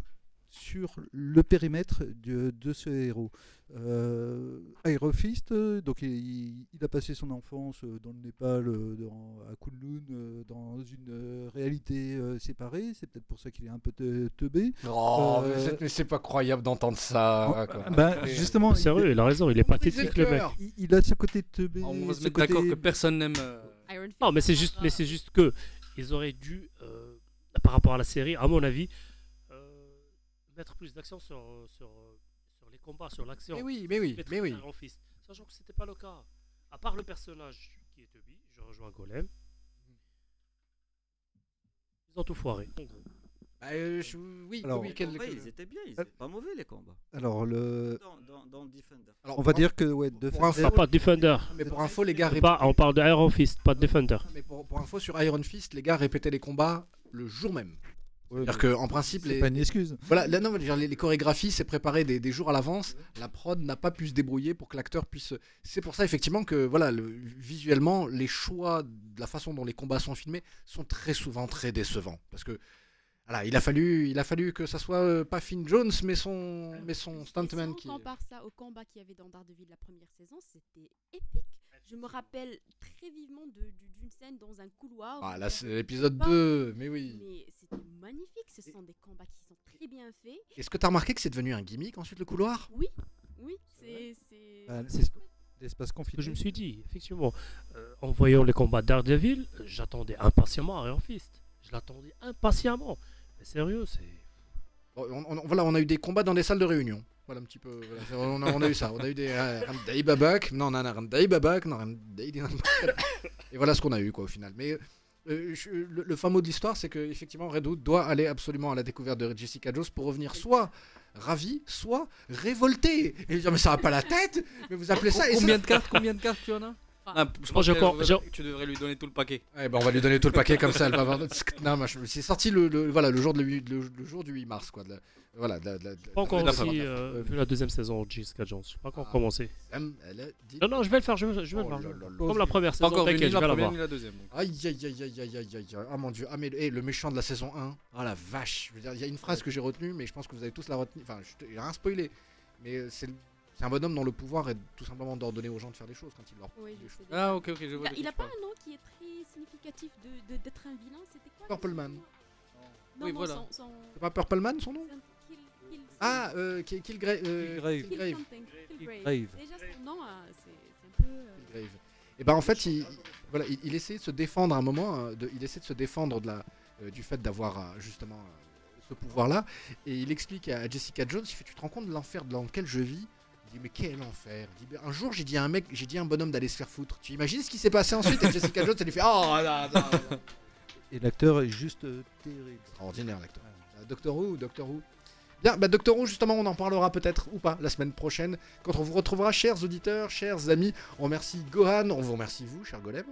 sur le périmètre de, de ce héros. Euh, Iron Fist, euh, donc il, il a passé son enfance euh, dans le Népal, euh, dans, à Kunlun, dans une réalité euh, séparée. C'est peut-être pour ça qu'il est un peu te- teubé. Oh, mais Euh, c'est- mais c'est pas croyable d'entendre ça. quoi. bah, justement, Sérieux, il a raison, il est pathétique le mec. il, il a ce côté teubé. On va se mettre côté- d'accord que personne n'aime. euh, Non, mais c'est juste, mais c'est juste que ils auraient dû, euh, par rapport à la série, à mon avis, euh, mettre plus d'accent sur, sur, sur les combats, sur l'action. Mais oui, mais oui, mais oui. Iron Fist. Sachant que c'était pas le cas. À part le personnage qui est Toby, je rejoins Golem. Ils ont tout foiré. en gros. Bah, euh, je- oui, Alors- oui, Les quel- combats, quel- ils étaient bien, ils étaient pas mauvais les combats. Alors, le... Dans, dans, dans Defender. Alors, on va dire que ouais, de pour fait- info- Pas de Defender. Mais pour info, les gars, Pas, on parle d'Iron Fist, pas de Defender. Mais pour, pour info, sur Iron Fist, les gars répétaient les combats le jour même. Ouais, C'est-à-dire mais que, en principe, c'est les, pas une excuse. Voilà, là, non, dire, les, les chorégraphies, c'est préparé des, des jours à l'avance. La prod n'a pas pu se débrouiller pour que l'acteur puisse. C'est pour ça, effectivement, que voilà, le- visuellement, les choix de la façon dont les combats sont filmés sont très souvent très décevants. Parce que. Voilà, il a fallu, il a fallu que ça soit euh, pas Finn Jones, mais son, mais son Et si stuntman on qui. compare ça au combat qu'il y avait dans Daredevil la première saison, c'était épique. Je me rappelle très vivement d'une scène dans un couloir. Ah, là, c'est l'épisode des combats, 2, mais oui. Mais c'était magnifique, ce sont des combats qui sont très bien faits. Est-ce que tu as remarqué que c'est devenu un gimmick ensuite le couloir? Oui, oui, c'est. c'est- l'espace Ce que confiné. je me suis dit, effectivement, euh, en voyant les combats Daredevil, euh, j'attendais impatiemment Iron Fist. Je l'attendais impatiemment. Mais sérieux, c'est. Bon, on, on- voilà, on a eu des combats dans des salles de réunion. Voilà un petit peu. voilà, on, a, on a eu ça. On a eu des euh, Randai Babak. Non, on a un Randai Babak. Non. Et voilà ce qu'on a eu, quoi, au final. Mais euh, je- le, le fin mot de l'histoire, c'est que effectivement, Red Hood doit aller absolument à la découverte de Jessica Jones pour revenir soit ravi, soit révolté. Et dire, mais ça va pas la tête Mais vous appelez ça et Combien ça- de cartes Combien de cartes tu en as? Ah, je pense que j'ai- tu devrais lui donner tout le paquet. Ouais, bah, on va lui donner tout le paquet comme ça, elle va avoir. Non, je- c'est sorti le, le- voilà, le, jour de le, huit- le- le jour du 8 mars. Quoi, de la- voilà, de la- de la- de la- Pas encore la- aussi la- euh, vu la deuxième saison de Jessica Jones. J'ai pas encore Ah. commencé. Dit- Non, non, je vais le faire. Je vais, je vais Oh le faire. là. Comme la première saison, encore t'inquiète, je la vais la première voir. ni la deuxième. donc. Aïe aïe aïe aïe aïe aïe aïe Ah mon dieu Ah mais eh, le méchant de la saison 1 Ah la vache Je Il y a une phrase que j'ai retenue Mais je pense que vous avez tous la retenue Enfin je j'ai rien spoilé Mais c'est c'est un bonhomme dont le pouvoir est tout simplement d'ordonner aux gens de faire des choses quand il leur Oui, des choses. Ah, ok, ok, je vois. il qui a tu pas un nom qui est très significatif de- de- d'être un vilain, c'était quoi Purple son Man. nom Non, Oui, non, voilà. son- son- C'est pas Purple Man son nom son- Kill- Kill- Ah euh, Kill, euh, Killgrave. Kill Killgrave. Killgrave. Déjà son nom, c'est un peu... euh, Killgrave. Et ben en fait il, voilà, il, il essaie de se défendre à un moment de, Il essaie de se défendre de la, euh, du fait d'avoir euh, justement euh, ce pouvoir là Et il explique à Jessica Jones Il fait Tu te rends compte de l'enfer dans lequel je vis il dit mais quel enfer dit, un jour j'ai dit à un mec j'ai dit à un bonhomme d'aller se faire foutre tu imagines ce qui s'est passé ensuite et Jessica Jones? Elle lui fait oh non, non, non. Et l'acteur est juste euh, terrible. Extraordinaire l'acteur. Euh, Doctor Who, Doctor Who. Bien, bah Doctor Who, justement, on en parlera peut-être ou pas la semaine prochaine, quand on vous retrouvera, chers auditeurs, chers amis. On remercie Gohan, on vous remercie vous, cher Golem.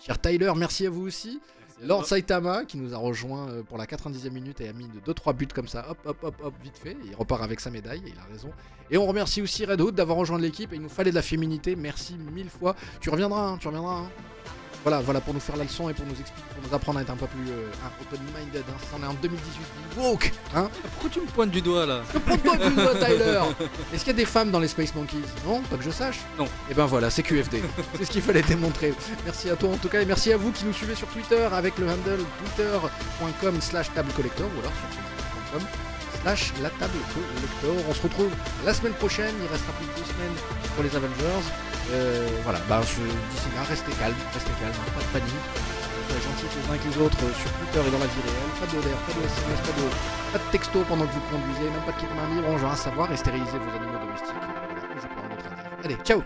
Cher Tyler, merci à vous aussi. Lord Saitama, qui nous a rejoint euh, pour la 90e minute et a mis 2-3 buts comme ça, hop, hop, hop, hop, vite fait. Il repart avec sa médaille, et il a raison. Et on remercie aussi Red Hood d'avoir rejoint l'équipe, et il nous fallait de la féminité. Merci mille fois. Tu reviendras, hein, tu reviendras. hein. Voilà, voilà, pour nous faire la leçon et pour nous expliquer, pour nous apprendre à être un peu plus euh, open-minded. Hein. On est en 2018, be woke, hein. Pourquoi tu me pointes du doigt là? Prends-toi du doigt, Tyler Est-ce qu'il y a des femmes dans les Space Monkeys? Non, pas que je sache. Non. Et ben voilà, c'est QFD. c'est ce qu'il fallait démontrer. Merci à toi en tout cas et merci à vous qui nous suivez sur Twitter avec le handle twitter.com slash table collector ou alors sur facebook.com slash la table collector. On se retrouve la semaine prochaine. Il restera plus de deux semaines pour les Avengers. Euh, voilà, bah, je- d'ici là, restez calme, restez calme, pas de panique. Soyez gentils les uns avec les autres euh, sur Twitter et dans la vie réelle. Pas de l'air, pas de SMS, pas de, pas de texto pendant que vous conduisez, même pas de kit main libre. On va savoir et stériliser vos animaux domestiques. À. Allez, ciao